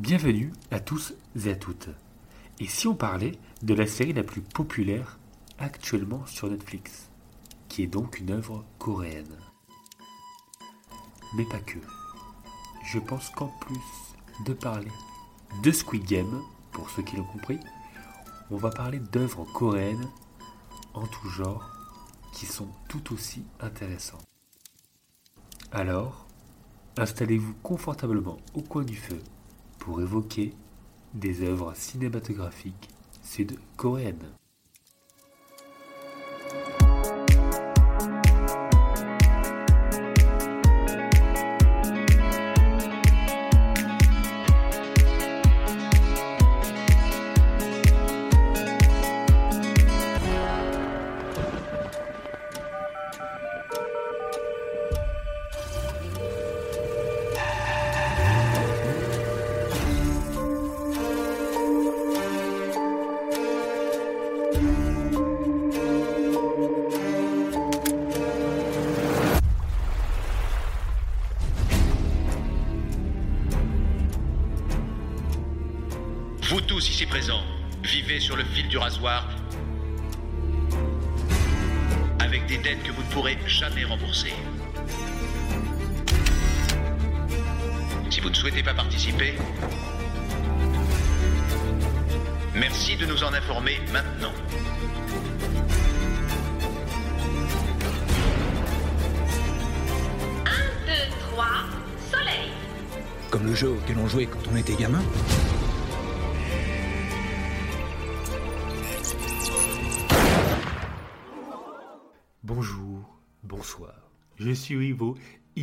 Bienvenue à tous et à toutes. Et si on parlait de la série la plus populaire actuellement sur Netflix, qui est donc une œuvre coréenne Mais pas que. Je pense qu'en plus de parler de Squid Game, pour ceux qui l'ont compris, on va parler d'œuvres coréennes en tout genre qui sont tout aussi intéressantes. Alors, installez-vous confortablement au coin du feu pour évoquer des œuvres cinématographiques sud-coréennes.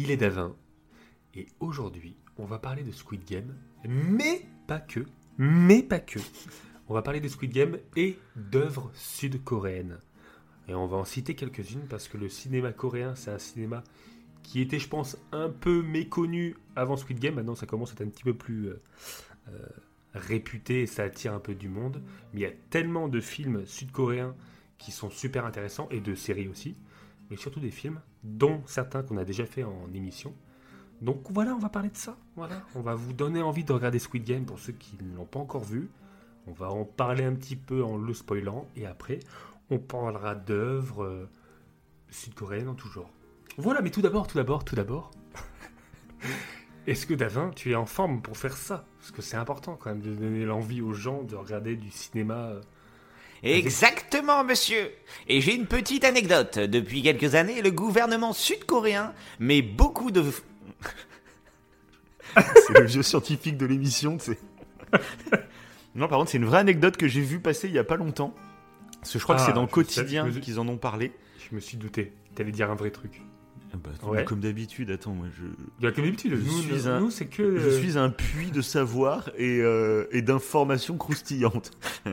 Il est Davin. Et aujourd'hui, on va parler de Squid Game, mais pas que. Mais pas que. On va parler de Squid Game et d'œuvres sud-coréennes. Et on va en citer quelques-unes parce que le cinéma coréen, c'est un cinéma qui était, je pense, un peu méconnu avant Squid Game. Maintenant, ça commence à être un petit peu plus euh, euh, réputé et ça attire un peu du monde. Mais il y a tellement de films sud-coréens qui sont super intéressants et de séries aussi, mais surtout des films, dont certains qu'on a déjà fait en émission. Donc voilà, on va parler de ça. Voilà, on va vous donner envie de regarder Squid Game pour ceux qui ne l'ont pas encore vu. On va en parler un petit peu en le spoilant et après, on parlera d'œuvres euh, sud-coréennes en tout genre. Voilà, mais tout d'abord, tout d'abord, tout d'abord. Est-ce que Davin, tu es en forme pour faire ça? Parce que c'est important quand même de donner l'envie aux gens de regarder du cinéma. euh, Exactement, monsieur. Et j'ai une petite anecdote. Depuis quelques années, le gouvernement sud-coréen met beaucoup de... C'est le vieux scientifique de l'émission, tu sais. non, par contre, c'est une vraie anecdote que j'ai vue passer il y a pas longtemps. Parce que je crois que Ah, c'est dans je Quotidien me- qu'ils en ont parlé. Je me suis douté. T'allais dire un vrai truc. Ah bah, Ouais. Comme d'habitude, attends, moi je. Bien comme d'habitude, Je nous, suis nous, un- nous, c'est que. Je suis un puits de savoir et, euh, et d'informations croustillantes.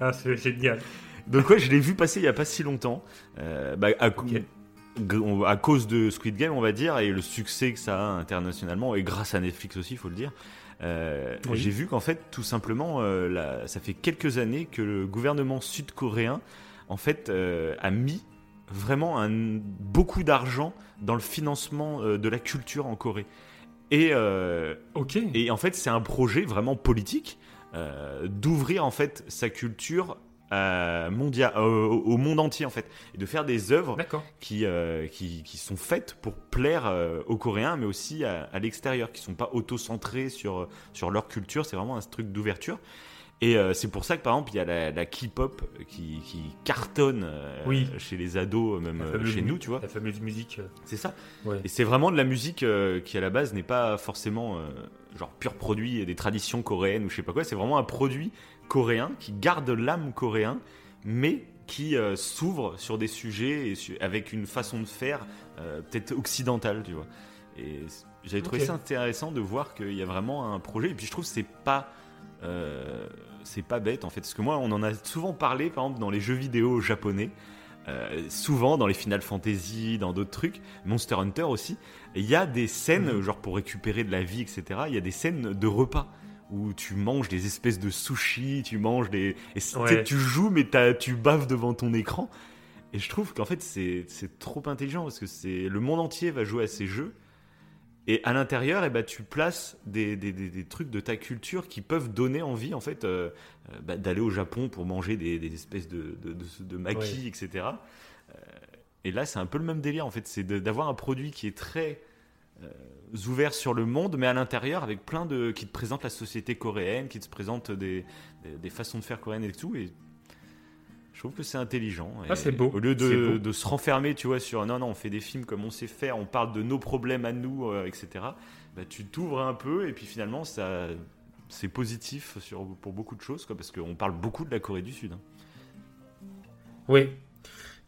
Ah, c'est génial. Donc ouais, je l'ai vu passer il y a pas si longtemps. Euh, bah, à, cause de Squid Game, on va dire, et le succès que ça a internationalement, et grâce à Netflix aussi, il faut le dire. euh, Oui. J'ai vu qu'en fait, tout simplement, euh, ça fait quelques années que le gouvernement sud-coréen, en fait, euh, a mis vraiment un, beaucoup d'argent dans le financement euh, de la culture en Corée. Et, euh, et en fait, c'est un projet vraiment politique euh, d'ouvrir en fait sa culture euh, au au monde entier en fait, et de faire des œuvres qui, qui, qui sont faites pour plaire aux Coréens, mais aussi à, à l'extérieur, qui sont pas auto-centrés sur, sur leur culture. C'est vraiment un truc d'ouverture. Et euh, c'est pour ça que par exemple, il y a la, la K-pop qui, qui cartonne euh, Oui. chez les ados, même euh, fameuse chez nous, tu vois. La fameuse musique. C'est ça. Ouais. Et c'est vraiment de la musique qui à la base n'est pas forcément genre pur produit des traditions coréennes ou je sais pas quoi. C'est vraiment un produit coréen qui garde l'âme coréen, mais qui s'ouvre sur des sujets et su- avec une façon de faire peut-être occidentale, tu vois. Et j'avais trouvé Ok. ça intéressant de voir qu'il y a vraiment un projet. Et puis je trouve que c'est pas euh, c'est pas bête en fait, parce que moi on en a souvent parlé, par exemple dans les jeux vidéo japonais. euh, souvent dans les Final Fantasy, dans d'autres trucs, Monster Hunter aussi, il y a des scènes, Mhm. genre pour récupérer de la vie, etc. Il y a des scènes de repas où tu manges des espèces de sushis, tu manges des. Et Ouais. tu joues, mais tu baves devant ton écran. Et je trouve qu'en fait, c'est c'est trop intelligent parce que c'est le monde entier va jouer à ces jeux. Et à l'intérieur, eh ben, tu places des, des- des- des trucs de ta culture qui peuvent donner envie en fait euh, euh, bah, d'aller au Japon pour manger des, espèces de, de, de- de maquis, etc. Euh, et là, c'est un peu le même délire en fait, c'est d'avoir un produit qui est très euh, ouvert sur le monde, mais à l'intérieur avec plein de qui te présente la société coréenne, qui te présente des façons de faire coréennes et tout. Et je trouve que c'est intelligent. Ah, c'est beau. Au lieu de, beau. de se renfermer, tu vois, sur non, non, on fait des films comme on sait faire, on parle de nos problèmes à nous, euh, etc. Bah, tu t'ouvres un peu et puis finalement, ça, c'est positif sur, pour beaucoup de choses, quoi, parce qu'on parle beaucoup de la Corée du Sud. hein. Oui.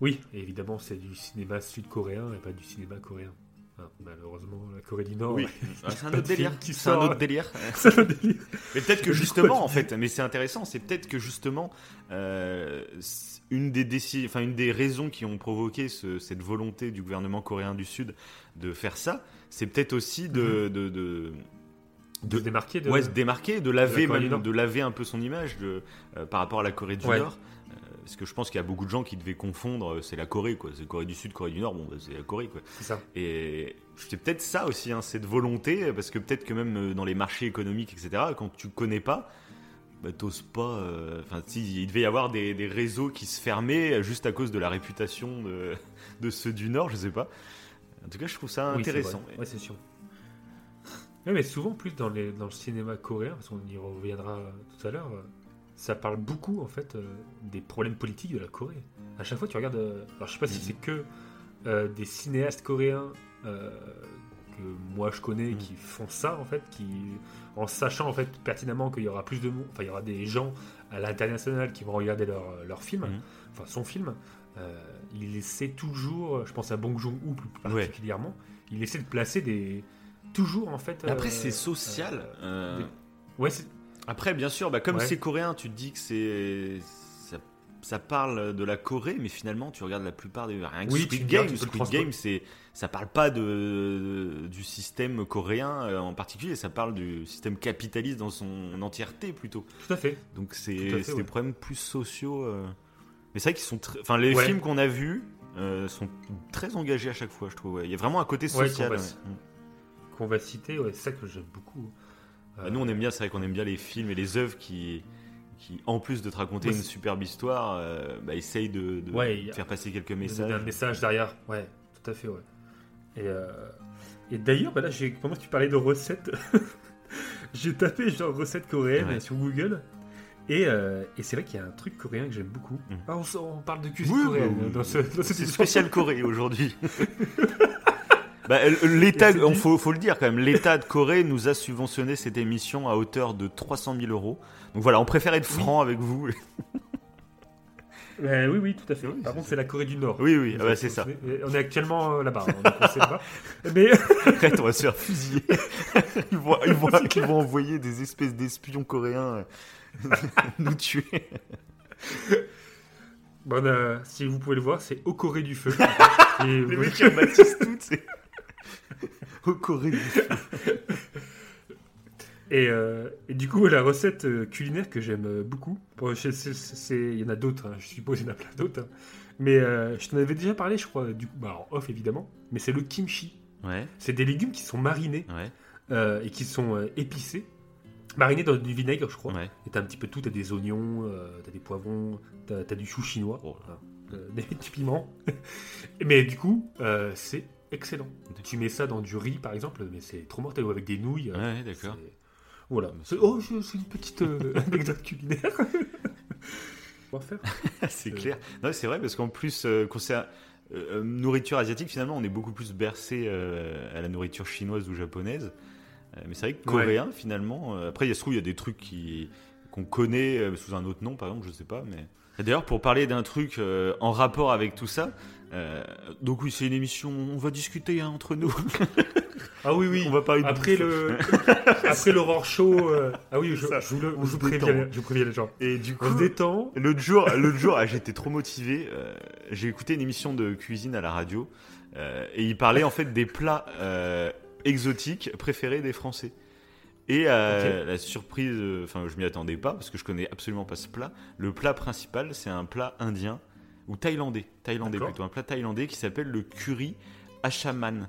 Oui, évidemment, c'est du cinéma sud-coréen et pas du cinéma coréen. Hein, malheureusement, la Corée du Nord. Oui, Ah, c'est un autre de délire. C'est un autre délire. Mais peut-être que justement, en fait, mais c'est intéressant, c'est peut-être que justement, euh, une des enfin une des raisons qui ont provoqué ce- cette volonté du gouvernement coréen du Sud de faire ça, c'est peut-être aussi de, de, de- De se démarquer de. ouais, se démarquer, de laver, même- Nord. de laver un peu son image de, euh, par rapport à la Corée du Ouais. Nord. Euh, Parce que je pense qu'il y a beaucoup de gens qui devaient confondre, euh, c'est la Corée, quoi. C'est Corée du Sud, Corée du Nord, bon, bah, c'est la Corée, quoi. C'est ça. Et c'est peut-être ça aussi, hein, cette volonté, parce que peut-être que même euh, dans les marchés économiques, etc., quand tu connais pas, bah, t'oses pas. euh, Enfin, si, il devait y avoir des, des réseaux qui se fermaient juste à cause de la réputation de, de ceux du Nord, je sais pas. En tout cas, je trouve ça Oui, c'est intéressant. Ouais, c'est sûr. Ouais, mais souvent, plus dans, les, dans le cinéma coréen, parce qu'on y reviendra tout à l'heure, euh, ça parle beaucoup en fait euh, des problèmes politiques de la Corée. À chaque fois, tu regardes. euh, alors, je sais pas si Mhm. c'est que euh, des cinéastes coréens euh, que moi je connais Mhm. qui font ça en fait, qui en sachant en fait pertinemment qu'il y aura plus de monde, enfin il y aura des gens à l'international qui vont regarder leur, leur film, Mhm. enfin son film. euh, il essaie toujours, je pense à Bong Joon-ho plus Ouais. particulièrement, il essaie de placer des toujours en fait. Après, euh, c'est social. euh, Ouais, c'est Après, bien sûr, bah, comme Ouais. c'est coréen, tu te dis que c'est. Ça, ça parle de la Corée, mais finalement, tu regardes la plupart des. Rien que Oui, Squid Game, Squid. Game, c'est. Ça parle pas de, du système coréen euh, en particulier, ça parle du système capitaliste dans son entièreté plutôt. tout à fait. Donc c'est ouais. des problèmes plus sociaux. euh. Mais c'est vrai qu'ils sont. Enfin, les Ouais. films qu'on a vus euh, sont très engagés à chaque fois, je trouve. Il y a vraiment un côté social. qu'on va Mm. Qu'on va citer, c'est ça que j'aime beaucoup. Bah, Euh, nous, on aime bien, c'est vrai qu'on aime bien les films et les œuvres qui, qui en plus de te raconter Ouais, une superbe histoire, euh, bah, essayent de, de Ouais, faire passer quelques messages. un message derrière. Ouais, tout à fait, ouais. Et, euh, et d'ailleurs, bah là, j'ai- pendant que tu parlais de recettes, j'ai tapé genre recettes coréennes Ouais. sur Google. Et, euh, et c'est vrai qu'il y a un truc coréen que j'aime beaucoup. Mhm. Ah, on, parle de cuisine Oui, coréenne oui. dans, ce, dans C'est spécial Corée aujourd'hui. Bah, L'État, dit- faut, faut le dire quand même, l'État de Corée nous a subventionné cette émission à hauteur de 300 000 euros. Donc voilà, on préfère être franc avec vous. Euh, oui, oui, tout à fait. Oui, Par contre, c'est la Corée du Nord. Oui, oui, ah bah, c'est ça. On est actuellement euh, là-bas. hein. Mais Arrête, on va se faire fusiller. Ils vont, ils vont, ils vont envoyer des espèces d'espions coréens euh, nous tuer. bon, euh, si vous pouvez le voir, c'est au Corée du Feu. Et Les mecs, ils baptisent tout, c'est. Au Corée du Sud. Et, euh, et du coup, la recette euh, culinaire que j'aime euh, beaucoup, bon, je- c'est- c'est- il y en a d'autres, hein, je suppose il y en a plein d'autres, hein. mais euh, je t'en avais déjà parlé, je crois, du coup, bah, en off évidemment, mais c'est le kimchi. Ouais, C'est des légumes qui sont marinés ouais, euh, et qui sont euh, épicés, marinés dans du vinaigre, je crois. ouais. Et t'as un petit peu tout, t'as des oignons, euh, t'as des poivrons, t'as as du chou chinois, Oh. hein, euh, des, du piment. mais du coup, euh, c'est excellent. Tu mets ça dans du riz par exemple, mais c'est trop mortel, ou avec des nouilles. euh, Ouais, d'accord. Voilà. Oh, je- c'est une petite euh, anecdote culinaire. On va faire. c'est Euh. clair. Non, c'est vrai parce qu'en plus, euh, concernant euh, nourriture asiatique, finalement, on est beaucoup plus bercé euh, à la nourriture chinoise ou japonaise. Euh, mais c'est vrai que Ouais. coréen, finalement. euh, après, il y a se trouve, il y a des trucs qui qu'on connaît euh, sous un autre nom, par exemple, je sais pas. Mais Et d'ailleurs, pour parler d'un truc euh, en rapport avec tout ça. euh, donc oui, c'est une émission. On va discuter hein, entre nous. Ah oui, oui. on va parler Après le, après l'horreur show. euh, Ah oui, je, Ça, je vous, le- je préviens, je vous préviens les gens. Et du coup, On se détend. L'autre jour, l'autre jour, ah, j'étais trop motivé. euh, j'ai écouté une émission de cuisine à la radio euh, et il parlait en fait des plats euh, exotiques préférés des Français. Et euh, la surprise, euh, enfin, je m'y attendais pas parce que je connais absolument pas ce plat. Le plat principal, c'est un plat indien ou thaïlandais, thaïlandais plutôt, un plat thaïlandais qui s'appelle le curry achaman.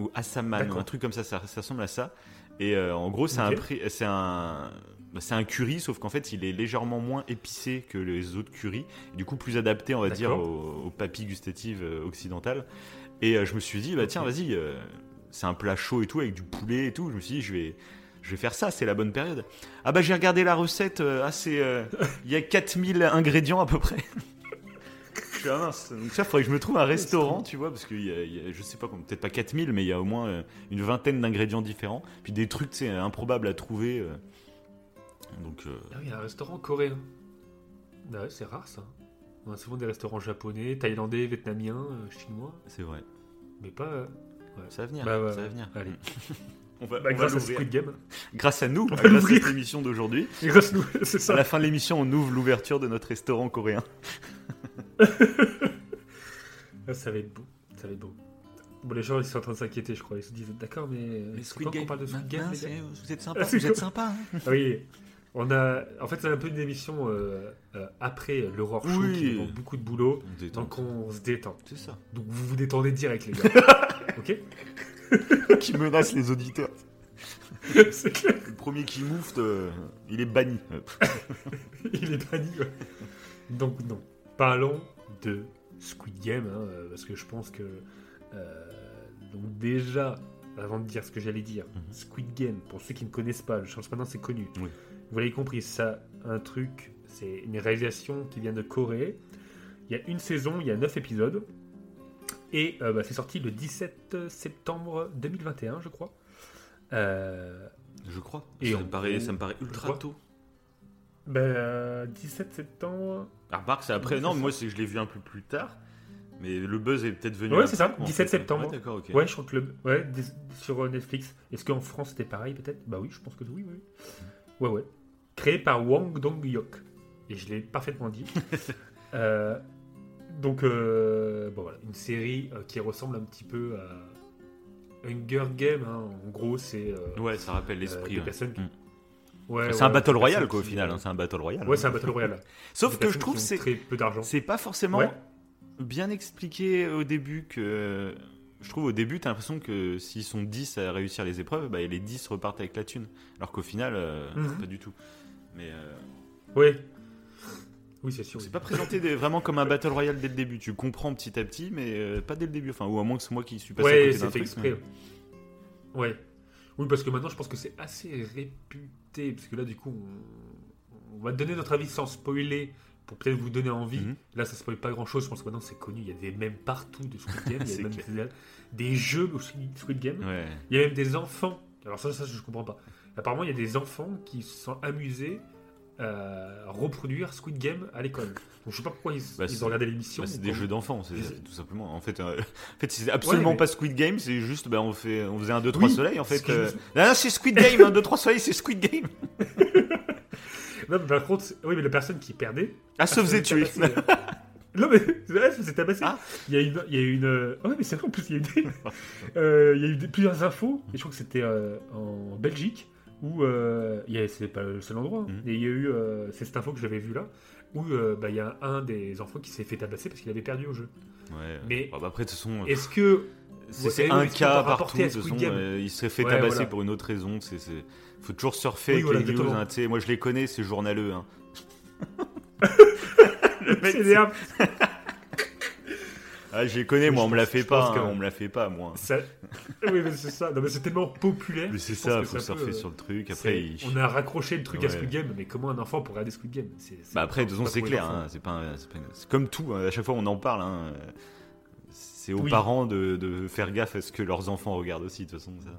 ou D'accord. un truc comme ça, ça, ça ressemble à ça. Et euh, en gros, c'est Ok. un, prix- c'est un, bah, c'est un curry, sauf qu'en fait, il est légèrement moins épicé que les autres currys, du coup plus adapté, on va dire, aux, aux papilles gustatives euh, occidentales. Et euh, je me suis dit, bah tiens, vas-y, euh, c'est un plat chaud et tout, avec du poulet et tout. Je me suis dit, je vais, je vais faire ça, c'est la bonne période. Ah bah j'ai regardé la recette, euh, ah, c'est, euh, il y a 4000 ingrédients à peu près. Je suis ah mince. Donc ça, faudrait que je me trouve un restaurant, tu vois, parce qu'il y, a- y a, je sais pas, peut-être pas 4000, mais il y a au moins euh, une vingtaine d'ingrédients différents. Puis des trucs, c'est improbables à trouver. euh. Donc, Ah oui, il y a un restaurant coréen. Ah ouais, c'est rare ça. On a souvent des restaurants japonais, thaïlandais, vietnamiens, chinois, c'est vrai. mais pas. Ça va venir. Bah ouais, ça va venir. Allez. On va, Bah, on va grâce à l'ouvrir. Squid Game. Grâce à nous, va grâce à cette émission d'aujourd'hui. Et grâce à nous, c'est À ça. la fin de l'émission, on ouvre l'ouverture de notre restaurant coréen. Ah, ça va être beau. Ça va être beau. Bon, les gens ils sont en train de s'inquiéter, je crois. Ils se disent d'accord, mais. euh, c'est quand qu'on parle de Squid Game les gars vous êtes sympa, vous êtes sympa. Ah Oui. On a, en fait, c'est un peu une émission euh, euh, après l'horreur show Oui. qui demande beaucoup de boulot, On donc on se détend. C'est ça. Donc vous vous détendez direct, les gars. Ok qui menace les auditeurs. C'est clair. Le premier qui moufte, euh, il est banni. Il est banni. ouais. Donc non. Parlons de Squid Game, hein, euh, parce que je pense que euh, donc déjà, avant de dire ce que j'allais dire, Mhm. Squid Game, pour ceux qui ne connaissent pas, je pense maintenant c'est connu. Oui. Vous l'avez compris, ça, un truc, c'est une réalisation qui vient de Corée. Il y a une saison, il y a 9 épisodes. Et euh, bah, c'est sorti le 17 septembre 2021, je crois. Euh, Je crois. Et ça, me paraît, ça me paraît ultra tôt. ben, euh, 17 septembre. Ah, remarque, c'est après. Non, moi, je l'ai vu un peu plus tard. Mais le buzz est peut-être venu. Ouais, c'est ça, en 17 fait. septembre. Ouais, d'accord, ok. Ouais, je crois que le. Ouais, sur Netflix. Est-ce qu'en France c'était pareil peut-être? Bah oui, je pense que oui, oui. Ouais, ouais. Créé par Wang Dong-hyuk. Et je l'ai parfaitement dit. Euh, donc, euh, bon voilà, une série euh, qui ressemble un petit peu à Hunger Game. hein. En gros, c'est. euh, Ouais, ça rappelle l'esprit. ouais. qui- Mm. Ouais, c'est ouais, un battle personnes quoi, au final. hein, C'est un battle royale. Ouais, c'est un battle royale. Sauf que je trouve c'est. très peu d'argent. C'est pas forcément bien expliqué au début que. Je trouve au début, t'as l'impression que s'ils sont 10 à réussir les épreuves, bah, les 10 repartent avec la thune. Alors qu'au final, Mhm. pas du tout. Mais Ouais. Oui, c'est sûr. c'est pas présenté des- vraiment comme un battle royale dès le début. Tu comprends petit à petit, mais euh, pas dès le début. Enfin, ou à moins que c'est moi qui suis passé à Ouais, côté d'un truc. exprès. mais- Ouais. Oui, parce que maintenant, je pense que c'est assez réputé. Parce que là, du coup, on, on va donner notre avis sans spoiler pour peut-être vous donner envie. Mhm. Là, ça spoil pas grand chose. Je pense que maintenant, c'est connu. Il y a des mèmes partout de Squid Game. Il y C'est a même clair. des, jeux au Squid Squid Game. Ouais. Il y a même des enfants. Alors, ça, ça, je comprends pas. Apparemment, il y a des enfants qui se sont amusés à reproduire Squid Game à l'école. Donc, je sais pas pourquoi ils, Bah, ils ont regardé l'émission. Bah, c'est des jeux d'enfants, c'est Je- tout simplement. En fait, euh, en fait c'est absolument Ouais, mais- pas Squid Game, c'est juste, bah, on, fait, on faisait un 2-3 Oui, soleil en fait. euh, Ah, c'est Squid Game, un 2-3 soleil, c'est Squid Game. Non, mais par contre, oui, mais la personne qui perdait, Ah, se faisait tuer. tabasser. non, mais c'est tabasser. Ah. Il y a une. Il y a une euh, ouais, mais c'est vrai, en plus, il y a eu, des- euh, il y a eu des- plusieurs infos, et je crois que c'était euh, en Belgique, où. euh, c'est pas le seul endroit, et il y a eu. euh, c'est cette info que j'avais vue là, où euh, bah, il y a un des enfants qui s'est fait tabasser parce qu'il avait perdu au jeu. Ouais, Mais- bah, après, de toute façon, Est-ce que. c'est un cas partout. De Game euh, il serait fait Ouais, tabasser voilà. pour une autre raison. C'est, Faut toujours surfer Oui, avec voilà, les news. hein, moi, je les connais, c'est journaleux. Hein. Des armes. Ah, je les connais, moi, je on me la fait pas. hein, on me la fait pas, moi. Ça... Oui, mais c'est ça. Non, mais c'est tellement populaire. Mais c'est ça, faut ça surfer peut, euh, sur le truc. C'est- Après, il- On a raccroché le truc à Ouais. Squid Game, mais comment un enfant pourrait regarder Squid Game? Bah après, de toute façon, c'est pour clair. hein, c'est pas, un- pas comme tout. hein, à chaque fois, on en parle. hein, euh, C'est aux Oui. parents de, de faire gaffe à ce que leurs enfants regardent aussi. De toute façon, ça.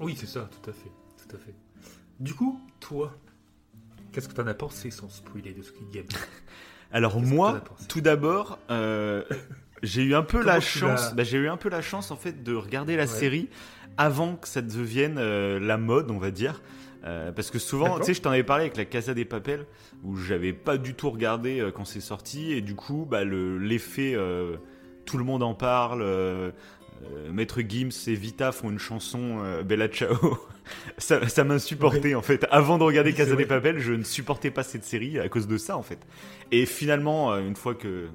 Oui, c'est ça, tout à fait. Tout à fait. Du coup, toi, qu'est-ce que t'en as pensé sans spoiler de Squid Game? Alors moi, tout d'abord, euh, j'ai eu un peu la Comment chance. bah, j'ai eu un peu la chance en fait de regarder la Ouais. série avant que ça devienne euh, la mode, on va dire. Euh, parce que souvent, tu sais, je t'en avais parlé avec la Casa des Papel, où j'avais pas du tout regardé euh, quand c'est sorti, et du coup, bah, le- l'effet, tout le monde en parle. Maître Gims et Vita font une chanson Bella Ciao. ça ça m'insupportait en fait. Avant de regarder Casa des vrai. Papel, je ne supportais pas cette série à cause de ça en fait. Et finalement, une fois que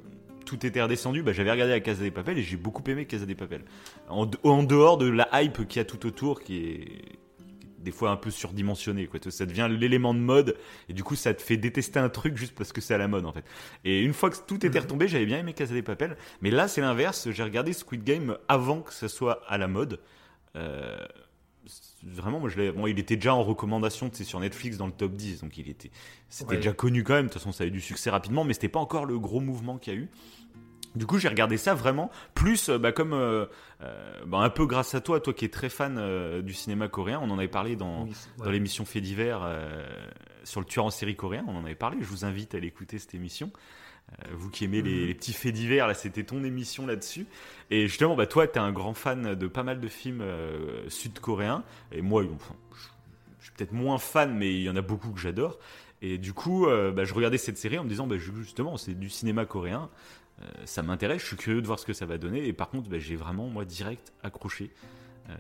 tout était redescendu, bah, j'avais regardé la Casa des Papel et j'ai beaucoup aimé Casa des Papel. En, de- en dehors de la hype qu'il y a tout autour, qui est des fois un peu surdimensionné, quoi. Ça devient l'élément de mode et du coup ça te fait détester un truc juste parce que c'est à la mode en fait. Et une fois que tout était retombé, j'avais bien aimé Casa des Papel, mais là c'est l'inverse. J'ai regardé Squid Game avant que ça soit à la mode. Euh, vraiment, moi je l'ai. Bon, il était déjà en recommandation, sais, sur Netflix dans le top 10, donc il était. C'était Ouais. déjà connu quand même. De toute façon, ça a eu du succès rapidement, mais c'était pas encore le gros mouvement qu'il y a eu. Du coup, j'ai regardé ça vraiment, plus euh, bah, comme euh, euh, bah, un peu grâce à toi, toi qui es très fan euh, du cinéma coréen. On en avait parlé dans, Oui, l'émission Fait divers sur le tueur en série coréen. On en avait parlé. Je vous invite à l'écouter cette émission. Vous qui aimez Mhm. les, les petits faits divers, là, c'était ton émission là-dessus. Et justement, bah, toi, tu es un grand fan de pas mal de films sud-coréens. Et moi, enfin, je, je suis peut-être moins fan, mais il y en a beaucoup que j'adore. Et du coup, bah, je regardais cette série en me disant, bah, justement, c'est du cinéma coréen. Euh, ça m'intéresse, je suis curieux de voir ce que ça va donner. Et par contre, bah, j'ai vraiment, moi, direct accroché. Euh,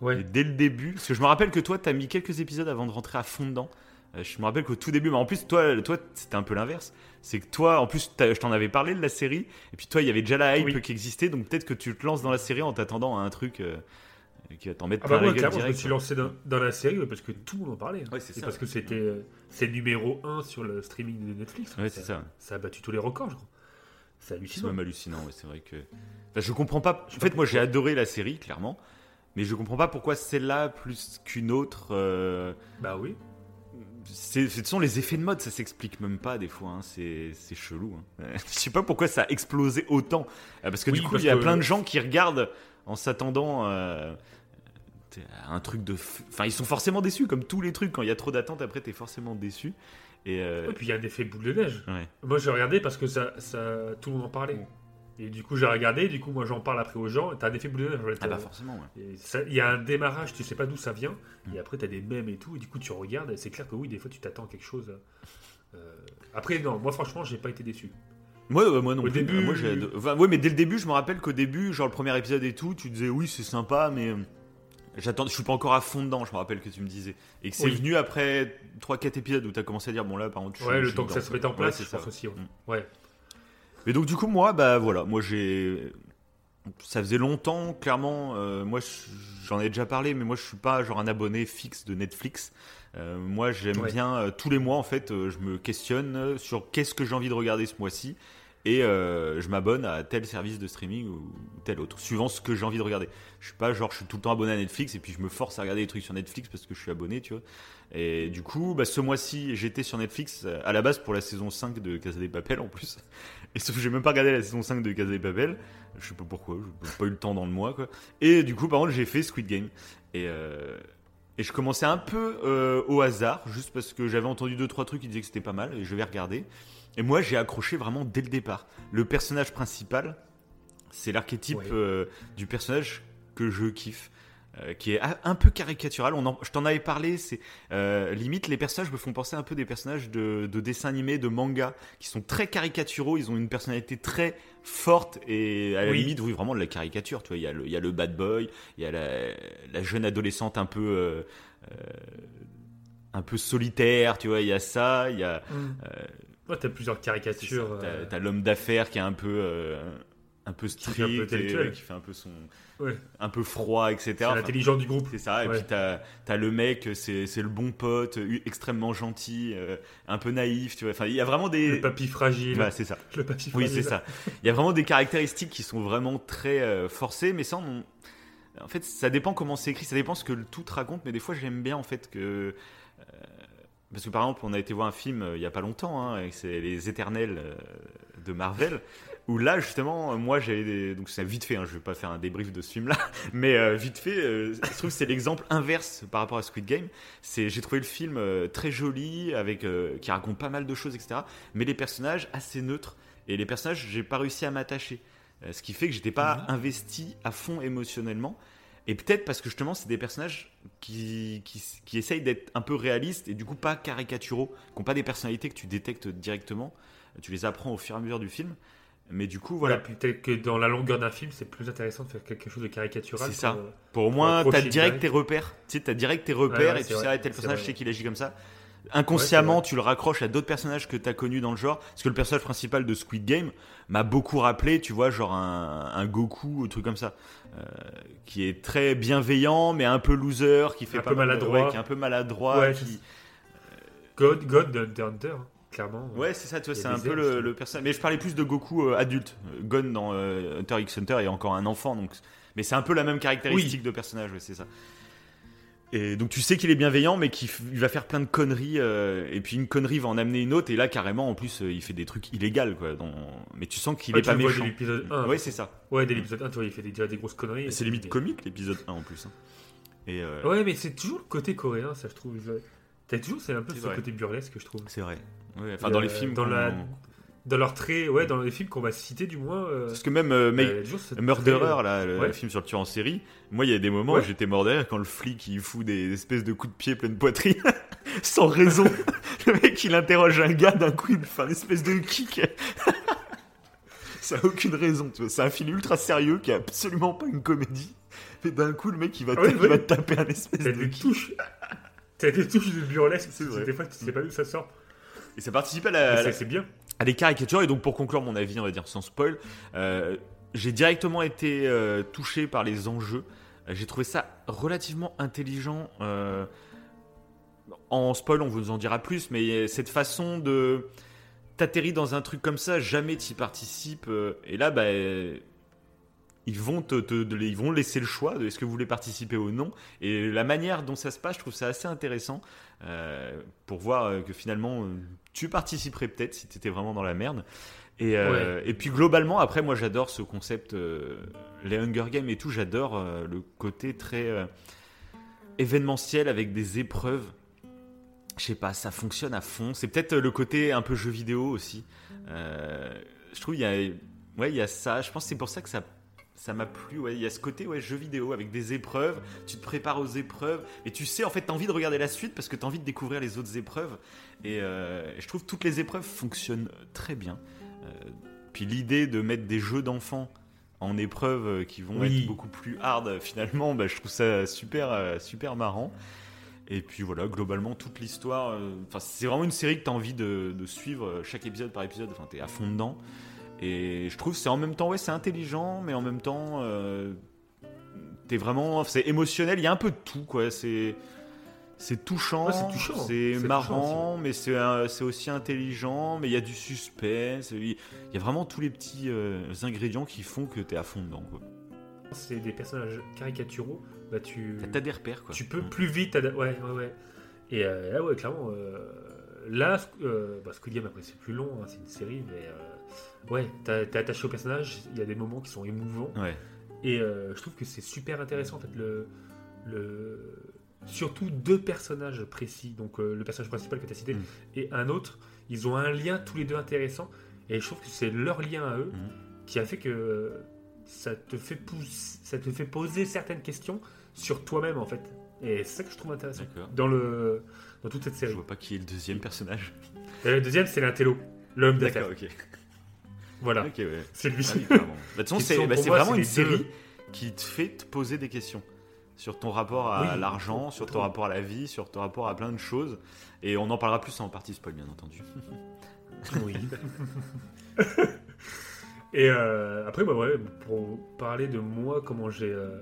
Ouais. dès le début, parce que je me rappelle que toi, t'as mis quelques épisodes avant de rentrer à fond dedans. Euh, je me rappelle qu'au tout début, mais en plus, toi, toi c'était un peu l'inverse. C'est que toi, en plus, je t'en avais parlé de la série, et puis toi, il y avait déjà la hype Oui. qui existait, donc peut-être que tu te lances dans la série en t'attendant à un truc euh, qui va t'en mettre Ah plein bah la gueule je me suis lancé dans, dans la série ouais, parce que tout le monde en parlait. hein. Ouais, c'est ça, parce ouais. que c'était euh, c'est numéro 1 sur le streaming de Netflix. Ouais, c'est ça. Ça a battu tous les records, je crois. C'est C'est hallucinant. même hallucinant, ouais, c'est vrai que. Enfin, je comprends pas. En fait, moi, j'ai adoré la série, clairement, mais je comprends pas pourquoi celle-là plus qu'une autre. euh, Bah oui. C'est, ce sont les effets de mode, ça s'explique même pas des fois, hein, c'est, c'est chelou. hein. Je sais pas pourquoi ça a explosé autant. Euh, Parce que Oui, du coup, parce il y a que- plein de gens qui regardent en s'attendant euh, à un truc de. f- Enfin, ils sont forcément déçus, comme tous les trucs. Quand il y a trop d'attentes, après, t'es forcément déçu. Et euh, Et puis il y a un effet boule de neige. ouais. Moi j'ai regardé parce que ça, ça, tout le monde en parlait. Et du coup j'ai regardé, du coup moi j'en parle après aux gens. et T'as un effet boule de neige. Ah bah Euh, forcément, ouais. Il y a un démarrage, tu sais pas d'où ça vient. Mm. Et après t'as des mèmes et tout. Et du coup tu regardes. Et c'est clair que oui, des fois tu t'attends à quelque chose. euh, Après non, moi franchement j'ai pas été déçu. Moi, ouais, moi non Au plus. début- Moi, j'ai ado- enfin, ouais, mais dès le début, je me rappelle qu'au début, genre le premier épisode et tout, tu disais oui, c'est sympa, mais euh, j'attends, je suis pas encore à fond dedans. Je me rappelle que tu me disais et que c'est Oui. venu après 3-4 épisodes où t'as commencé à dire bon là, par contre, je Ouais, le temps que ça se mette en place, Ouais, c'est je ça. pense aussi. ouais. Mm. Ouais. Mais donc du coup, moi, bah voilà, moi j'ai, ça faisait longtemps, clairement. euh, moi, je- j'en ai déjà parlé, mais moi, je suis pas genre un abonné fixe de Netflix. Euh, moi, j'aime Ouais. bien euh, tous les mois, en fait, je me questionne sur qu'est-ce que j'ai envie de regarder ce mois-ci. Et euh, je m'abonne à tel service de streaming ou tel autre, suivant ce que j'ai envie de regarder. Je suis pas genre je suis tout le temps abonné à Netflix et puis je me force à regarder des trucs sur Netflix parce que je suis abonné, tu vois. Et du coup, bah, ce mois-ci, j'étais sur Netflix euh, à la base pour la saison 5 de Casa des Papel en plus. Et sauf que j'ai même pas regardé la saison 5 de Casa des Papel. Je sais pas pourquoi, j'ai pas eu le temps dans le mois quoi. Et du coup, par contre, j'ai fait Squid Game. Et, euh, et je commençais un peu au hasard, juste parce que j'avais entendu deux trois trucs qui disaient que c'était pas mal et je vais regarder. Et moi, j'ai accroché vraiment dès le départ. Le personnage principal, c'est l'archétype Ouais. euh, du personnage que je kiffe. euh, qui est un peu caricatural. On en- je t'en avais parlé. C'est euh, limite les personnages me font penser un peu des personnages de, de dessins animés, de manga, qui sont très caricaturaux. Ils ont une personnalité très forte et à la Oui. limite, oui, vraiment de la caricature. Tu vois, il y a le, il y a le bad boy, il y a la, la jeune adolescente un peu euh, un peu solitaire. Tu vois, il y a ça. Il y a Ouais, t'as plusieurs caricatures. T'as euh, t'as l'homme d'affaires qui est un peu, euh, un peu Qui fait strict, un peu et, qui fait un peu son, Ouais. un peu froid, etc. C'est Enfin, l'intelligent du groupe. c'est ça. Et Ouais. puis t'as as le mec, c'est c'est le bon pote, extrêmement gentil, euh, un peu naïf, tu vois. Enfin, il y a vraiment des. Le papy fragile. Voilà, c'est ça. Le papy Oui, fragile. c'est ça. Il y a vraiment des caractéristiques qui sont vraiment très euh, forcées, mais ça, on- en fait, ça dépend comment c'est écrit, ça dépend ce que le tout te raconte, mais des fois, j'aime bien en fait que. Parce que par exemple, on a été voir un film euh, il y a pas longtemps, hein, c'est Les Éternels euh, de Marvel, où là, justement, euh, moi, j'avais des. Donc, c'est vite fait, hein, je vais pas faire un débrief de ce film-là, mais euh, vite fait, je trouve que c'est l'exemple inverse par rapport à Squid Game. C'est, j'ai trouvé le film très joli, avec, qui raconte pas mal de choses, etc., mais les personnages assez neutres. Et les personnages, j'ai pas réussi à m'attacher. Ce qui fait que j'étais pas investi à fond émotionnellement. Et peut-être parce que justement, c'est des personnages qui, qui, qui essayent d'être un peu réalistes et du coup pas caricaturaux, qui n'ont pas des personnalités que tu détectes directement. Tu les apprends au fur et à mesure du film. Mais du coup, Voilà, voilà. peut-être que dans la longueur d'un film, c'est plus intéressant de faire quelque chose de caricatural. C'est ça. pour, euh, au moins, t'as accrocher direct tel repères. Tu sais, t'as direct tes repères Ouais, ouais, et tu sais, ah, tel personnage, je sais qu'il agit comme ça. Inconsciemment Ouais, tu le raccroches à d'autres personnages que tu as connus dans le genre. Parce que le personnage principal de Squid Game m'a beaucoup rappelé tu vois genre un, un Goku un truc comme ça. Euh, qui est très bienveillant mais un peu loser qui fait Un pas peu mal de- maladroit. ouais, qui est un peu maladroit Ouais, qui- God, God de Hunter Hunter, hein, clairement. ouais c'est ça tu vois c'est un peu le, personnage. Mais je parlais plus de Goku euh, adulte. Gon dans euh, Hunter x Hunter est encore un enfant donc mais c'est un peu la même caractéristique de personnage ouais, c'est ça et donc tu sais qu'il est bienveillant, mais qu'il f- il va faire plein de conneries, euh, et puis une connerie va en amener une autre, et là carrément en plus euh, il fait des trucs illégaux quoi. dans- Mais tu sens qu'il Ouais, est tu pas le vois méchant. dès l'épisode 1. Ouais c'est ça. Ouais, dès l'épisode 1, tu vois, il fait des- déjà des grosses conneries. C'est limite Et- comique l'épisode 1 en plus. hein. Et euh, Ouais, mais c'est toujours le côté coréen, ça, je trouve. T'as toujours, c'est un peu C'est ce vrai. côté burlesque, je trouve. c'est vrai. Ouais, enfin dans les films. dans qu'on- la- Dans leurs traits, ouais, dans les films qu'on va citer, du moins. euh, Parce que même euh, ce Murderer, euh, là, le Ouais. film sur le tueur en série, moi il y a des moments Ouais. où j'étais mort derrière quand le flic il fout des espèces de coups de pied pleine poitrine sans raison. le mec il interroge un gars d'un coup il fait un espèce de kick. Ça a aucune raison, tu vois. C'est un film ultra sérieux qui est absolument pas une comédie. Mais d'un coup le mec il va, Ah ouais, il va te taper un espèce T'as de des kick. touches. T'as des touches de burlesque. C'est vrai. Des fois, tu sais pas d'où ça sort. Et ça participe à la, C'est bien. À des caricatures. Et donc, pour conclure mon avis, on va dire sans spoil, euh, j'ai directement été euh, touché par les enjeux. J'ai trouvé ça relativement intelligent. euh, en spoil, on vous en dira plus, mais cette façon de t'atterrir dans un truc comme ça, jamais t'y participes. et là, bah, ils vont te, ils vont laisser le choix de est-ce que vous voulez participer ou non. Et la manière dont ça se passe, je trouve ça assez intéressant euh, pour voir euh, que finalement euh, tu participerais peut-être si tu étais vraiment dans la merde. Et, euh, et puis globalement, après, moi j'adore ce concept, euh, les Hunger Games et tout, j'adore le côté très événementiel avec des épreuves. Je sais pas, ça fonctionne à fond. C'est peut-être le côté un peu jeu vidéo aussi. Je trouve il y a, ouais, il y a ça. Je pense que c'est pour ça que ça ça m'a plu, ouais. il y a ce côté ouais, jeu vidéo avec des épreuves, tu te prépares aux épreuves, et tu sais, en fait, tu as envie de regarder la suite parce que tu as envie de découvrir les autres épreuves. Et euh, je trouve que toutes les épreuves fonctionnent très bien. Euh, puis l'idée de mettre des jeux d'enfants en épreuves euh, qui vont Oui. être beaucoup plus hard euh, finalement, bah, je trouve ça super, euh, super marrant. Et puis voilà, globalement, toute l'histoire. euh, c'est vraiment une série que tu as envie de, de suivre euh, chaque épisode par épisode. Enfin, tu es à fond dedans. Et je trouve que c'est en même temps, ouais, c'est intelligent, mais en même temps, euh, t'es vraiment, c'est émotionnel. Il y a un peu de tout, quoi. C'est, c'est touchant, Ouais, c'est touchant. marrant, mais c'est, euh, c'est aussi intelligent. Mais il y a du suspense. Il y a vraiment tous les petits euh, ingrédients qui font que t'es à fond dedans, quoi. C'est des personnages caricaturaux. Bah, tu. T'as- des repères, quoi. Tu peux Mm. plus vite. Ouais, ouais, ouais. Et euh, là, ouais, clairement. euh, là, bah, Squid Game, après, c'est plus long. hein, c'est une série, mais. Euh, ouais, t'es attaché au personnage. Il y a des moments qui sont émouvants. Ouais. Et euh, je trouve que c'est super intéressant, en fait, le. le... Surtout deux personnages précis. Donc, euh, le personnage principal que tu as cité Mm. et un autre. Ils ont un lien tous les deux intéressant. Et je trouve que c'est leur lien à eux Mm. qui a fait que ça te fait pousser, ça te fait poser certaines questions sur toi-même en fait. Et c'est ça que je trouve intéressant dans le dans toute cette Je série. vois pas qui est le deuxième personnage. Et le deuxième c'est l'intello, l'homme d'affaires. D'accord, ok. Voilà, ouais. c'est lui. Ah. Bah, De toute façon, Qui c'est bah, vraiment une série deux. qui te fait te poser des questions sur ton rapport à Oui, l'argent, sur ton trop. rapport à la vie, sur ton rapport à plein de choses. Et on en parlera plus en partie spoil, bien entendu. Oui. Et euh, après, bah ouais, pour parler de moi, comment j'ai euh,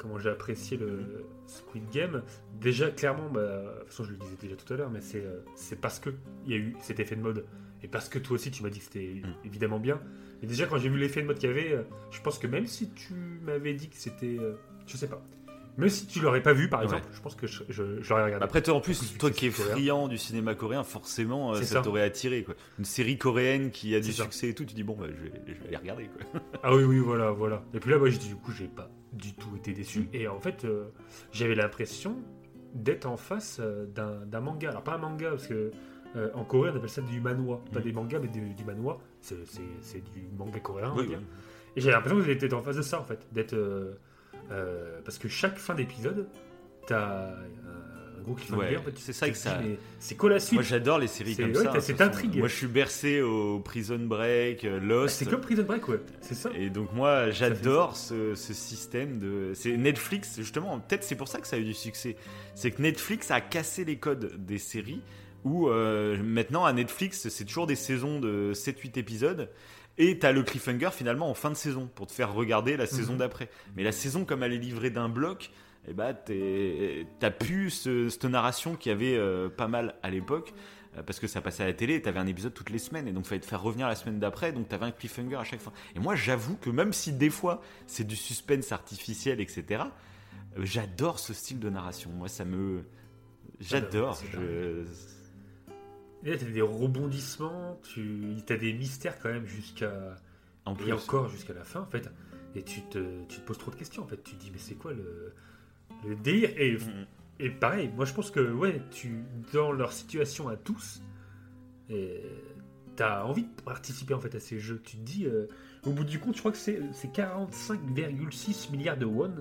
comment j'ai apprécié le Squid Game, déjà clairement, bah, de toute façon je le disais déjà tout à l'heure, mais c'est euh, c'est parce que il y a eu cet effet de mode et parce que toi aussi tu m'as dit que c'était Mm. évidemment bien. Et déjà quand j'ai vu l'effet de mode qu'il y avait, euh, je pense que même si tu m'avais dit que c'était, euh, je sais pas, même si tu l'aurais pas vu par Ouais. exemple, je pense que je, je- je l'aurais regardé. Après, toi, en plus, toi qui es friand du cinéma coréen, forcément, euh, ça, ça. t'aurait attiré. Quoi. Une série coréenne qui a du ça. succès et tout, tu dis, bon, bah, je, vais, je vais aller regarder. Quoi. Ah oui, oui, voilà, voilà. Et puis là, moi, dit, du coup, j'ai pas du tout été déçu. Et en fait, euh, j'avais l'impression d'être en face euh, d'un manga. Alors, pas un manga, parce que euh, en Corée, on appelle ça du manhwa. Pas Mhm. des mangas, mais du, du manhwa. C'est du manga coréen, on va dire. Et j'ai l'impression que j'étais en face de ça, en fait. D'être. euh, euh, parce que chaque fin d'épisode, t'as un, un gros cliffhanger. Ouais, en fait. c'est ça que ça- C'est quoi la suite Moi, j'adore les séries comme ouais, ça. cette intrigue. Moi, je suis bercé au Prison Break, euh, Ah, Lost. C'est comme Prison Break, ouais. C'est ça. Et donc moi j'adore ce, ce système de... C'est Netflix justement, peut-être c'est pour ça que ça a eu du succès. C'est que Netflix a cassé les codes des séries où euh, maintenant à Netflix, c'est toujours des saisons de 7-8 épisodes. Et t'as le cliffhanger finalement en fin de saison pour te faire regarder la saison Mhm. d'après. Mais la saison, comme elle est livrée d'un bloc, eh t'es- t'as plus ce- cette narration qui avait euh, pas mal à l'époque. euh, Parce que ça passait à la télé, et t'avais un épisode toutes les semaines, et donc fallait te faire revenir la semaine d'après, donc t'avais un cliffhanger à chaque fois. Et moi, j'avoue que même si des fois c'est du suspense artificiel, etc., euh, j'adore ce style de narration. Moi, ça me. J'adore. c'est Je- Et là, t'as des rebondissements, tu as des mystères quand même jusqu'à. En Et encore jusqu'à la fin, en fait. Et tu te, tu te poses trop de questions, en fait. Tu te dis, mais c'est quoi le, le délire? Et, Mhm. et pareil, moi je pense que, ouais, tu, dans leur situation à tous, et t'as envie de participer en fait à ces jeux. Tu te dis, euh, au bout du compte, je crois que c'est c'est 45,6 milliards de won,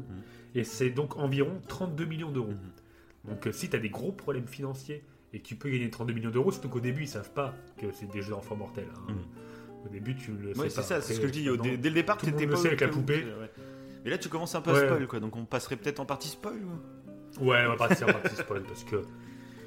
et c'est donc environ 32 millions d'euros. Mhm. Donc euh, si t'as des gros problèmes financiers et tu peux gagner 32 millions d'euros, surtout qu'au début ils savent pas que c'est des jeux d'enfants mortels. hein. Au début tu le sais Ouais, pas. c'est ça, c'est ce que je dis. Dès, dès le départ, monde le pas avec la poupée. ouais. Mais là, tu commences un peu Ouais. à spoil, quoi. Donc, on passerait peut-être en partie spoil. ou- Ouais, on va partir en partie spoil parce que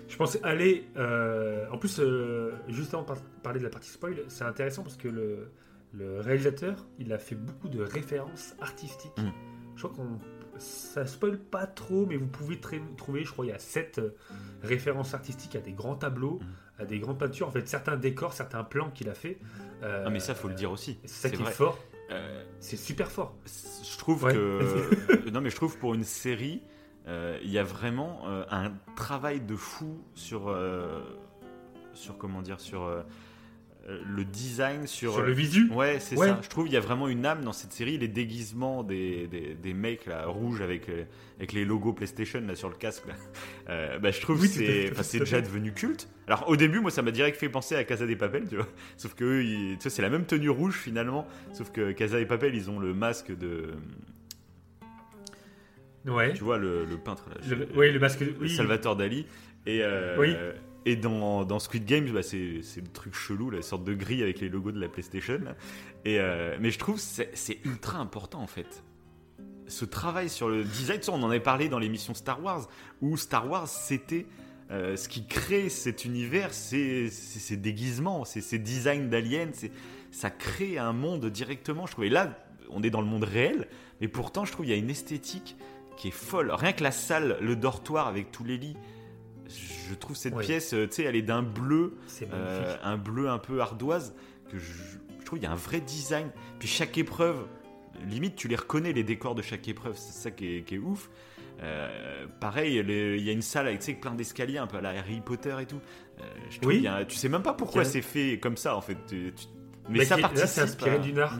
je pense aller. euh, en plus, euh, juste avant de par- parler de la partie spoil, c'est intéressant parce que le, le réalisateur, il a fait beaucoup de références artistiques. Mm. Je crois qu'on ça spoil pas trop, mais vous pouvez trouver, je crois, il y a sept euh, références artistiques à des grands tableaux, Mm. à des grandes peintures. En fait, certains décors, certains plans qu'il a fait. euh, Ah, mais ça, faut le dire aussi. C'est ça qui est fort. Euh, C'est super fort. je trouve Ouais. que. non, mais je trouve pour une série, euh, il y a vraiment un travail de fou sur. sur comment dire Sur le design, sur. Sur le visu? Ouais, c'est Ouais. ça. Je trouve qu'il y a vraiment une âme dans cette série. Les déguisements des, des, des mecs là, rouges avec, euh, avec les logos PlayStation là, sur le casque, là. Euh, bah, je trouve Oui, que c'est déjà devenu culte. Alors au début, moi, ça m'a direct fait penser à Casa des Papel, tu vois. Sauf que eux, ils- tu vois, c'est la même tenue rouge finalement. Sauf que Casa et Papel, ils ont le masque de. Ouais. Tu vois, le, le peintre là. Le- oui, le masque. le Oui. Salvatore Dali. Et, euh, Oui. Et dans, Squid Games, bah, c'est le truc chelou, la sorte de grille avec les logos de la PlayStation. euh, mais je trouve que c'est ultra important en fait. Ce travail sur le design, on en avait parlé dans l'émission Star Wars, où Star Wars c'était. euh, ce qui crée cet univers, c'est ces déguisements, c'est ces designs d'aliens, ça crée un monde directement, je trouve. Et là, on est dans le monde réel, mais pourtant, je trouve qu'il y a une esthétique qui est folle. Rien que la salle, le dortoir avec tous les lits, je trouve cette pièce, euh, tu sais, elle est d'un bleu, euh, un bleu un peu ardoise, que je, je trouve qu'il y a un vrai design. Puis chaque épreuve, limite, tu les reconnais, les décors de chaque épreuve, c'est ça qui est, qui est ouf. Euh, pareil, il y a une salle avec plein d'escaliers, un peu à la Harry Potter et tout. Euh, je trouve Oui. qu'il y a- tu sais même pas pourquoi Il c'est fait comme ça en fait. Tu- tu- mais Mais ça qui- là, participe. c'est inspiré à- d'une art.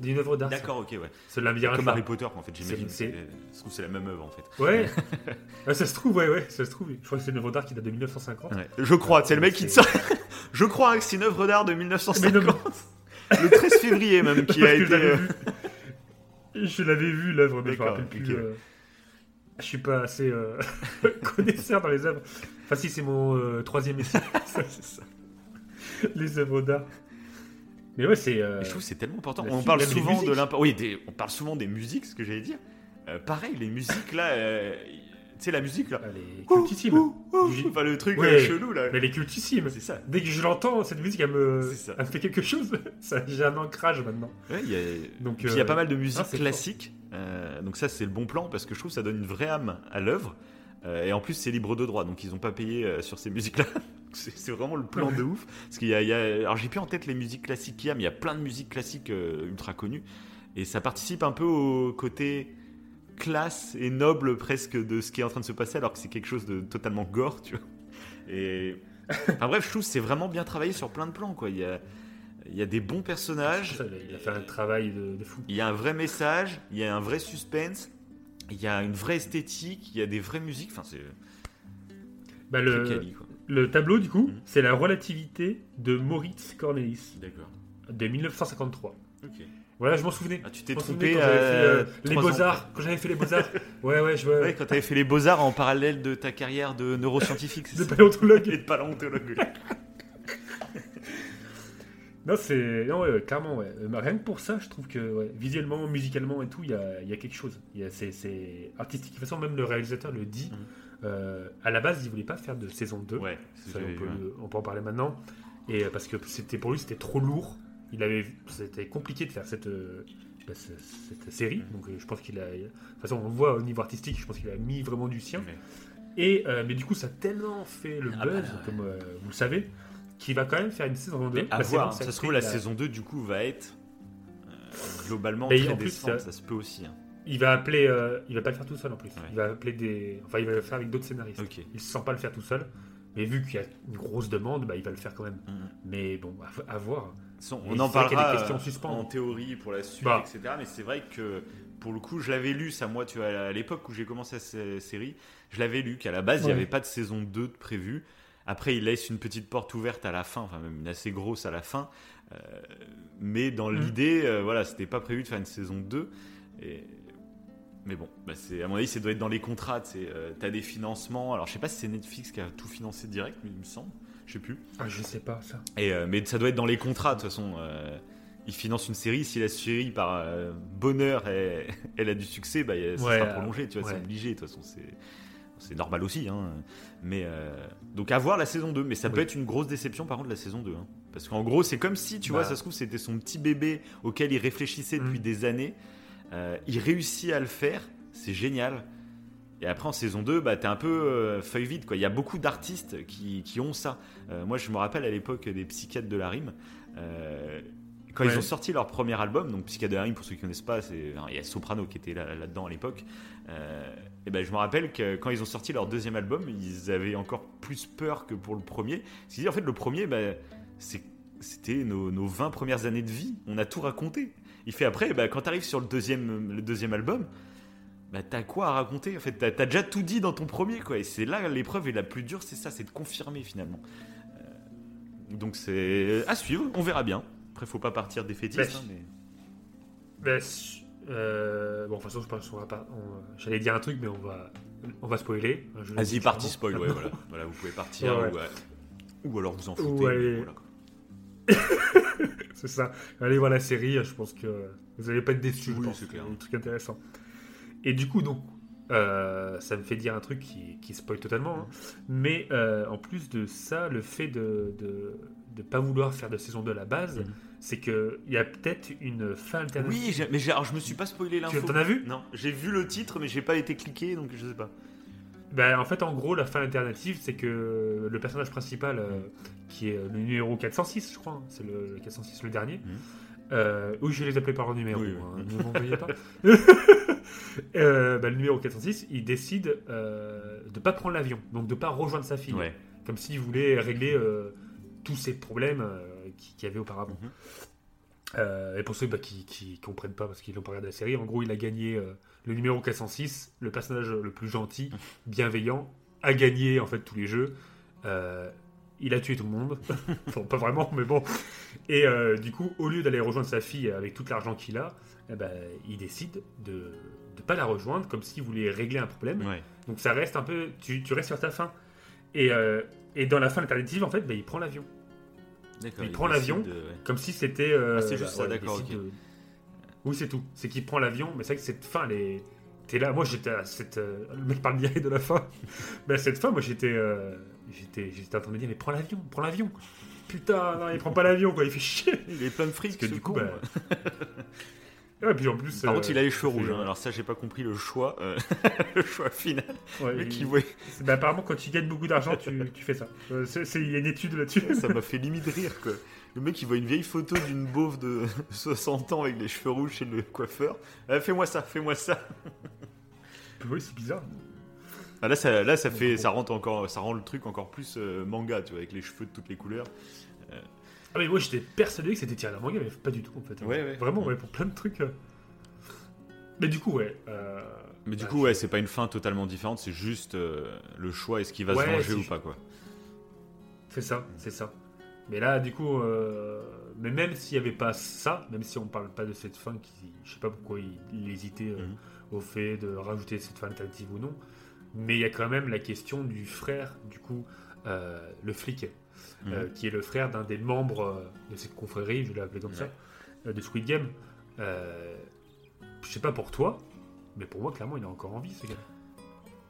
D'une œuvre d'art. D'accord, ok, ouais. C'est labyrinthe. Comme. Harry Potter, en fait, j'imagine. C'est- C'est- Je trouve que c'est la même œuvre, en fait. Ouais. Ah, ça se trouve, ouais, ouais, ça se trouve. Je crois que c'est une œuvre d'art qui date de 1950. Ouais. Je crois, c'est le mec qui te. Je crois que c'est une œuvre d'art de Mais 1950. non, mais- Le 13 février, même, qui a été. euh. Je l'avais vu l'œuvre, mais je me rappelle plus. ok. euh, Je suis pas assez euh, connaisseur dans les œuvres. Enfin, si, c'est mon euh, troisième essai. Ça, c'est ça. Les œuvres d'art. Mais ouais, c'est. euh, Je trouve c'est tellement important. la On parle souvent de l'impact. Oui, des- on parle souvent des musiques, ce que j'allais dire. Euh, pareil, les musiques là. euh, Tu sais, la musique là. Elle est cultissime. Enfin, le truc Ouais. chelou là. Mais elle est cultissime. C'est ça. Dès que je l'entends, cette musique, elle me, ça. elle me fait quelque chose. Ça, J'ai un ancrage maintenant. Ouais, il y a... Donc, Puis il y a pas mal de musique ah, classique. Donc ça, c'est le bon plan parce que je trouve que ça donne une vraie âme à l'œuvre. Euh, et en plus, c'est libre de droit, donc ils n'ont pas payé euh, sur ces musiques-là. c'est vraiment le plan de ouf. Parce qu'il y a, il y a- alors j'ai plus en tête les musiques classiques qu'il y a, mais il y a plein de musiques classiques euh, ultra connues. Et ça participe un peu au côté classe et noble presque de ce qui est en train de se passer, alors que c'est quelque chose de totalement gore, tu vois. Et enfin bref, je trouve c'est vraiment bien travaillé sur plein de plans, quoi. Il y a, il y a des bons personnages. Il a fait un travail de, de fou. Il y a un vrai message, il y a un vrai suspense, il y a une vraie esthétique, il y a des vraies musiques. Enfin, c'est Bah, le, quali, le tableau, du coup, Mhm. c'est la relativité de Moritz Cornelis D'accord. de 1953. Ok. Voilà, je m'en souvenais. Ah, tu t'es trompé quand j'avais euh, fait, euh, les beaux-arts. Quand j'avais fait les beaux-arts. ouais, ouais, je vois. Ouais, quand t'avais fait les beaux-arts en parallèle de ta carrière de neuroscientifique, de paléontologue. Et de paléontologue. Non, c'est. Non, ouais, ouais, clairement, ouais. Euh, mais rien que pour ça, je trouve que ouais, visuellement, musicalement et tout, il y a, y a quelque chose. Il y a- C'est c'est artistique. De toute façon, même le réalisateur le dit. Mhm. euh, à la base, il voulait pas faire de saison 2. Ouais, c'est ce que Ça, j'avais on, peut, on en parler maintenant. Et euh, parce que c'était pour lui, c'était trop lourd. Il avait, c'était compliqué de faire cette, bah, ce- cette série. Mm. Donc je pense qu'il a, de toute façon, on le voit au niveau artistique. Je pense qu'il a mis vraiment du sien. Mais- Et euh, mais du coup, ça a tellement fait le Ah buzz, bah, comme euh, vous le savez, qu'il va quand même faire une saison 2. Mais à Bah, voir, ça se trouve, la saison 2, du coup, va être euh, globalement Mais très en plus, décevante. ça- Ça se peut aussi. hein. Il va appeler, euh, il va pas le faire tout seul en plus. Ouais. Il va appeler des, enfin, il va le faire avec d'autres scénaristes. Ok. Il se sent pas le faire tout seul. Mais vu qu'il y a une grosse demande, bah, il va le faire quand même. Mhm. Mais bon, à, à voir. On en parlera des questions en euh, suspens. en théorie pour la suite, Bah. etc. Mais c'est vrai que pour le coup, je l'avais lu, ça, moi, tu vois, à l'époque où j'ai commencé cette série, je l'avais lu qu'à la base, il n'y avait pas de saison 2 de prévu. Après, il laisse une petite porte ouverte à la fin, enfin, même une assez grosse à la fin. Euh, mais dans Mhm. l'idée, euh, voilà, c'était pas prévu de faire une saison 2. Et... Mais bon, bah c'est, à mon avis, ça doit être dans les contrats. Tu as des financements. Alors, je sais pas si c'est Netflix qui a tout financé direct, mais il me semble. Je sais plus. Ah, je sais pas ça. Et, euh, mais ça doit être dans les contrats, de toute façon. euh, ils financent une série. Si la série, par euh, bonheur, elle, elle a du succès, bah, ça Ouais, sera euh, prolongé. Tu vois, ouais. c'est obligé. De toute façon, c'est, c'est normal aussi. Hein. Mais, euh, donc, à voir la saison 2. Mais ça peut être une grosse déception, par contre, la saison 2. hein. Parce qu'en gros, c'est comme si, tu vois, Bah. ça se trouve, c'était son petit bébé auquel il réfléchissait depuis Mm. des années. Euh, il réussit à le faire. C'est génial. Et après en saison 2, bah, t'es un peu euh, feuille vide. Quoi. Il y a beaucoup d'artistes qui, qui ont ça. Moi je me rappelle à l'époque des Psychiatres de la Rime. Quand Ouais. ils ont sorti leur premier album, donc Rime, pour ceux qui ne connaissent pas, c'est, il y a Soprano qui était là- là-dedans à l'époque. Euh, et ben, je me rappelle que quand ils ont sorti leur deuxième album, ils avaient encore plus peur que pour le premier. Parce en fait, le premier, c'est- c'était nos, nos 20 premières années de vie. On a tout raconté. Il fait après, bah, quand tu arrives sur le deuxième, le deuxième album, bah, t'as quoi à raconter? En fait, t'as as déjà tout dit dans ton premier, quoi. Et c'est là l'épreuve est la plus dure, c'est ça, c'est de confirmer finalement. Euh, donc c'est à suivre, on verra bien. Après, faut pas partir défaitiste. Bah, hein, mais... Su- euh, bon, de toute façon, je pense qu'on va pas. on- J'allais dire un truc, mais on va, on va spoiler. Je le Vas-y, dis parti clairement. spoil, ouais, voilà. voilà. Vous pouvez partir, Ouais, ouais. Ou, euh, ou alors vous en foutez. Ou mais aller- voilà. C'est ça. Allez voir la série, je pense que vous n'allez pas être déçus. je Oui, pense. c'est des trucs intéressants. Et du coup, donc, euh, ça me fait dire un truc qui, qui spoil totalement. hein. Mais euh, en plus de ça, le fait de ne pas vouloir faire de saison 2 à la base, Mhm. C'est qu'il y a peut-être une fin alternative. Oui, mais alors, je me suis pas spoilé l'info. Tu t'en as vu? Non, j'ai vu le titre, mais j'ai pas été cliqué, donc je sais pas. Ben, en fait, en gros, la fin alternative, c'est que le personnage principal, euh, qui est le numéro 406, je crois, hein, c'est le, le 406 le dernier. Euh, oui, je vais les appeler par leur numéro, Oui, oui. hein, ne veuillez pas. Euh, ben, le numéro 406, il décide de pas prendre l'avion, donc de pas rejoindre sa fille, Ouais. comme s'il voulait régler tous ces problèmes qu'il y avait auparavant. Mhm. Euh, et pour ceux bah, qui, qui comprennent pas parce qu'ils n'ont pas regardé la série, en gros, il a gagné euh, le numéro 406, le personnage le plus gentil, bienveillant, a gagné en fait tous les jeux. Euh, il a tué tout le monde, Enfin, pas vraiment, mais bon. Et du coup, au lieu d'aller rejoindre sa fille avec tout l'argent qu'il a, eh ben, il décide de ne pas la rejoindre, comme s'il voulait régler un problème. Ouais. Donc ça reste un peu, tu, tu restes sur ta fin. Et, et dans la fin alternative, en fait, ben, il prend l'avion. D'accord. Il prend l'avion. de-. Comme si c'était. euh, Ah, c'est juste ça, d'accord, de- Oui, c'est tout. C'est qu'il prend l'avion, mais c'est vrai que cette fin, elle est. T'es là, moi j'étais à cette. euh, Le mec parle direct de la fin. mais à cette fin, moi j'étais. euh, J'étais j'étais en train de me dire, mais prends l'avion, prends l'avion. Putain, non, il prend pas l'avion, quoi, il fait chier. Il est plein de fric, Parce que ce du coup, con. bah. Ouais, puis en plus. Par euh, contre, il a les cheveux rouges. hein. euh, Alors ça, j'ai pas compris le choix, euh, le choix final. ouais, c'est- bah, apparemment, quand tu gagnes beaucoup d'argent, tu, tu fais ça. Euh, Il y a une étude là-dessus. ça m'a fait limite rire, quoi. Le mec, il voit une vieille photo d'une beauve de 60 ans avec les cheveux rouges chez le coiffeur. Fais-moi ça, fais-moi ça. Oui, c'est bizarre. Ah, là, ça, là, ça fait, ça encore, ça rend le truc encore plus euh, manga, tu vois, avec les cheveux de toutes les couleurs. Ah, mais moi j'étais persuadé que c'était tiré d'un manga, mais pas du tout en fait. Ouais, ouais. Vraiment, ouais, pour plein de trucs. euh. Mais du coup, ouais. euh, Mais du bah, coup, ouais, c'est pas une fin totalement différente, c'est juste euh, le choix, est-ce qu'il va Ouais, se venger ou pas, quoi. C'est ça, c'est ça. Mais là, du coup, euh, mais même s'il n'y avait pas ça, même si on parle pas de cette fin, qui, je sais pas pourquoi il, il hésitait euh, Mhm. au fait de rajouter cette fin alternative ou non, mais il y a quand même la question du frère, du coup, euh, le flic, euh, Mhm. qui est le frère d'un des membres euh, de cette confrérie, je vais l'appeler comme ça, euh, de Squid Game. Je sais pas pour toi, mais pour moi, clairement, il est encore en vie, ce gars.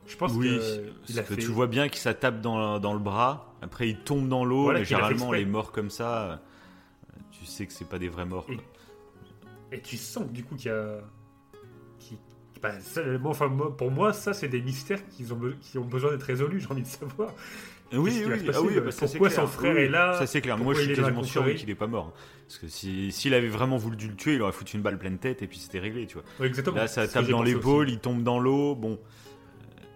Je pense Oui, que il parce a que fait. tu vois bien qu'il ça tape dans, dans le bras, après il tombe dans l'eau, Voilà, mais a généralement les morts comme ça, tu sais que c'est pas des vrais morts. quoi. Et tu sens du coup qu'il y a. ça, moi, enfin, moi- pour moi, ça, c'est des mystères qui ont, qui ont besoin d'être résolus, j'ai envie de savoir. Oui, va oui, passer, ah oui, euh, bah, pourquoi son frère Oui, est là Ça c'est clair. Moi je suis quasiment sûr qu'il est pas mort. Parce que si- s'il avait vraiment voulu le tuer, il aurait foutu une balle pleine tête et puis c'était réglé, tu vois. Exactement. Là ça tape dans l'épaule, il tombe dans l'eau, bon.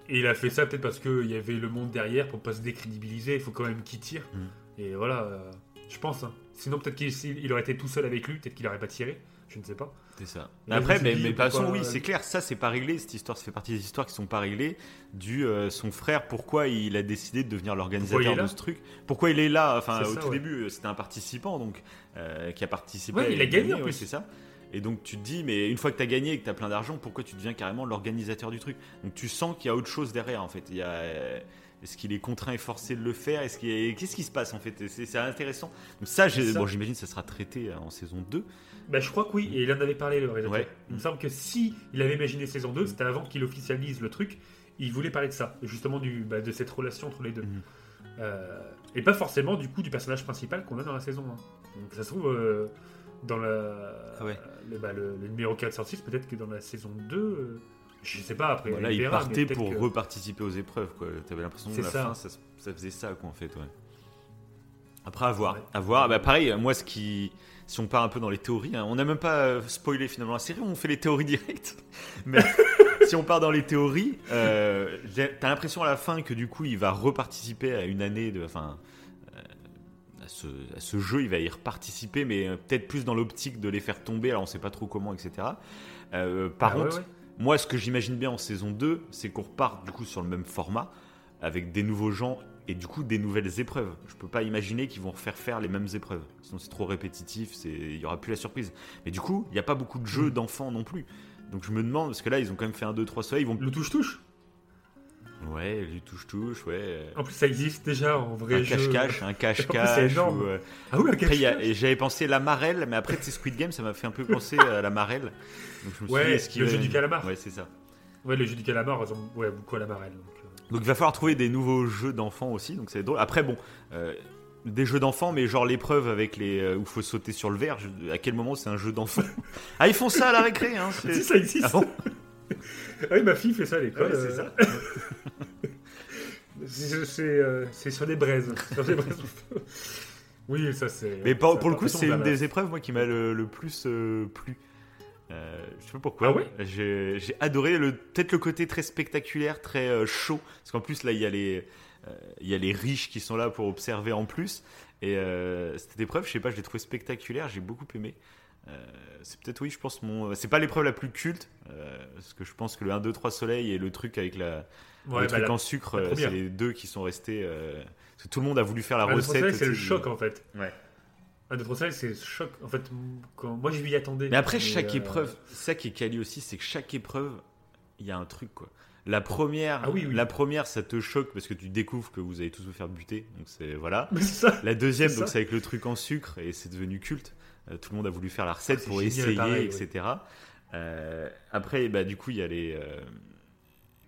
Et il a fait ça peut-être parce qu'il y avait le monde derrière pour pas se décrédibiliser. Il faut quand même qu'il tire. Mm. Et voilà, euh, je pense. hein. Sinon, peut-être qu'il il aurait été tout seul avec lui, peut-être qu'il aurait pas tiré. Je ne sais pas. C'est ça. Après, mais, mais dit, de toute façon, pourquoi- oui, c'est clair, ça c'est pas réglé. Cette histoire, ça fait partie des histoires qui sont pas réglées. Du euh, son frère, pourquoi il a décidé de devenir l'organisateur de ce truc? Pourquoi il est là? Enfin, au ça, tout ouais. début, euh, c'était un participant donc euh, qui a participé. Ouais, il a gagné, ouais, plus. c'est ça. Et donc tu te dis, mais une fois que tu as gagné et que tu as plein d'argent, pourquoi tu deviens carrément l'organisateur du truc? Donc tu sens qu'il y a autre chose derrière en fait. Il y a, euh, est-ce qu'il est contraint et forcé de le faire? Est-ce qu'il y a- Qu'est-ce qui se passe en fait? C'est intéressant. Donc ça, bon, j'imagine que ça sera traité euh, en saison 2. Bah, je crois que oui, et il en avait parlé le réalisateur. Ouais. Il me semble que si il avait imaginé saison 2, c'était avant qu'il officialise le truc. Il voulait parler de ça, justement du, bah, de cette relation entre les deux. Mhm. Euh, et pas forcément du coup du personnage principal qu'on a dans la saison 1. Donc ça se trouve, euh, dans la, Ah ouais. le, bah, le- le numéro 406, peut-être que dans la saison 2, euh, je sais pas après. Voilà, on il partait pour que- reparticiper aux épreuves. quoi. T'avais l'impression que la ça. fin, ça faisait ça, quoi, en fait. Ouais. Après, à voir. Ouais. À voir. Bah, pareil, moi, ce qui. Si on part un peu dans les théories, hein, on n'a même pas euh, spoilé finalement la série, on fait les théories directes. Mais si on part dans les théories, euh, t'as l'impression à la fin que du coup, il va reparticiper à une année de. Enfin. euh, À ce, à ce jeu, il va y reparticiper, mais euh, peut-être plus dans l'optique de les faire tomber, alors on sait pas trop comment, etc. Euh, par Ah ouais, contre, ouais. moi, ce que j'imagine bien en saison 2, c'est qu'on repart du coup sur le même format, avec des nouveaux gens et du coup des nouvelles épreuves. Je peux pas imaginer qu'ils vont refaire faire les mêmes épreuves. Sinon, c'est trop répétitif, c'est- il y aura plus la surprise. Mais du coup, il n'y a pas beaucoup de jeux Mm. d'enfants non plus. Donc je me demande, parce que là, ils ont quand même fait un 2, 3 soleils, ils vont. Le touche-touche? Ouais, du touche-touche, ouais. En plus, ça existe déjà en vrai Un cache-cache, un cache-cache. ou, euh, Ah oui, un cache-cache. j'avais pensé la marelle, mais après, c'est Squid Game, ça m'a fait un peu penser à la marelle. Donc je me suis Ouais, dit, le jeu du calamar. Ouais, c'est ça. Ouais, le jeu du calamar ouais, beaucoup à la marelle. donc. Donc il va falloir trouver des nouveaux jeux d'enfants aussi, donc c'est drôle. Après bon, euh, des jeux d'enfants, mais genre l'épreuve avec les euh, où faut sauter sur le verre. je- à quel moment c'est un jeu d'enfant? Ah ils font ça à la récré, hein. Si ça existe. Ah bon? Ah oui, ma fille fait ça à l'école. Ouais, c'est euh. ça. C'est sur des braises. Sur des braises. oui, ça c'est. Mais pour, pour le coup, c'est une des épreuves moi qui m'a le, le plus plu. Euh, je sais pas pourquoi. Ah ouais J'ai j'ai adoré le peut-être le côté très spectaculaire, très euh, chaud, parce qu'en plus là il y a les euh, il y a les riches qui sont là pour observer en plus. Et euh, cette épreuve, je sais pas, je l'ai trouvé spectaculaire, j'ai beaucoup aimé. Euh, c'est peut-être oui, je pense mon. C'est pas l'épreuve la plus culte, euh, parce que je pense que le 1, 2, 3 soleil et le truc avec la, Ouais, le bah, truc la- en sucre, c'est les deux qui sont restés. euh, parce que tout le monde a voulu faire la de recette. Soleil, c'est le choc en fait. Ouais. Un de Soleil, c'est choc. En fait, quand... moi je m'y attendais. Mais après, chaque euh, épreuve, ça qui est quali aussi, c'est que chaque épreuve, il y a un truc quoi. La première, Ah oui, oui. la première, ça te choque parce que tu découvres que vous allez tous vous faire buter. Donc c'est voilà. Ça. La deuxième, C'est donc c'est avec le truc en sucre et c'est devenu culte. Euh, tout le monde a voulu faire la recette Ah, pour génial, essayer, pareil, etc. Euh, après, bah du coup, il y a les, euh,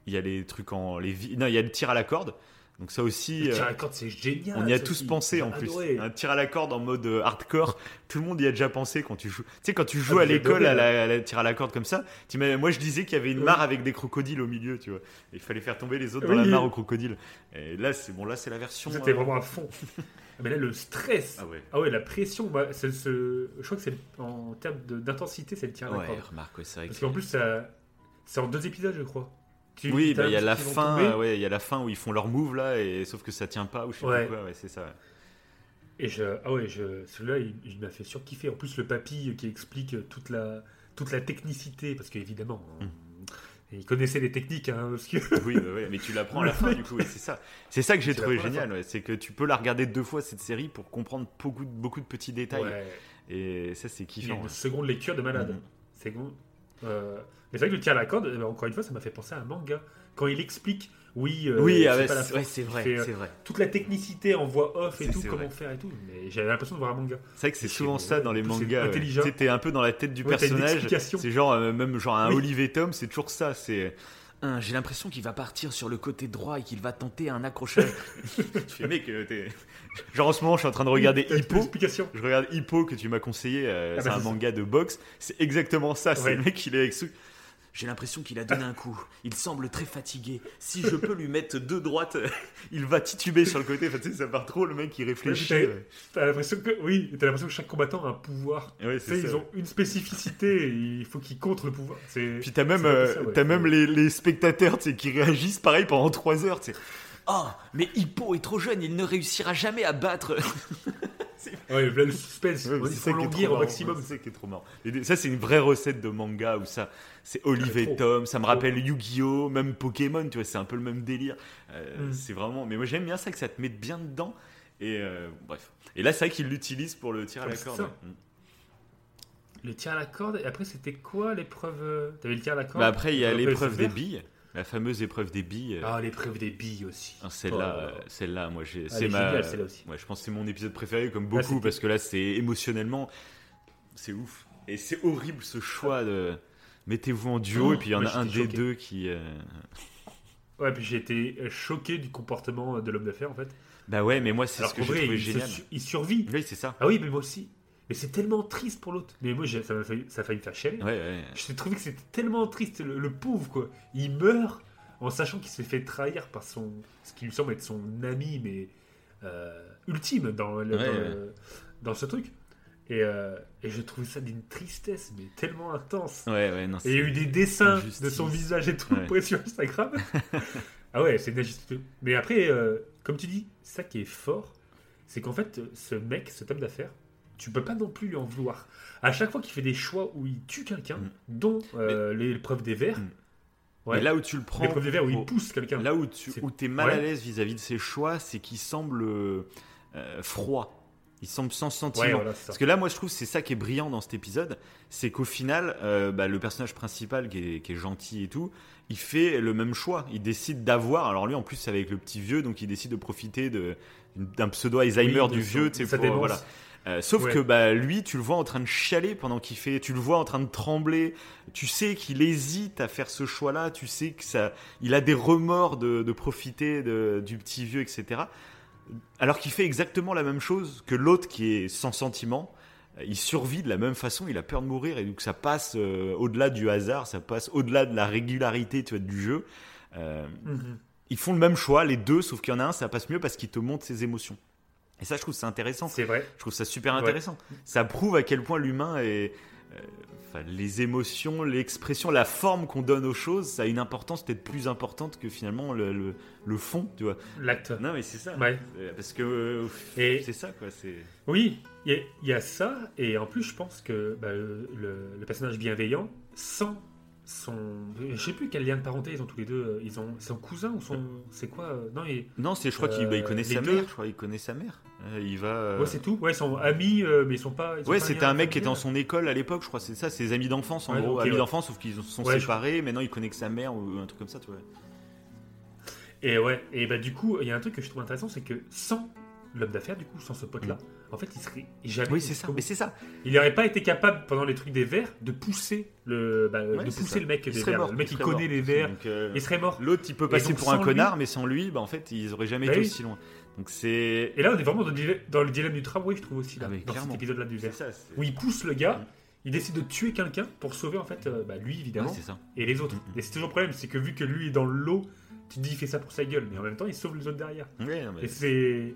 il y a les trucs en, les, non, il y a le tir à la corde. Donc ça aussi, Le euh, tir à la corde, c'est génial. on y a tous aussi. pensé en plus. Un tir à la corde en mode euh, hardcore, tout le monde y a déjà pensé quand tu joues. Tu sais, quand tu joues Ah, à j'ai l'école à la, à la tir à la corde comme ça, moi je disais qu'il y avait une mare avec des crocodiles au milieu, tu vois. Et il fallait faire tomber les autres dans la mare aux crocodiles. Et là, c'est bon, là c'est la version. C'était euh, vraiment à fond. Mais là, le stress. Ah ouais. Ah ouais, la pression. bah. Je crois que c'est en termes d'intensité, c'est le tir à la Ouais, corde. remarque, ouais, vrai. Parce que- qu'en plus, ça... c'est en deux épisodes, je crois. Tu- Oui, bah, il y a la fin, ouais, il y a la fin où ils font leur move là, et sauf que ça tient pas ou je sais Ouais. pas quoi, ouais, c'est ça. Et je, ah ouais, je, celui-là, il, il m'a fait surkiffer. En plus, le papy qui explique toute la, toute la technicité, parce qu'évidemment, Mm. il connaissait les techniques, hein, parce que Oui, bah ouais, mais tu l'apprends à la fin, du coup, et c'est ça. C'est ça que j'ai trouvé génial, ouais, c'est que tu peux la regarder deux fois cette série pour comprendre beaucoup, de- beaucoup de petits détails, et ça c'est il y a kiffant. une seconde lecture de malade. C'est bon. Euh, mais c'est vrai que le tir à la corde, eh ben, encore une fois, ça m'a fait penser à un manga. Quand il explique, oui, euh, Oui, c'est ah c'est ouais, vrai, euh, c'est vrai. toute la technicité en voix off et tout, comment vrai. faire et tout. Mais j'avais l'impression de voir un manga. C'est vrai que c'est souvent ça dans les mangas. ouais. Tu t'es un peu dans la tête du Ouais, personnage. C'est genre, euh, même genre un Oui. Tom, c'est toujours ça. C'est Hein, J'ai l'impression qu'il va partir sur le côté droit et qu'il va tenter un accrochage. je fais, mec, t'es- genre en ce moment, je suis en train de regarder Hippo. explication. Je regarde Hippo que tu m'as conseillé, euh, Ah c'est bah, un manga de boxe. C'est exactement ça. C'est le mec, il est avec ce. J'ai l'impression qu'il a donné un coup. Il semble très fatigué. Si je peux lui mettre deux droites, il va tituber sur le côté. Enfin, tu sais, ça part trop, le mec, il réfléchit. T'as l'impression que oui, t'as l'impression que chaque combattant a un pouvoir. Ouais, Tu c'est sais, ça. ils ont une spécificité, et il faut qu'ils contre le pouvoir. Puis t'as même, peu euh, ça, ouais. t'as même les, les spectateurs tu sais, qui réagissent pareil pendant 3 heures. tu sais. Oh, mais Hippo est trop jeune, il ne réussira jamais à battre. Ouais, là, le suspense, Ouais, c'est ça qui est trop au marrant. maximum. C'est ça qui est trop marrant. Et ça, c'est une vraie recette de manga où ça, c'est Olive et. Tom. Ça me rappelle Yu-Gi-Oh, même Pokémon. Tu vois, c'est un peu le même délire. Euh, Mm. C'est vraiment. Mais moi, j'aime bien ça que ça te mette bien dedans. Et euh, bref. Et là, c'est vrai qu'ils l'utilisent pour le tir à Ouais, la corde. Mm. Le tir à la corde, et après c'était quoi l'épreuve euh, T'avais le tir à la corde? Bah après, il y a l'épreuve des billes. La fameuse épreuve des billes. Ah, l'épreuve des billes aussi. Ah, Celle-là, Oh. euh, celle-là, moi, j'ai. Ah, c'est ma. géniale, celle-là aussi. Ouais, je pense que c'est mon épisode préféré, comme Là, beaucoup, parce que là, c'est émotionnellement, c'est ouf. Et c'est horrible ce choix de. Mettez-vous en duo, Oh, et puis il y en a un des choqué. deux qui. euh, Ouais, puis j'ai été euh, choqué du comportement de l'homme d'affaires en fait. Bah ouais, mais moi, c'est ce que j'ai trouvé il, génial. su- il survit. Oui, c'est ça. Ah oui, mais moi aussi. Mais c'est tellement triste pour l'autre. Mais moi, ça m'a failli, ça a failli me faire chialer. Ouais, ouais. J'ai trouvé que c'était tellement triste, le, le pauvre quoi. Il meurt en sachant qu'il s'est fait trahir par son, ce qui lui semble être son ami, mais euh, ultime dans, le- Ouais, dans, ouais. le- dans ce truc. Et, euh, et je trouvais ça d'une tristesse, mais tellement intense. Ouais, ouais, non, Et il y a eu des dessins Injustice. de son visage et tout sur Instagram. ah ouais, c'est une injustice. Mais après, euh, comme tu dis, ça qui est fort, c'est qu'en fait, ce mec, cet homme d'affaires, tu peux pas non plus lui en vouloir. À chaque fois qu'il fait des choix où il tue quelqu'un, Mm. dont euh, l'épreuve des vers, Mm. ouais, Mais là où tu le prends. l'épreuve des vers où il pousse quelqu'un. Là où tu où es mal Ouais. à l'aise vis-à-vis de ses choix, c'est qu'il semble euh, euh, froid. Il semble sans sentiment. Ouais, voilà. Parce que là, moi, je trouve que c'est ça qui est brillant dans cet épisode, c'est qu'au final, euh, bah, le personnage principal qui est, qui est gentil et tout, il fait le même choix. Il décide d'avoir. Alors lui, en plus, c'est avec le petit vieux, donc il décide de profiter de d'un pseudo Alzheimer Oui, du son- vieux, sa pour, voilà. Euh, sauf Ouais. que bah, lui, tu le vois en train de chialer pendant qu'il fait. Tu le vois en train de trembler. Tu sais qu'il hésite à faire ce choix-là. Tu sais que ça, il a des remords de, de profiter de- du petit vieux, etc. Alors qu'il fait exactement la même chose que l'autre qui est sans sentiment. Euh, Il survit de la même façon. Il a peur de mourir et donc ça passe euh, au-delà du hasard. Ça passe au-delà de la régularité, tu vois, du jeu. Euh, Mhm. ils font le même choix, les deux, sauf qu'il y en a un, ça passe mieux parce qu'il te montre ses émotions. Et ça, je trouve ça intéressant. C'est vrai. Je trouve ça super Ouais. intéressant. Ça prouve à quel point l'humain est. euh, enfin, les émotions, l'expression, la forme qu'on donne aux choses, ça a une importance peut-être plus importante que finalement le, le, le fond, tu vois. L'acte. Non, mais c'est ça. Ouais. Euh, Parce que euh, c'est ça, quoi. Oui, il y, a- il y a ça, et en plus, je pense que bah, le, le- le personnage bienveillant, sans son. Je sais plus quel lien de parenté ils ont tous les deux. euh, Ils ont son cousin ou son. C'est quoi euh, Non, il- Non, c'est. Je crois qu'il bah, il Euh, connaît les sa deux. mère. Je crois qu'il connaît sa mère. Euh, il va. euh, ouais, c'est tout. Ouais, ils sont amis, euh, mais ils sont pas. ils Ouais, c'était un mec qui était familial. son école à l'époque, je crois, c'est ça, ses amis d'enfance en Ouais, gros, amis ouais. d'enfance, sauf qu'ils sont Ouais, je- séparés, maintenant il connaît que sa mère ou un truc comme ça, tu vois. Et ouais, et bah du coup, il y a un truc que je trouve intéressant, c'est que sans l'homme d'affaires, du coup, sans ce pote-là, en fait, il serait jamais. Oui, c'est ça, mais c'est ça. Il n'aurait pas été capable pendant les trucs des vers de pousser le, bah, Ouais, de pousser ça. le mec Il des vers. mort, le mec, il connaît mort. les vers. Donc, euh, Il serait mort. L'autre, il peut passer donc, pour un connard, mais sans lui, bah en fait, ils auraient jamais Bah été oui. aussi loin. Donc c'est. Et là, on est vraiment dans, le dilemme- dans le dilemme du tramway, je trouve aussi, là, Ah, dans clairement. cet épisode-là du C'est vers. ça. c'est- Où il pousse le gars, il décide de tuer quelqu'un pour sauver, en fait, euh, bah, lui, Ouais, évidemment, c'est ça. et les autres. Mm, mm. Et c'est toujours le problème, c'est que vu que lui est dans l'eau, tu te dis, il fait ça pour sa gueule, mais en même temps, il sauve les autres derrière. Ouais, non, mais- Et c'est.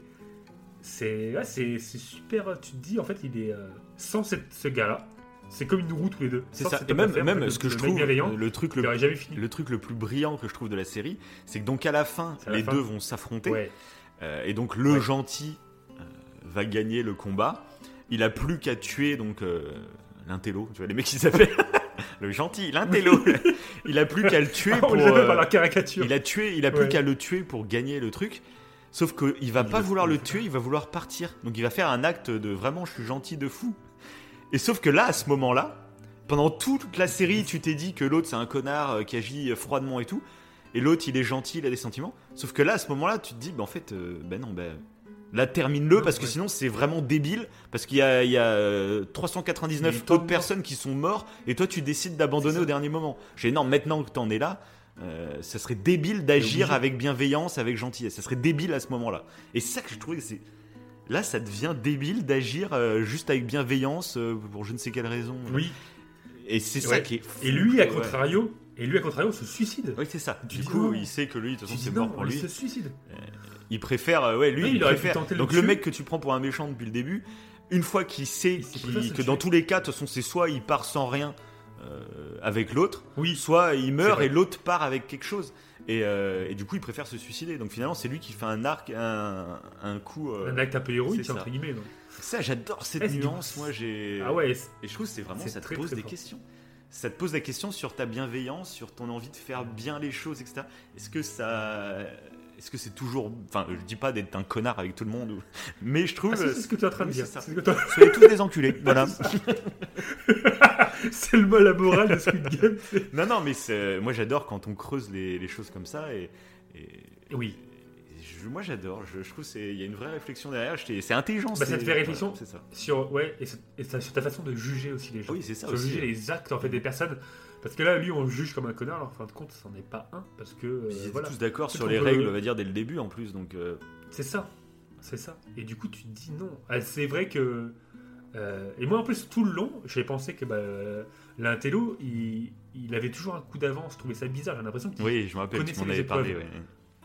C'est ouais, c'est c'est super. Tu te dis, en fait, il est. euh, sans cette- ce gars-là, c'est comme une roue tous les deux. C'est Sans ça. cette Et même, affaire, même le- ce que le je mec trouve, bienveillant, le truc il le, aurait jamais fini. le truc le plus brillant que je trouve de la série, c'est que donc à la fin, C'est à la les fin. deux vont s'affronter. Ouais. Euh, et donc le Ouais. gentil euh, va gagner le combat. Il a plus qu'à tuer donc euh, l'intello, tu vois les mecs qui s'appellent le gentil, l'intello. il a plus qu'à le tuer Ah, pour on les appelle euh, par la caricature. il a tué, il a plus Ouais. qu'à le tuer pour gagner le truc. Sauf qu'il va pas vouloir le tuer, il va vouloir partir. Donc il va faire un acte de vraiment je suis gentil de fou. Et sauf que là, à ce moment-là, pendant toute la série, tu t'es dit que l'autre c'est un connard euh, qui agit froidement et tout. Et l'autre il est gentil, il a des sentiments. Sauf que là, à ce moment-là, tu te dis, bah en fait, euh, ben non, ben. Là, termine-le parce que sinon c'est vraiment débile. Parce qu'il y a, il y a euh, 399 Il est pas autres personnes qui sont morts et toi tu décides d'abandonner au dernier moment. J'ai non, maintenant que t'en es là, euh, ça serait débile d'agir avec bienveillance, avec gentillesse. Ça serait débile à ce moment-là. Et c'est ça que je trouvais que c'est. Là, ça devient débile d'agir euh, juste avec bienveillance euh, pour je ne sais quelle raison. Oui. Et c'est ça qui est. fou, Et lui, à ouais. contrario, et lui, à contrario, se suicide. Oui, c'est ça. Du coup, non. il sait que lui, de toute façon, c'est non, mort pour il lui. se suicide. Il préfère, ouais, lui, Oui, il, il aurait préfère. tenter de le Donc le mec que tu prends pour un méchant depuis le début, une fois qu'il sait Il que dans tous les cas, de toute façon, c'est soit il part sans rien avec l'autre, Oui. soit il meurt et l'autre part avec quelque chose. Et, euh, et du coup, il préfère se suicider. Donc finalement, c'est lui qui fait un arc, un, un coup. euh, Un acte un peu héroïque, entre guillemets. Ça, j'adore cette Eh, nuance. Moi, j'ai. Ah ouais, Et je trouve que c'est vraiment ça te très, pose très des fort. questions. Ça te pose la question sur ta bienveillance, sur ton envie de faire bien les choses, etc. Est-ce que ça, est-ce que c'est toujours, enfin, je dis pas d'être un connard avec tout le monde, mais je trouve. Ah, c'est ce que tu es en train de dire. Soyez tous des enculés. Voilà. C'est le mot la morale de Squid Game. non, non, mais moi j'adore quand on creuse les, les choses comme ça et. et- Oui. je- moi j'adore. Je, je trouve qu'il y a une vraie réflexion derrière. C'est intelligent. Bah, ça te fait réflexion. voilà, ça. Sur, ouais, et, c'est- et ça- sur ta façon de juger aussi les gens. Oui, c'est ça Sur aussi. juger les actes en fait des personnes. Parce que là, lui, on le juge comme un connard, alors en fin de compte, c'en est pas un. Parce que. euh, Ils étaient voilà. tous d'accord sur les règles, on va dire, dès le début en plus. Donc. euh, C'est ça. C'est ça. Et du coup, tu te dis non. Ah, c'est vrai que. euh, et moi, en plus, tout le long, j'avais pensé que bah, l'intello, il, il avait toujours un coup d'avance. Je trouvais ça bizarre. J'ai l'impression qu'il. Oui, je me rappelle, m'en les avais parlé. épreuves.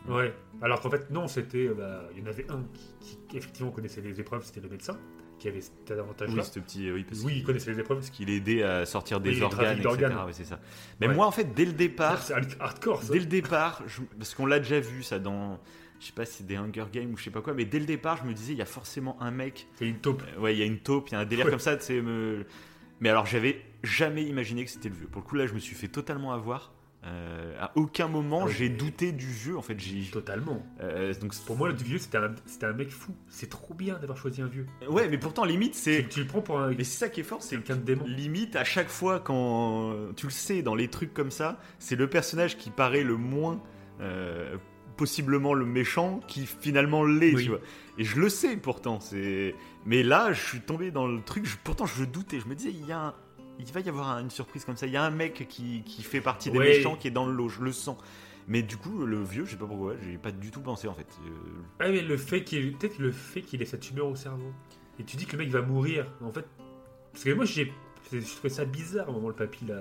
ouais. Ouais. Alors qu'en fait, non, c'était. euh, bah, il y en avait un qui, qui, effectivement connaissait les épreuves, c'était le médecin, qui avait cet avantage-là. Oui, ce petit. Oui, parce Oui, il connaissait les épreuves. parce qu'il aidait à sortir des Oui, organes, etc. Ouais, c'est ça. Mais Ouais. moi, en fait, dès le départ, C'est hard- hardcore, ça. dès le départ, je- parce qu'on l'a déjà vu ça dans, je sais pas si c'est des Hunger Games ou je sais pas quoi, mais dès le départ, je me disais, il y a forcément un mec, C'est une taupe. euh, ouais, il y a une taupe, il y a un délire Ouais. comme ça, tu sais, me... Mais alors, j'avais jamais imaginé que c'était le vieux. Pour le coup, là, je me suis fait totalement avoir. Euh, à aucun moment, Ah j'ai douté du vieux. En fait, j'ai. Totalement. euh, donc, Pour moi, le vieux, c'était un, c'était un mec fou. C'est trop bien d'avoir choisi un vieux. ouais, mais pourtant, limite, c'est. Tu, tu le prends pour un Mais c'est ça qui est fort, c'est quelqu'un de démon. Limite, à chaque fois quand tu le sais, dans les trucs comme ça, c'est le personnage qui paraît le moins euh, possiblement le méchant qui finalement l'est, Oui. tu vois. Et je le sais pourtant. C'est. Mais là, je suis tombé dans le truc. je- Pourtant, je doutais. Je me disais, il y a un- il va y avoir un- une surprise comme ça. Il y a un mec qui, qui fait partie des Ouais. méchants qui est dans le lot. Je le sens. Mais du coup, le vieux, je sais pas pourquoi, j'ai pas du tout pensé en fait. Euh, Ah, mais le fait qu'il peut-être le fait qu'il ait cette tumeur au cerveau. Et tu dis que le mec va mourir. En fait, parce que moi, j'ai, je trouvais ça bizarre au moment le papy là,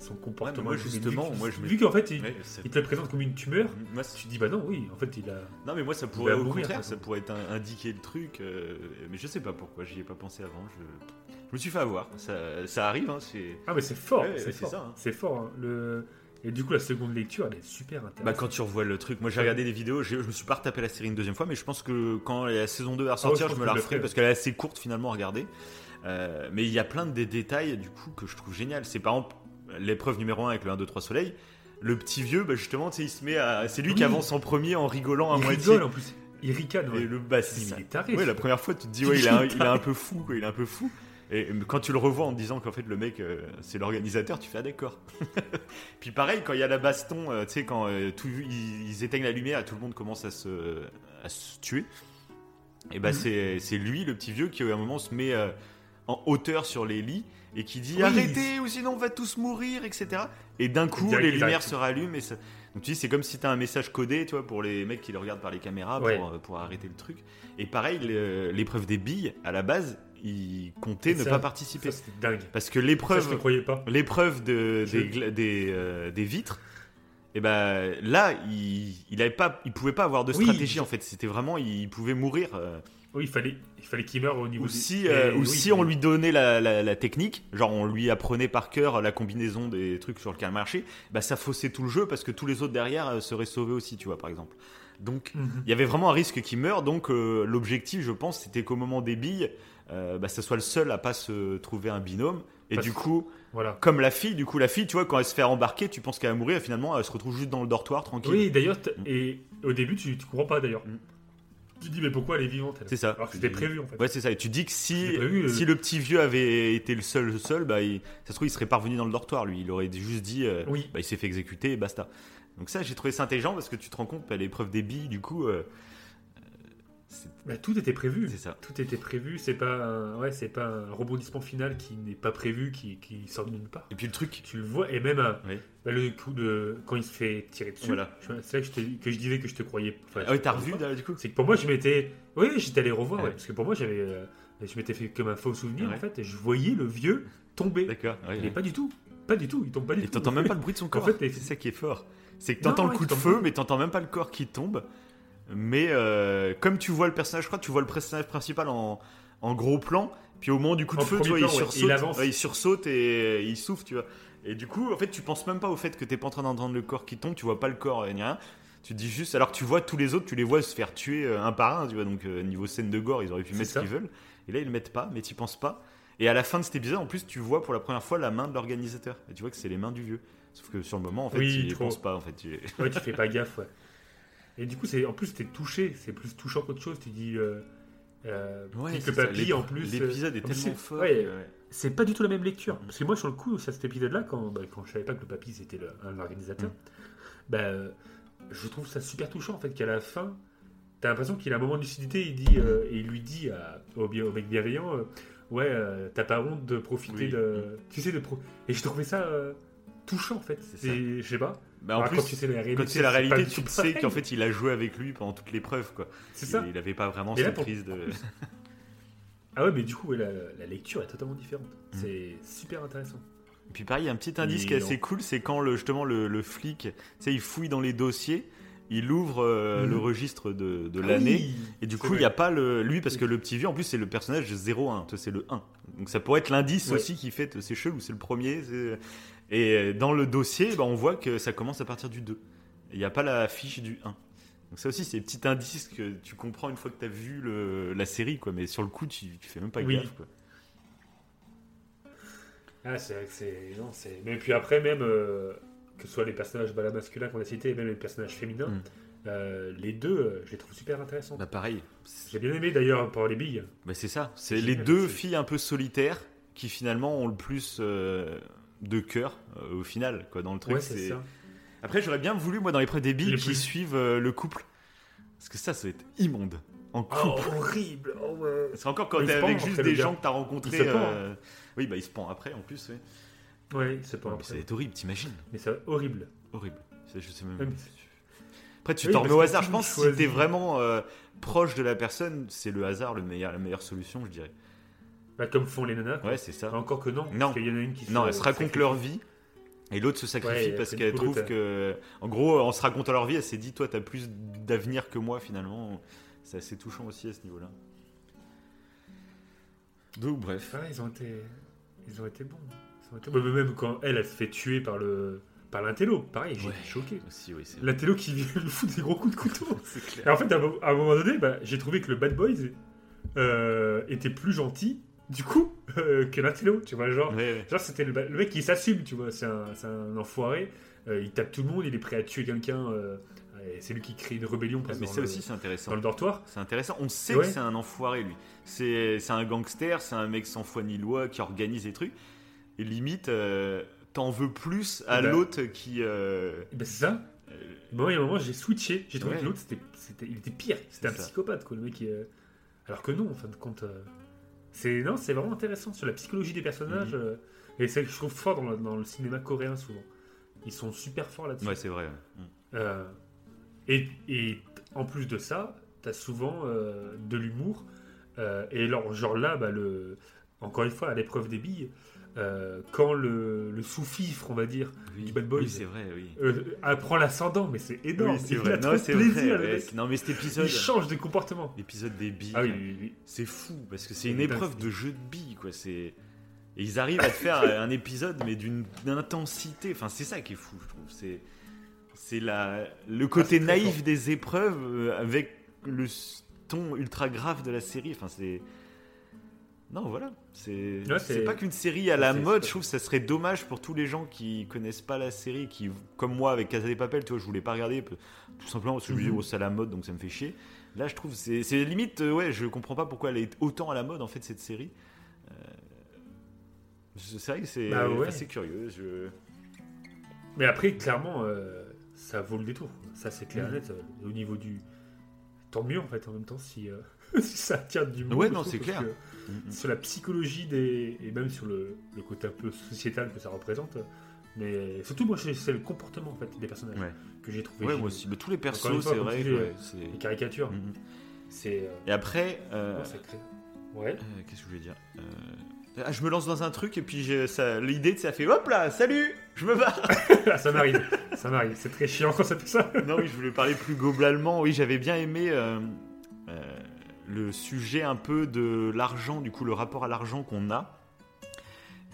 son comportement. moi, justement, moi, je vu qu'en fait, il, ouais, ça- il te le présente comme une tumeur. moi, Tu dis bah non, oui, en fait, il a. Non mais moi ça pourrait au mourir, contraire, ça pourrait être un- indiquer le truc, euh, mais je sais pas pourquoi, j'y ai pas pensé avant. Je, je me suis fait avoir, ça, ça arrive, hein, c'est. Ah, mais c'est fort, Ouais, c'est fort. ça, hein. C'est fort. hein. Le... Et du coup, la seconde lecture, elle est super intéressante. Bah quand tu revois le truc, moi j'ai regardé des vidéos, je me suis pas retapé la série une deuxième fois, mais je pense que quand la saison 2 va ressortir, Ah je me la referai ferai. parce qu'elle est assez courte finalement à regarder. Euh, mais il y a plein de des détails du coup que je trouve génial. C'est par exemple l'épreuve numéro 1 avec le 1, 2, 3 soleil. Le petit vieux, bah justement, il se met à. C'est lui qui avance en premier en rigolant à il moitié. rigole en plus. Il ricane. ouais. Et le bah, Il c'est est taré. Ouais, la première fois, tu te dis, ouais, il, est un, il est peu fou, quoi, il est un peu fou. Et quand tu le revois en te disant qu'en fait le mec euh, c'est l'organisateur, tu fais ah d'accord. Puis pareil, quand il y a la baston, euh, tu sais, quand euh, tout- ils, ils éteignent la lumière et tout le monde commence à se, à se tuer, et bah Mhm. c'est c'est lui, le petit vieux, qui à un moment se met en hauteur sur les lits et qui dit Oui. arrêtez ou sinon on va tous mourir, etc. Et d'un coup, direct, les lumières se rallument et ça. Donc tu dis, c'est comme si t'as un message codé, tu vois, pour les mecs qui le regardent par les caméras Ouais. pour, euh, pour arrêter le truc. Et pareil, l'épreuve des billes, à la base, ils comptaient Et ne ça- pas participer. Ça, c'était dingue. Parce que Ça, l'épreuve, de, des, des, euh, des vitres, et ben là, il, il avait pas, il pouvait pas avoir de Oui. stratégie en fait. C'était vraiment, il pouvait mourir. euh, Oui, il fallait, il fallait qu'il meure au niveau ou du- si, euh, ou oui, si il on lui donnait la, la- la technique, genre on lui apprenait par cœur la combinaison des trucs sur lesquels marcher, bah ça faussait tout le jeu parce que tous les autres derrière euh, seraient sauvés aussi, tu vois, par exemple. Donc Mhm. il y avait vraiment un risque qu'il meure, donc euh, l'objectif, je pense, c'était qu'au moment des billes, euh, bah, ça soit le seul à pas se trouver un binôme. Et Parce- du coup, Voilà. comme la fille, du coup, la fille, tu vois, quand elle se fait embarquer, tu penses qu'elle va mourir, et finalement, elle se retrouve juste dans le dortoir, tranquille. Oui, d'ailleurs, Mm. et au début, tu, tu comprends pas d'ailleurs. Mm. Tu te dis, mais pourquoi elle est vivante elle C'est ça. Alors que c'était prévu en fait. Ouais, c'est ça. Et tu dis que si, euh. si le petit vieux avait été le seul, le seul, bah, il- ça se trouve, il serait parvenu dans le dortoir, lui. Il aurait juste dit, euh, Oui. bah, il s'est fait exécuter et basta. Donc ça, j'ai trouvé ça intelligent parce que tu te rends compte, à l'épreuve des billes, du coup, euh, Bah, tout était prévu. C'est ça. Tout était prévu. C'est pas, un... ouais, c'est pas un rebondissement final qui n'est pas prévu, qui, qui sort de nulle part. Et puis le truc, Tu le vois, et même euh, Oui. bah, le coup de quand il se fait tirer dessus. Voilà. C'est là que je, t'ai- que je disais que je te croyais. enfin, ah je- t'as revu là, du coup C'est que pour moi, je m'étais. Oui, j'étais allé revoir, ouais, parce que pour moi, j'avais. euh, Je m'étais fait comme un faux souvenir, Ouais. en fait, et je voyais le vieux tomber. D'accord. Mais ouais. pas du tout. Pas du tout. Il tombe pas du Et tout. t'entends même pas le bruit de son corps. fait, t'es- c'est ça qui est fort. C'est que t'entends le coup de feu, mais t'entends même pas le corps qui tombe. Mais euh, comme tu vois le personnage, je crois que tu vois le personnage principal en, en gros plan. Puis au moment du coup de En feu, tu vois, il plan, sursaute, il avance. ouais, il sursaute et il souffle, tu vois. Et du coup, en fait, tu penses même pas au fait que t'es pas en train d'entendre le corps qui tombe. Tu vois pas le corps ni rien. Tu te dis juste, alors que tu vois tous les autres, tu les vois se faire tuer euh, un par un, tu vois. Donc euh, niveau scène de gore, ils auraient pu mettre ce ça. qu'ils veulent. Et là, ils le mettent pas, mais t'y penses pas. Et à la fin de cet épisode, en plus, tu vois pour la première fois la main de l'organisateur. Et tu vois que c'est les mains du vieux. Sauf que sur le moment, en fait, Oui, il trop. pense pas. En fait, tu- Ouais, tu fais pas gaffe, ouais. Et du coup, c'est en plus, t'es touché. C'est plus touchant qu'autre chose. Tu dis. Euh, euh, Ouais, ça, papy, en plus. L'épisode euh, est tellement fort. ouais, que, ouais. C'est pas du tout la même lecture. Parce que moi, sur le coup, sur cet épisode-là, quand, bah, quand je savais pas que le papy c'était le- un organisateur, Mm. bah, euh, je trouve ça super touchant en fait qu'à la fin, t'as l'impression qu'il a un moment de lucidité il dit, euh, et il lui dit à- au, au mec bienveillant euh, Ouais, euh, t'as pas honte de profiter Oui. de. Tu sais, de. Pro... Et je trouvais ça euh, touchant en fait. Je sais pas. Bah, en plus, quand tu sais la réalité, la tu sais qu'en fait, il a joué avec lui pendant toute l'épreuve. quoi. C'est Il, ça. il avait pas vraiment cette pour- prise de. Ah ouais, mais du coup, la, la lecture est totalement différente. Mm. C'est super intéressant. Et puis pareil, il y a un petit indice Et qui est assez cool, c'est quand le, justement le, le flic, tu sais, il fouille dans les dossiers, il ouvre euh, le registre de, de Ah l'année. oui, Et du coup, il n'y a pas le, lui, parce que le petit vieux, en plus, c'est le personnage 01, toi, c'est le 1. Donc ça pourrait être l'indice Ouais. aussi qui fait, c'est chelou, c'est le premier. Et dans le dossier, bah, on voit que ça commence à partir du 2. Il n'y a pas la fiche du 1. Donc ça aussi, c'est des petits indices que tu comprends une fois que tu as vu le- la série, quoi. Mais sur le coup, tu, tu fais même pas Oui. gaffe, quoi. Ah, c'est vrai que c'est. Non, c'est. Mais puis après, même, euh, que ce soit les personnages bah, masculins qu'on a cités, et même les personnages féminins, Mm. euh, les deux, euh, je les trouve super intéressants. Bah pareil. J'ai bien aimé d'ailleurs pour les billes. Bah c'est ça. C'est les deux filles un peu solitaires qui finalement ont le plus euh, de cœur euh, au final, quoi. Dans le truc, ouais, c'est ça. Après, j'aurais bien voulu, moi, dans l'épreuve des billes, Les qui suivent euh, le couple. Parce que ça, ça va être immonde. En Oh, couple. horrible oh, ouais. C'est encore quand Il t'es se pend, avec juste des gens que t'as rencontrés. Il se pend, euh, Oui, bah il se pend après en plus. Ouais. Ouais, c'est pas Mais ça va être horrible, t'imagines Mais c'est horrible. Horrible. Ça, je sais même. Ouais, Après, tu Oui, t'en remets au hasard. Je pense que si t'es vraiment euh, proche de la personne, c'est le hasard le meilleur, la meilleure solution, je dirais. Bah, comme font les nanas. quoi. Ouais, c'est ça. Encore que non. Non. Parce qu'il y en a une qui se- Non, elles se racontent leur vie. Et l'autre se sacrifie Ouais, parce qu'elle trouve que. En gros, en se racontant leur vie, elle s'est dit Toi, t'as plus d'avenir que moi, finalement. C'est assez touchant aussi à ce niveau-là. Donc, bref. Ah, ils ont été. Ils ont été bons. Ils ont été- Mais Même quand elle, elle se fait tuer par le. Par l'intello. Pareil, j'ai Ouais. été choqué. Aussi, oui, L'intello qui vient lui foutre des gros coups de couteau. c'est clair. Et en fait, à un mo- à un moment donné, bah, j'ai trouvé que le Bad Boys euh, était plus gentil, du coup, euh, que l'intello. Tu vois, genre, Ouais, ouais. genre c'était le, mec qui s'assume, tu vois. C'est un, c'est un enfoiré. Euh, il tape tout le monde, il est prêt à tuer quelqu'un. euh, c'est lui qui crée une rébellion presque Mais ça le, aussi, c'est intéressant. dans le dortoir. C'est intéressant. On sait Ouais. que c'est un enfoiré, lui. C'est c'est un gangster, c'est un mec sans foi ni loi qui organise des trucs. Et limite, euh, t'en veux plus à ben. l'autre qui. euh, ben, c'est ça. Moi, il y a un moment, j'ai switché. J'ai trouvé Ouais. que l'autre, c'était, c'était- il était pire. C'était un ça. psychopathe, quoi, le mec. il, euh, Alors que non, en fin de compte. C'est, non, c'est vraiment intéressant sur la psychologie des personnages. Mhm. euh, Et c'est ce que je trouve fort dans le, dans le cinéma coréen, souvent. Ils sont super forts là-dessus. Ouais, c'est vrai. Mm. Euh, et, et en plus de ça, t'as souvent euh, de l'humour. Euh, et alors, genre là, bah, le, encore une fois, à l'épreuve des billes, euh, quand le, le sous-fifre, on va dire, Oui, Du Bad Boys. oui, c'est vrai, oui. euh, apprend l'ascendant, mais c'est énorme. Oui, c'est vrai. Non, c'est plaisir, vrai, ouais. Non, mais cet épisode. Il change de comportement. L'épisode des billes. Ah. C'est fou parce que c'est une épreuve de jeu de billes, quoi. C'est et ils arrivent à te faire un épisode, mais d'une intensité. Enfin, c'est ça qui est fou, je trouve. C'est c'est la le côté Ah, c'est très naïf des épreuves euh, avec le ton ultra grave de la série. Enfin, c'est non, voilà. C'est Ouais, pas qu'une série à la mode. Je trouve que ça serait dommage pour tous les gens qui connaissent pas la série, qui comme moi avec Casa des Papel, tu vois, je voulais pas regarder tout simplement parce que je me Mhm. oh, c'est à la mode, donc ça me fait chier. Là, je trouve c'est c'est limite euh, ouais, je comprends pas pourquoi elle est autant à la mode en fait cette série. Euh, c'est vrai que c'est Bah ouais. assez curieux. Je... Mais après, clairement, euh, ça vaut le détour. Ça, c'est clair Mhm. net. euh, Au niveau du. tant mieux en fait en même temps si, si ça attire du monde. Ouais, non, c'est clair. Mm, mm. Sur la psychologie des. et même sur le, le côté un peu sociétal que ça représente. Mais surtout, moi, c'est le comportement en fait des personnages Ouais. que j'ai trouvé. Ouais, moi aussi. Mais tous les persos, c'est vrai. ouais, Les caricatures. Mm. C'est. euh, Et après, euh, Ouais. euh, qu'est-ce que je voulais dire ah, Je me lance dans un truc et puis l'idée, ça fait hop là, salut, je me barre. Ah, ça m'arrive. ça m'arrive. C'est très chiant quand ça fait ça. non, oui, je voulais parler plus globalement. Oui, j'avais bien aimé le sujet un peu de l'argent, du coup, le rapport à l'argent qu'on a.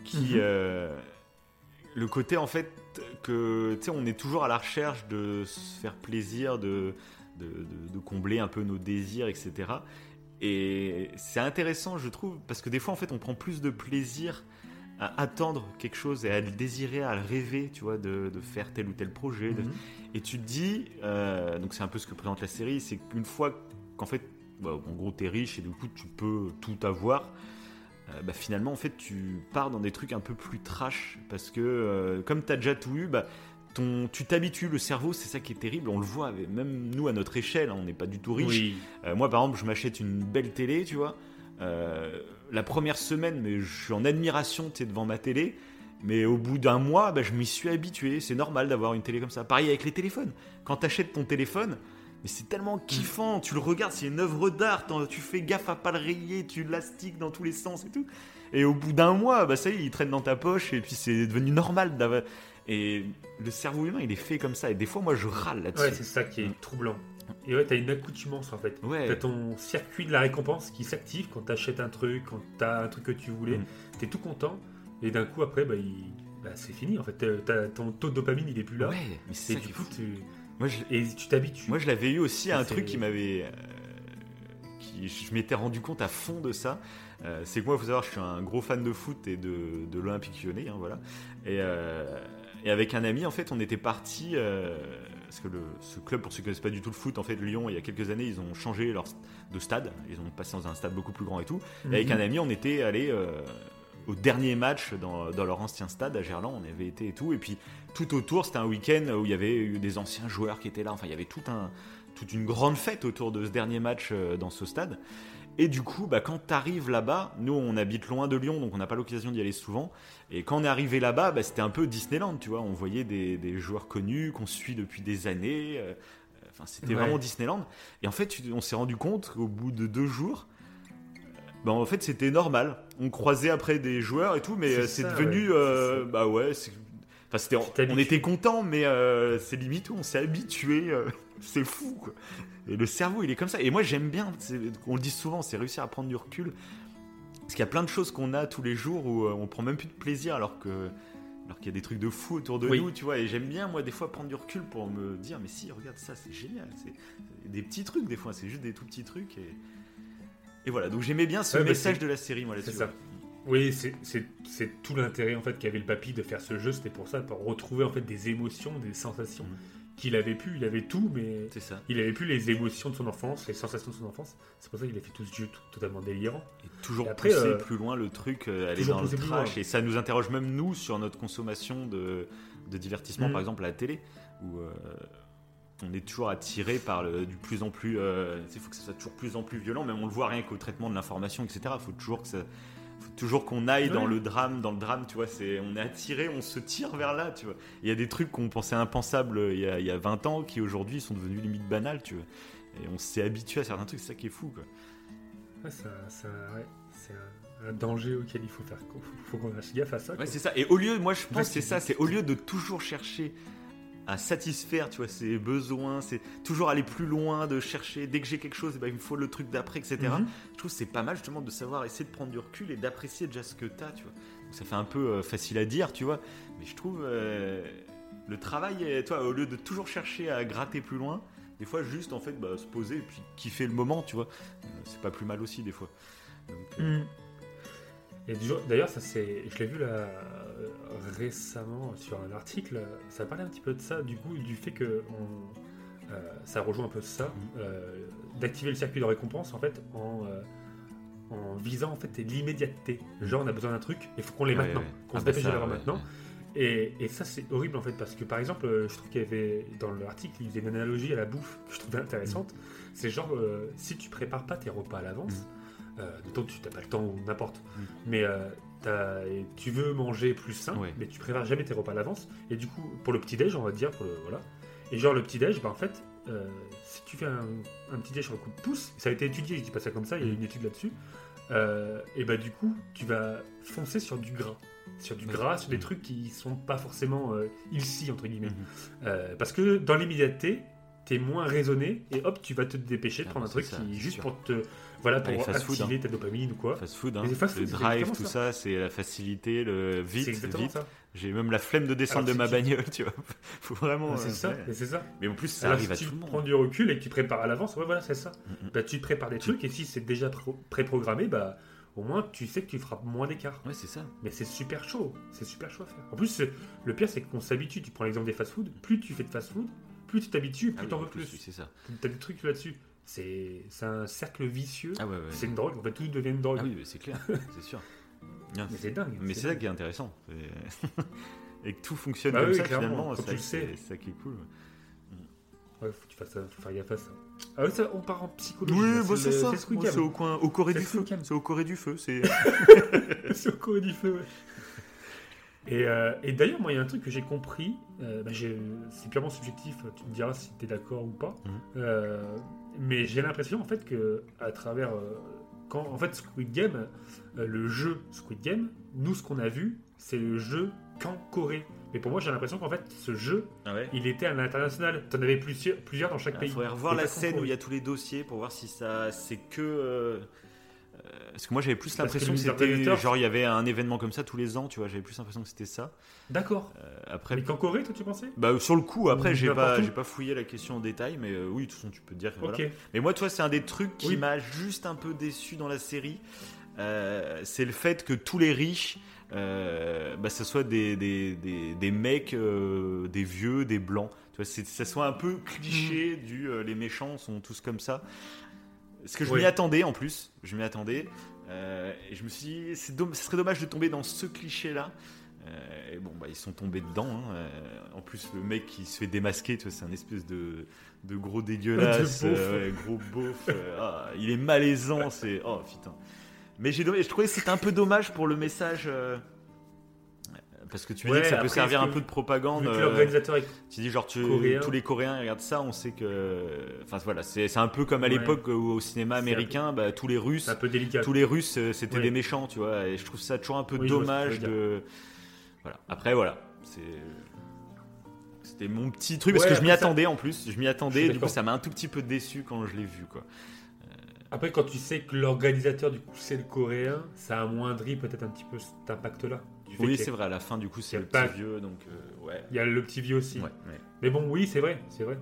Qui. Mhm. euh, le côté, en fait, que, tu sais, on est toujours à la recherche de se faire plaisir, de, de, de- de combler un peu nos désirs, etc. Et c'est intéressant, je trouve, parce que des fois, en fait, on prend plus de plaisir à attendre quelque chose et à le désirer, à le rêver, tu vois, de, de faire tel ou tel projet, de Mhm. et tu te dis, euh, donc c'est un peu ce que présente la série, c'est qu'une fois qu'en fait, bah, en gros, t'es riche et du coup tu peux tout avoir, euh, bah, finalement en fait tu pars dans des trucs un peu plus trash parce que euh, comme t'as déjà tout eu, bah, ton, tu t'habitues, le cerveau, c'est ça qui est terrible, on le voit, avec- même nous à notre échelle, hein, on n'est pas du tout riche. Oui. Euh, moi, par exemple, je m'achète une belle télé, tu vois. Euh, la première semaine, mais je suis en admiration, tu devant ma télé. Mais au bout d'un mois, bah, je m'y suis habitué. C'est normal d'avoir une télé comme ça. Pareil avec les téléphones. Quand tu achètes ton téléphone, mais c'est tellement kiffant. Tu le regardes, c'est une œuvre d'art. Tu fais gaffe à pas le rayer, tu l'astiques dans tous les sens et tout. Et au bout d'un mois, bah, ça y est, il traîne dans ta poche. Et puis c'est devenu normal d'avoir. Et le cerveau humain, il est fait comme ça. Et des fois, moi, je râle là-dessus. Ouais, c'est ça qui est troublant. Et ouais, t'as une accoutumance en fait. Ouais. T'as ton circuit de la récompense qui s'active quand t'achètes un truc, quand t'as un truc que tu voulais. Mm. T'es tout content. Et d'un coup, après, bah, il- bah, c'est fini. En fait, ton taux de dopamine, il est plus là. Ouais, mais c'est et du coup, tu... Moi, je, et tu t'habitues. Moi, je l'avais eu aussi à un truc qui m'avait. euh, qui, je m'étais rendu compte à fond de ça. Euh, c'est que moi, il faut savoir, je suis un gros fan de foot et de, de l'Olympique lyonnais, hein, voilà. Et, euh, et avec un ami, en fait, on était parti. parce que le, ce club, pour ceux qui ne connaissent pas du tout le foot, en fait, Lyon, il y a quelques années, ils ont changé leur, de stade. Ils ont passé dans un stade beaucoup plus grand et tout. Mhm. Et avec un ami, on était allé au dernier match dans, dans leur ancien stade à Gerland. On avait été et tout. Et puis tout autour, c'était un week-end où il y avait eu des anciens joueurs qui étaient là. Enfin, il y avait tout un, toute une grande fête autour de ce dernier match euh, dans ce stade. Et du coup, bah, quand tu arrives là-bas, nous on habite loin de Lyon, donc on n'a pas l'occasion d'y aller souvent. Et quand on est arrivé là-bas, bah, c'était un peu Disneyland, tu vois. On voyait des, des joueurs connus qu'on suit depuis des années. euh, Enfin, c'était Ouais. vraiment Disneyland. Et en fait, on s'est rendu compte qu'au bout de deux jours, bah, en fait, c'était normal. On croisait après des joueurs et tout, mais C'est euh, devenu. ouais. euh, bah ouais, enfin, c'était, on était content, mais euh, c'est limite, on s'est habitué. euh, c'est fou, quoi. Et le cerveau, il est comme ça. Et moi, j'aime bien, on le dit souvent, c'est réussir à prendre du recul. Parce qu'il y a plein de choses qu'on a tous les jours où on prend même plus de plaisir alors que. Alors qu'il y a des trucs de fou autour de Oui. nous, tu vois, et j'aime bien, moi, des fois, prendre du recul pour me dire, mais si, regarde ça, c'est génial. C'est c'est des petits trucs, des fois, c'est juste des tout petits trucs. Et, et voilà, donc j'aimais bien ce Ouais, bah, message de la série, moi, là-dessus. c'est ça. ouais. Oui, c'est- tout l'intérêt en fait qu'avait le papy de faire ce jeu. C'était pour ça, pour retrouver en fait des émotions, des sensations Mhm. qu'il avait pu. Il avait tout, mais ça. il avait plus les émotions de son enfance, les sensations de son enfance. C'est pour ça qu'il a fait tout ce jeu tout- totalement délirant. Et toujours Et après, pousser euh, plus loin le truc, euh, aller dans le trash. loin. Et ça nous interroge même nous sur notre consommation de, de divertissement, Mm. par exemple à la télé, où euh, on est toujours attiré par le, du plus en plus. euh, Il faut que ça soit toujours plus en plus violent, même on le voit rien qu'au traitement de l'information, etc. Il faut toujours que ça. faut toujours qu'on aille dans le drame, dans le drame, tu vois, c'est, on est attiré, on se tire vers là, tu vois. Il y a des trucs qu'on pensait impensables euh, il y, a, il y a 20 ans qui aujourd'hui sont devenus limite banals, tu vois. Et on s'est habitué à certains trucs, c'est ça qui est fou, quoi. Ouais, ça, ça- ouais, c'est un, danger auquel il faut faire. Faut, faut qu'on fasse gaffe à ça. Ouais, c'est ça. Et au lieu, moi je pense c'est- ça, c'est au lieu de toujours chercher à satisfaire, tu vois, ses besoins, c'est toujours aller plus loin, de chercher, dès que j'ai quelque chose, eh ben, il me faut le truc d'après, etc. Mhm. Je trouve que c'est pas mal justement de savoir essayer de prendre du recul et d'apprécier déjà ce que t'as, tu vois. Donc, ça fait un peu euh, facile à dire, tu vois, mais je trouve euh, le travail, est- toi, au lieu de toujours chercher à gratter plus loin, des fois juste en fait bah, se poser et puis kiffer le moment, tu vois. Euh, c'est pas plus mal aussi des fois. Donc, euh, Mm. Et du jour- d'ailleurs, ça c'est, je l'ai vu là euh, récemment sur un article. Ça parlait un petit peu de ça, du coup, du fait que on- euh, ça rejoint un peu ça, euh, d'activer le circuit de récompense en fait en euh, en visant en fait l'immédiateté. Genre, on a besoin d'un truc, il faut qu'on l'ait Ouais, maintenant, ouais. qu'on Ah se bah dépêche de l'avoir maintenant. Et, et ça, c'est horrible en fait, parce que par exemple, je trouve qu'il y avait dans l'article, il faisait une analogie à la bouffe que je trouvais intéressante. Mm. C'est genre, si tu prépares pas tes repas à l'avance, euh, de temps tu n'as pas le temps ou n'importe, Mm. mais euh, et tu veux manger plus sain, Ouais. mais tu prépares jamais tes repas à l'avance. Et du coup, pour le petit-déj, on va dire, pour le- voilà. Et genre, le petit-déj, bah, en fait, euh, si tu fais un, un petit-déj sur le coup de pouce, ça a été étudié, je dis pas ça comme ça, il y a Mm. une étude là-dessus, euh, et bah du coup, tu vas foncer sur du gras. Sur du gras, sur des Mm. trucs qui sont pas forcément euh, ilsi, entre guillemets. Mhm. Euh, parce que dans l'immédiateté, t'es moins raisonné et hop, tu vas te dépêcher de Ah, prendre un truc ça, qui juste sûr. pour te voilà pour fast food, activer ta dopamine ou quoi. Fast food, hein. Fast le food, drive, tout ça. ça, c'est la facilité, le vite, vite. J'ai même la flemme de descendre Alors, de ma bagnole, tu vois. Faut vraiment. Ah, c'est euh, ça, ouais. c'est ça. Mais en plus, ça Alors, arrive à si tout tu le monde. prends du recul et que tu prépares à l'avance, ouais, voilà, c'est ça. Mm, mm. Bah, tu te prépares des trucs et si c'est déjà pro- pré-programmé, bah au moins tu sais que tu feras moins d'écart. Ouais, c'est ça. Mais c'est super chaud, c'est super chaud à faire. En plus, le pire c'est qu'on s'habitue. Tu prends l'exemple des fast-food, plus tu fais de fast-food, plus tu t'habitues, plus Ah oui, t'en en veux plus, plus. c'est ça. T'as des trucs là-dessus. C'est un cercle vicieux. Ah ouais, ouais. C'est une drogue. En fait, tout devient une drogue. Ah oui, mais c'est clair, c'est sûr. Mais c'est dingue. Mais c'est ça qui est intéressant. Et que tout fonctionne Bah comme oui, ça, clairement, finalement, c'est ça, qui- est cool. Ouais, faut que tu fasses ça, faut faire gaffe à ça. Ah ouais, ça, on part en psychologie. Oui, bah c'est ça. C'est. C'est au coin, au Corée du feu. C'est au Corée du feu. C'est. Au Corée du feu, ouais. Et, euh, et d'ailleurs, moi, il y a un truc que j'ai compris. euh, bah, c'est purement subjectif. Tu me diras si tu es d'accord ou pas. Mhm. Euh, mais j'ai l'impression, en fait, que à travers. euh, quand, en fait, Squid Game, euh, le jeu Squid Game, nous, ce qu'on a vu, c'est le jeu qu'en Corée. Mais pour moi, j'ai l'impression qu'en fait, ce jeu, Ah ouais. il était à l'international. Tu en avais plusieurs, plusieurs dans chaque Il pays. faudrait revoir la scène où il y a tous les dossiers pour voir si ça c'est que. Euh, euh, Parce que moi j'avais plus que l'impression que c'était genre il y avait un événement comme ça tous les ans, tu vois. J'avais plus l'impression que c'était ça. D'accord. Euh, après, Mais qu'en Corée, toi, tu pensais? Bah sur le coup, après j'ai pas j'ai pas fouillé la question en détail, mais euh, oui de toute façon tu peux te dire. Mais moi, tu vois, c'est un des trucs qui Oui. m'a juste un peu déçu dans la série. Euh, c'est le fait que tous les riches, euh, bah, ce soit des, des, des, des mecs, euh, des vieux, des blancs. Tu vois, c'est, ça soit un peu cliché du euh, les méchants sont tous comme ça. Parce que je m'y attendais en plus. Je m'y attendais. Euh, et je me suis dit, ce serait dommage de tomber dans ce cliché-là. Euh, et bon, bah, ils sont tombés dedans. hein. Euh, en plus, le mec qui se fait démasquer, c'est un espèce de, de gros dégueulasse, De beauf. ouais, gros beauf. ah, il est malaisant, c'est. Oh putain. Mais j'ai je trouvais que c'était un peu dommage pour le message. Parce que tu me Ouais, dis que ça peut servir un peu de propagande. Euh, l'organisateur est tu dis genre tu, tous les Coréens regardent ça, on sait que. Enfin voilà, c'est un peu comme à Ouais. l'époque où au cinéma peu- américain, bah, tous les Russes, un peu délicat. tous les Russes, euh, c'était des méchants, tu vois. Et je trouve ça toujours un peu Oui, dommage de. Voilà. Après, voilà. C'est. C'était mon petit truc parce Ouais, que je m'y ça- attendais en plus. Je m'y attendais. Du coup, ça m'a un tout petit peu déçu quand je l'ai vu, quoi. Après, quand tu sais que l'organisateur, du coup, c'est le coréen, ça amoindrit peut-être un petit peu cet impact-là. Du fait Oui, c'est vrai. À la fin, du coup, c'est le pas- petit vieux, donc euh, ouais. Il y a le petit vieux aussi. Ouais, ouais. Mais bon, oui, c'est vrai, c'est vrai.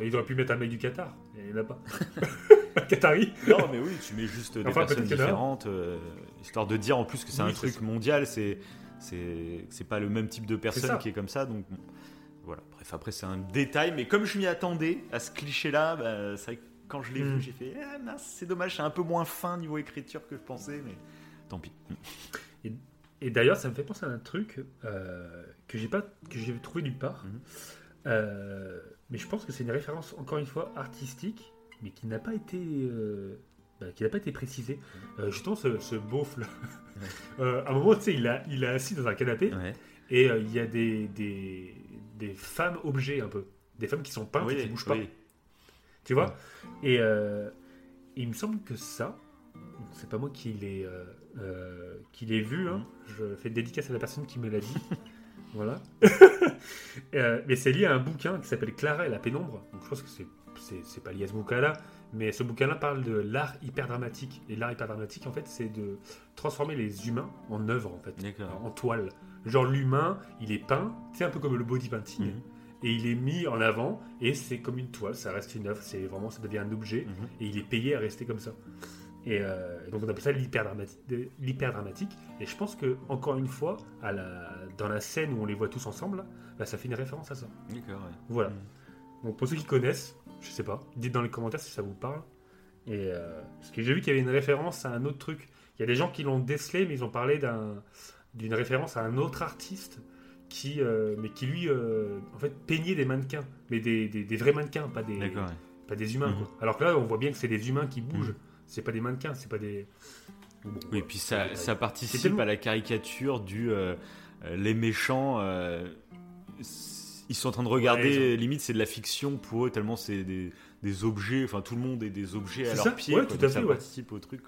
Ils auraient pu mettre un mec du Qatar, et il n'y en a pas. un Qatari Non, mais oui, tu mets juste des personnes différentes, euh, histoire de dire en plus que c'est Oui, un truc ça. mondial, c'est c'est pas le même type de personne qui est comme ça, donc bon. voilà. Bref, après c'est un détail, mais comme je m'y attendais à ce cliché-là, bah, c'est vrai que quand je l'ai Hmm. vu, j'ai fait ah, mince, c'est dommage, c'est un peu moins fin niveau écriture que je pensais, mais tant pis. Et d'ailleurs, ça me fait penser à un truc euh, que j'ai pas, que j'ai trouvé nulle part. Mhm. Euh, mais je pense que c'est une référence, encore une fois, artistique, mais qui n'a pas été, euh, bah, qui n'a pas été précisée. Euh, justement, ce, ce beauf là, à un moment, tu sais, il a, il est assis dans un canapé Ouais. et il y a des, des, des femmes objets un peu, des femmes qui sont peintes et qui bougent pas. oui. Tu vois? Et il me semble que ça, c'est pas moi qui l'ai euh, euh, qui l'ai vu, hein. je fais dédicace à la personne qui me l'a dit. voilà. Euh, mais c'est lié à un bouquin qui s'appelle Clara et la pénombre. Donc je pense que c'est, pas lié à ce bouquin-là, mais ce bouquin-là parle de l'art hyper dramatique. Et l'art hyper dramatique, en fait, c'est de transformer les humains en œuvre, en fait, en toile. Genre l'humain, il est peint, c'est un peu comme le body painting Mhm. et il est mis en avant et c'est comme une toile, ça reste une œuvre, c'est vraiment ça devient un objet Mhm. et il est payé à rester comme ça. Et euh, donc on appelle ça l'hyper dramatique, l'hyper dramatique. Et je pense que encore une fois, à la, dans la scène où on les voit tous ensemble, bah, ça fait une référence à ça. D'accord, ouais. Voilà. Donc pour ceux qui connaissent, je sais pas, dites dans les commentaires si ça vous parle. Et euh, parce que j'ai vu qu'il y avait une référence à un autre truc. Il y a des gens qui l'ont décelé, mais ils ont parlé d'un, d'une référence à un autre artiste qui, euh, mais qui lui, en fait, peignait des mannequins, mais des, des- des vrais mannequins, pas des, D'accord. ouais. pas des humains. Mhm. quoi. Alors que là, on voit bien que c'est des humains qui bougent. C'est pas des mannequins, c'est pas des. Bon, Oui, ouais. puis ça, ça participe tellement- à la caricature du euh, euh, les méchants. euh, ils sont en train de regarder, Ouais, limite c'est de la fiction pour eux tellement c'est des, des objets. Enfin, tout le monde est des objets à C'est leurs ça, pieds. ouais, quoi, tout à ça fait, ouais. participe au truc.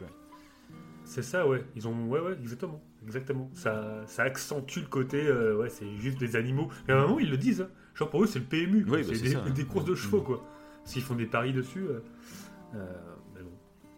C'est ça, ouais. Ils ont, ouais, ouais, exactement, exactement. Ça, ça accentue le côté, euh, ouais, c'est juste des animaux. Mais à un moment, ils le disent. hein. Genre pour eux, c'est le PMU. Oui, bah, c'est des, ça. des courses de chevaux, Mhm. quoi. Parce qu'ils font des paris dessus. euh.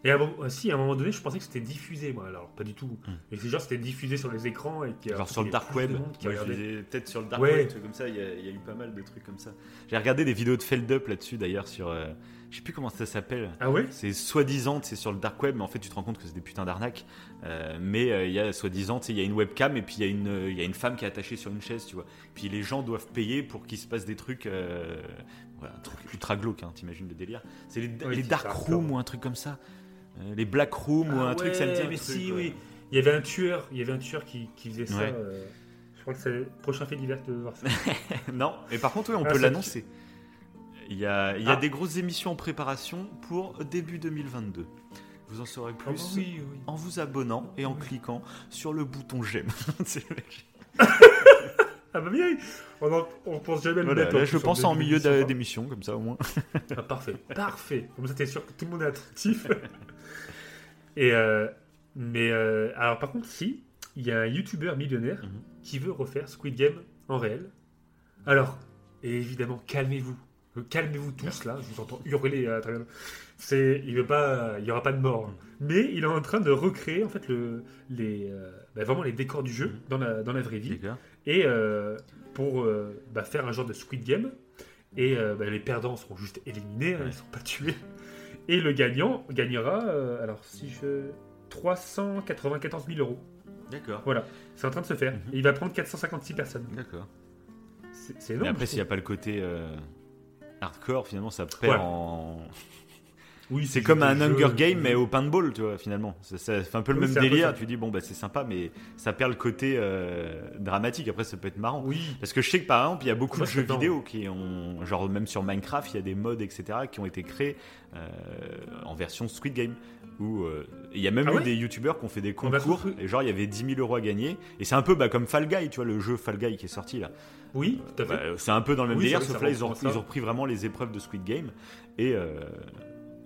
Et à si, à un moment donné, je pensais que c'était diffusé, moi. Alors, pas du tout. Mhm. Mais c'est genre, c'était diffusé sur les écrans et qu'il y a- Genre sur le dark web. peut-être sur le dark Ouais. web, des trucs comme ça. Il y, a, il y a eu pas mal de trucs comme ça. J'ai regardé des vidéos de Feld Up là-dessus d'ailleurs sur. euh, je sais plus comment ça s'appelle. Ah ouais? C'est soi-disant, c'est sur le dark web, mais en fait, tu te rends compte que c'est des putains d'arnaques. Euh, mais euh, il y a soi-disant, il y a une webcam et puis il y, a une, euh, il y a une femme qui est attachée sur une chaise, tu vois. Puis les gens doivent payer pour qu'il se passe des trucs. voilà, un truc ultra glauque, hein, t'imagines le délire. C'est les, Ouais, les dark rooms ou un truc comme ça. Euh, les black rooms ou Ah un truc, ça me dit mais truc, si, ouais. oui. Il y avait un tueur, il y avait un tueur qui, qui faisait ça. Euh, je crois que c'est le prochain fait divers de voir ça. non, mais par contre, oui, on Ah, peut l'annoncer. Il y a, il y a Ah. des grosses émissions en préparation pour début 2022. Vous en saurez Ah, plus oui, oui. en vous abonnant et en cliquant sur le bouton j'aime. Ah bah bien, on, en- on pense jamais le voilà, mettre. là, je pense en milieu d'émission, comme ça au moins. Ah, parfait, parfait. Comme ça, t'es sûr que tout le monde est attentif. Et euh, mais euh, alors par contre, si il y a un YouTuber millionnaire Mhm. qui veut refaire Squid Game en réel. Alors, évidemment, calmez-vous, Euh, calmez-vous tous là. Je vous entends hurler à travers. C'est, il veut pas, il y aura pas de mort. hein. Mais il est en train de recréer en fait le, les, euh, bah, vraiment les décors du jeu dans la dans la vraie vie. Et euh, pour euh, bah, faire un genre de Squid Game. Et euh, bah, les perdants seront juste éliminés, hein, ils ne sont pas tués. Et le gagnant gagnera, alors si je. 394 000 euros. D'accord. Voilà, c'est en train de se faire. Mhm. Et il va prendre 456 personnes. D'accord. C'est c'est Mais énorme. après, s'il n'y a pas le côté euh, hardcore, finalement, ça perd Ouais. en. Oui, C'est comme un Hunger Game, mais au paintball, tu vois, finalement. Ça, ça fait un peu le Oui, même délire. Tu dis, bon, bah, c'est sympa, mais ça perd le côté euh, dramatique. Après, ça peut être marrant. Oui, Parce que je sais que par exemple, il y a beaucoup Moi, de jeux vidéo qui ont, genre même sur Minecraft, il y a des mods, etc., qui ont été créés euh, en version Squid Game. Où euh, il y a même Ah eu ouais des youtubeurs qui ont fait des concours, et genre il y avait 10 000 euros à gagner. Et c'est un peu bah, comme Fall Guy, tu vois, le jeu Fall Guy qui est sorti là. oui, tout à fait. Bah, c'est un peu dans le même Oui, délire, sauf là ils ont, ils repris vraiment les épreuves de Squid Game. Et euh,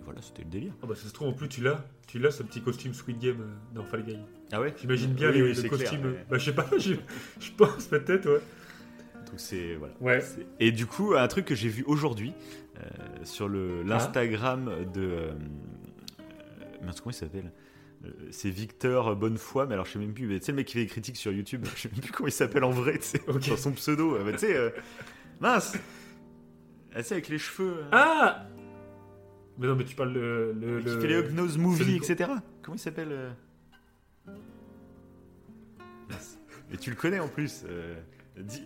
voilà, c'était le délire. Ah bah, ça se trouve, en plus, tu l'as, tu l'as ce petit costume Squid Game euh, dans Fall Guy. Ah ouais J'imagine bien Oui, les, oui, le c'est clair, costume. ouais. Bah, je sais pas, je, je pense peut-être, ouais. Donc c'est voilà. Ouais. Et du coup, un truc que j'ai vu aujourd'hui euh, sur le Ah. l'Instagram de euh, mince comment il s'appelle? Euh, C'est Victor Bonnefoy, mais alors je sais même plus. Tu sais le mec qui fait des critiques sur YouTube, je sais même plus comment il s'appelle en vrai. Tu sais, Ok. dans son pseudo. euh, bah, tu sais, euh, mince. Ah, avec les cheveux. euh, Ah Mais non, mais tu parles le. le, qui le- fait les Hugnose Movie, etc. Comment il s'appelle euh Mince. Et tu le connais en plus. euh,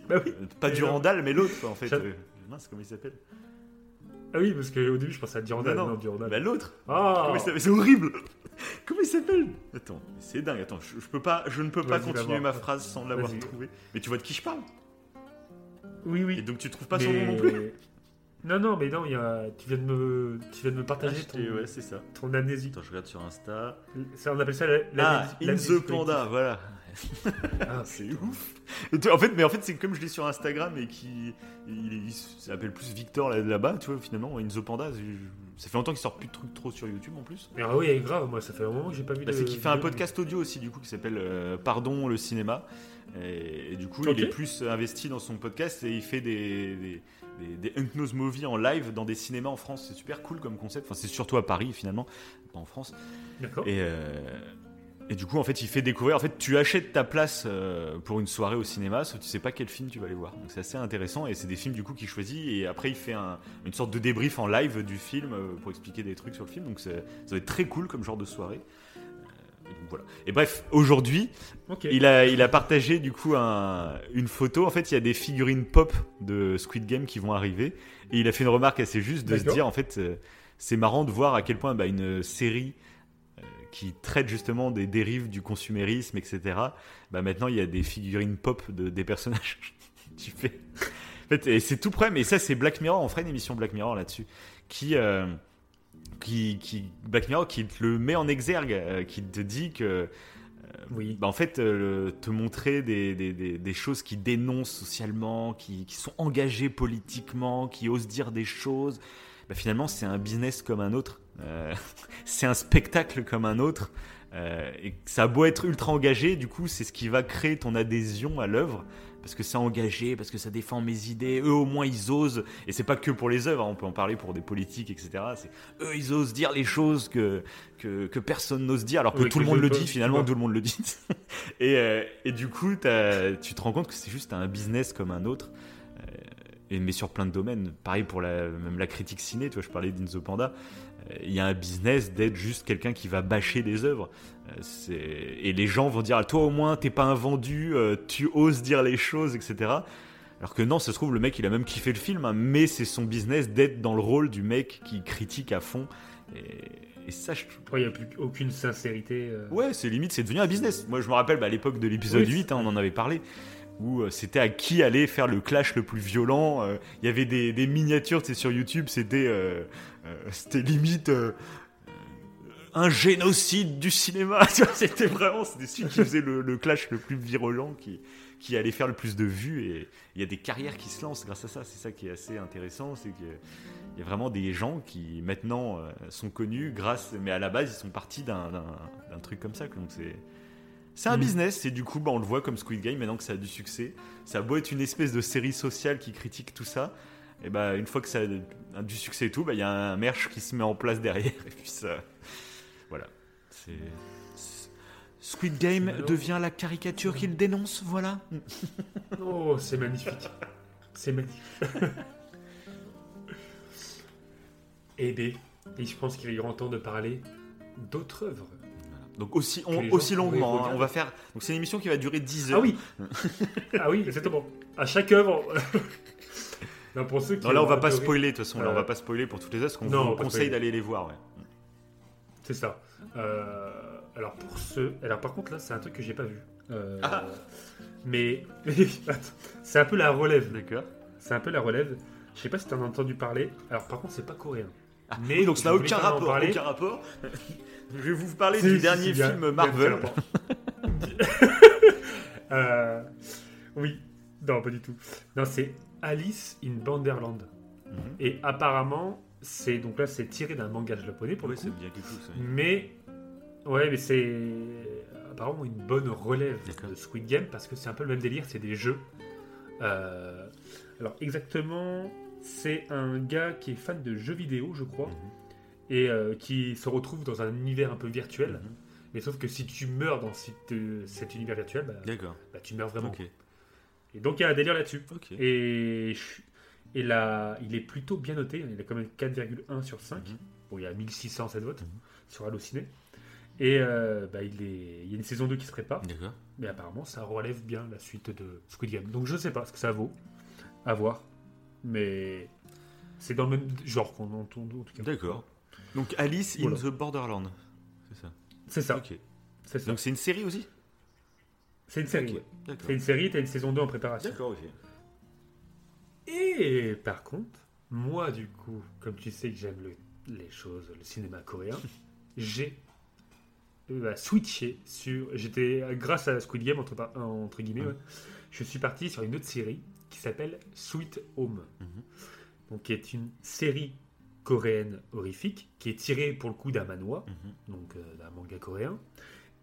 Bah oui. Pas Durandal, mais l'autre quoi, en fait. Euh, mince, comment il s'appelle? Ah oui, parce qu'au début, je pensais à Durandal. Non, Non, non. Durandal. Bah l'autre Ah Comment il s'appelle? C'est horrible Comment il s'appelle? Attends, c'est dingue. Attends, je, je peux pas, je ne peux pas continuer ma phrase sans l'avoir trouvé. Mais tu vois de qui je parle? Oui, Et oui. donc tu trouves pas son nom non plus? Non, non, mais non, il y a... tu, viens de me... tu viens de me partager ton... Ouais, c'est ça. ton amnésie. Attends, je regarde sur Insta. Ça, on appelle ça la, Ah, l'amnésie- In l'amnésie the Panda, voilà. Ah, C'est ouf. En fait, mais en fait, c'est comme je l'ai sur Instagram et qui, il, s'appelle plus Victor là- là-bas, tu vois. Finalement, In the Panda, ça fait longtemps qu'il sort plus de trucs trop sur YouTube en plus. Mais ah oui, grave, moi, ça fait un moment que j'ai pas vu Bah, de... c'est qu'il fait un podcast audio aussi, du coup, qui s'appelle euh, Pardon le cinéma. Et, et du coup, il est plus investi dans son podcast et il fait des, des, des, des Unknows Movies en live dans des cinémas en France. C'est super cool comme concept. Enfin, c'est surtout à Paris finalement, pas en France. D'accord. Et, euh, et du coup, en fait, il fait découvrir. En fait, tu achètes ta place euh, pour une soirée au cinéma, sauf que tu sais pas quel film tu vas aller voir. Donc c'est assez intéressant et c'est des films du coup qu'il choisit. Et après, il fait un- une sorte de débrief en live du film euh, pour expliquer des trucs sur le film. Donc ça va être très cool comme genre de soirée. Et donc, voilà. Et bref, aujourd'hui, il a, il a partagé du coup un- une photo. En fait, il y a des figurines pop de Squid Game qui vont arriver. Et il a fait une remarque assez juste de se dire en fait, euh, c'est marrant de voir à quel point bah, une série euh, qui traite justement des dérives du consumérisme, etc. Bah, maintenant, il y a des figurines pop de, des personnages. tu fais. En fait, c'est tout problème. Et ça, c'est Black Mirror. On ferait une émission Black Mirror là-dessus. Qui, euh, qui, qui, Black Mirror qui te le met en exergue, euh, qui te dit que. Oui. Bah, en fait, euh, te montrer des, des, des, des choses qui dénoncent socialement, qui, qui sont engagées politiquement, qui osent dire des choses, bah, finalement, c'est un business comme un autre. Euh, c'est un spectacle comme un autre. Euh, et ça a beau être ultra engagé, du coup, c'est ce qui va créer ton adhésion à l'œuvre. Parce que c'est engagé, parce que ça défend mes idées. Eux, au moins, ils osent. Et c'est pas que pour les œuvres, hein, on peut en parler pour des politiques, etc. C'est eux, ils osent dire les choses que, que, que personne n'ose dire, alors que tout le monde le dit, finalement, tout le monde le dit. et, euh, et du coup, tu te rends compte que c'est juste un business comme un autre. Euh, et, mais sur plein de domaines. Pareil pour la, même la critique ciné, tu vois, je parlais d'In the Panda. Il y a un business d'être juste quelqu'un qui va bâcher des œuvres. Euh, c'est- Et les gens vont dire, ah, toi au moins, t'es pas un vendu, euh, tu oses dire les choses, etc. Alors que non, ça se trouve, le mec, il a même kiffé le film, hein, mais c'est son business d'être dans le rôle du mec qui critique à fond. Et, et ça, je trouve. Il n'y a plus aucune sincérité. euh. Ouais, c'est limite, c'est devenu un business. Moi, je me rappelle bah, à l'époque de l'épisode Oui, 8, hein, on en avait parlé, où c'était à qui allait faire le clash le plus violent. euh, Il y avait des, des miniatures, tu sais, sur YouTube, c'était euh, c'était limite euh, euh, un génocide du cinéma. C'était vraiment, c'était celui qui faisait le, le clash le plus virulent, qui, qui allait faire le plus de vues. Et il y a des carrières qui se lancent grâce à ça. C'est ça qui est assez intéressant, c'est que il y a vraiment des gens qui maintenant euh, sont connus grâce, mais à la base ils sont partis d'un- truc comme ça. Donc c'est c'est un Mm. business et du coup bah, on le voit comme Squid Game maintenant que ça a du succès. Ça a beau être une espèce de série sociale qui critique tout ça. Et bah une fois que ça a du succès et tout, bah, il y a un merch qui se met en place derrière et puis ça, voilà. C'est Squid Game devient la caricature qu'il dénonce, voilà. Oh, c'est magnifique. C'est magnifique. et B, et je pense qu'il est grand temps de parler d'autres œuvres. Donc aussi, on- longuement, hein. on va faire. Donc c'est une émission qui va durer 10 heures. Ah oui Ah oui, exactement. À chaque œuvre. non, pour ceux qui Non, là, on va pas spoiler, de toute façon. Là, on Euh, va pas spoiler pour toutes les parce qu'on non, on vous conseille d'aller les voir. Ouais. C'est ça. Euh, alors pour ceux. Alors par contre là c'est un truc que j'ai pas vu. Euh, Ah. Mais c'est un peu la relève. D'accord. C'est un peu la relève. Je sais pas si t'en as entendu parler. Alors par contre c'est pas coréen. Mais Ah, Oui, donc ça n'a aucun rapport. Aucun rapport. Je vais vous parler du dernier film Marvel. Euh, oui, non pas du tout. Non c'est Alice in Borderland. Mhm. Et apparemment c'est donc là c'est tiré d'un manga japonais pour Ouais, le coup. bien. Mais ouais, mais c'est apparemment une bonne relève de Squid Game parce que c'est un peu le même délire, c'est des jeux. Euh, alors exactement, c'est un gars qui est fan de jeux vidéo, je crois, Mhm. et euh, qui se retrouve dans un univers un peu virtuel. Mhm. Mais sauf que si tu meurs dans euh, cet univers virtuel, bah, bah, tu meurs vraiment. Et donc il y a un délire là-dessus. Et, là, il est plutôt bien noté. Il a quand même 4,1 sur 5. Mhm. Bon, il y a 1607 votes Mhm. sur Allociné. Et euh, bah, il, est, il y a une saison 2 qui se prépare. Mais apparemment, ça relève bien la suite de Squid Game. Donc je sais pas ce que ça vaut. À voir. Mais c'est dans le même genre qu'on entend en tout cas. D'accord. Donc Alice in Voilà. the Borderland. C'est ça. C'est ça. Ok. C'est ça. Donc c'est une série aussi? C'est une série. Ouais. C'est une série, t'as une saison 2 en préparation. D'accord, ok. Et par contre, moi du coup, comme tu sais que j'aime le- les choses, le cinéma coréen, j'ai euh, bah, switché sur. J'étais grâce à Squid Game entre, guillemets, ouais, je suis parti sur une autre série qui s'appelle Sweet Home, Mhm. donc qui est une série coréenne horrifique qui est tirée pour le coup d'un manhwa, Mhm. donc euh, d'un manga coréen.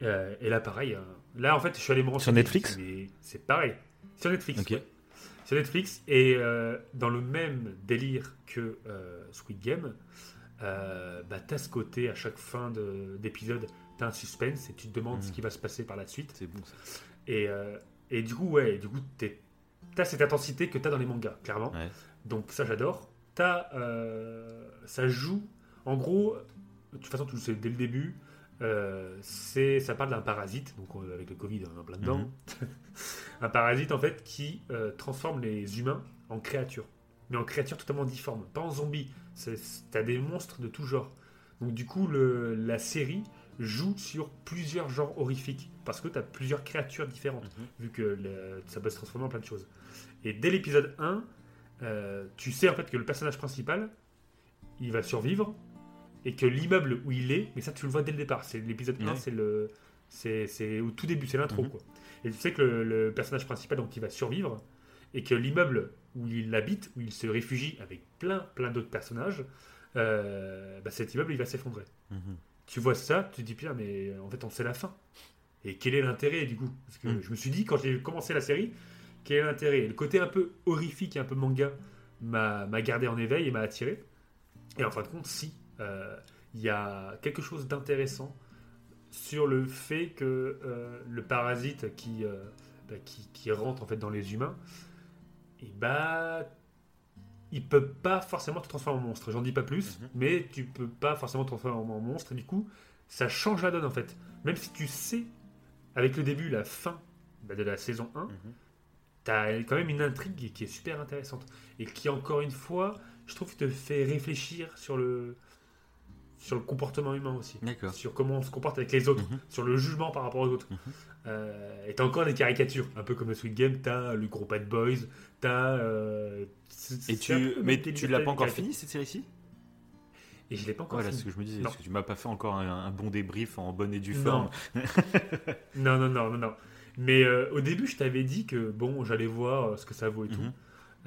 Euh, et là, pareil. hein, là, en fait, je suis allé me renseigner. Netflix mais C'est pareil. Sur Netflix. Ok. ouais. Sur Netflix. Et euh, dans le même délire que euh, Squid Game, euh, bah, t'as ce côté, à chaque fin de- d'épisode, t'as un suspense et tu te demandes Mhm. ce qui va se passer par la suite. C'est bon ça. Et, euh, et du coup, ouais, du coup, t'es- t'as cette intensité que t'as dans les mangas, clairement. Ouais. Donc ça, j'adore. T'as, euh, ça joue, en gros, de toute façon, tu le sais dès le début, euh, c'est, ça parle d'un parasite, donc euh, avec le Covid, on en plein dedans. un parasite, en fait, qui euh, transforme les humains en créatures. Mais en créatures totalement difformes, pas en zombies. T'as des monstres de tout genre. Donc du coup, le, la série joue sur plusieurs genres horrifiques. Parce que tu as plusieurs créatures différentes, Mhm. vu que le- ça peut se transformer en plein de choses. Et dès l'épisode 1, euh, tu sais en fait que le personnage principal, il va survivre, et que l'immeuble où il est, mais ça tu le vois dès le départ, c'est l'épisode 1, Ouais. c'est le... C'est au tout début, c'est l'intro Mhm. quoi. Et tu sais que le, le personnage principal, donc il va survivre, et que l'immeuble où il habite, où il se réfugie avec plein, plein d'autres personnages, euh, bah, cet immeuble il va s'effondrer. Mhm. Tu vois ça, tu te dis putain, mais en fait on sait la fin. Et quel est l'intérêt du coup? Parce que Mm. je me suis dit quand j'ai commencé la série, quel est l'intérêt? Le côté un peu horrifique et un peu manga m'a gardé en éveil et m'a attiré. Et en fin de compte, si, il y a quelque chose d'intéressant sur le fait que euh, le parasite qui, euh, bah, qui, qui rentre en fait dans les humains, et bah, il peut pas forcément te transformer en monstre. J'en dis pas plus, Mhm. mais tu peux pas forcément te transformer en monstre. Et du coup, ça change la donne en fait. Même si tu sais, avec le début, la fin bah, de la saison 1, Mhm. t'as quand même une intrigue qui est super intéressante. Et qui, encore une fois, je trouve, te fait réfléchir sur le, sur le comportement humain aussi. D'accord. Sur comment on se comporte avec les autres, Mhm. sur le jugement par rapport aux autres. Mhm. Euh, et t'as encore des caricatures, un peu comme le Sweet Game, t'as le gros Bad Boys, t'as. euh, Et tu, mais tu l'as pas encore fini cette série-ci? Et je l'ai pas encore Voilà ce fini. que je me disais. Parce que tu m'as pas fait encore un, un bon débrief en bonne et due forme. Non, non, non, non, non. Mais euh, au début, je t'avais dit que bon, j'allais voir euh, ce que ça vaut et tout. Mhm.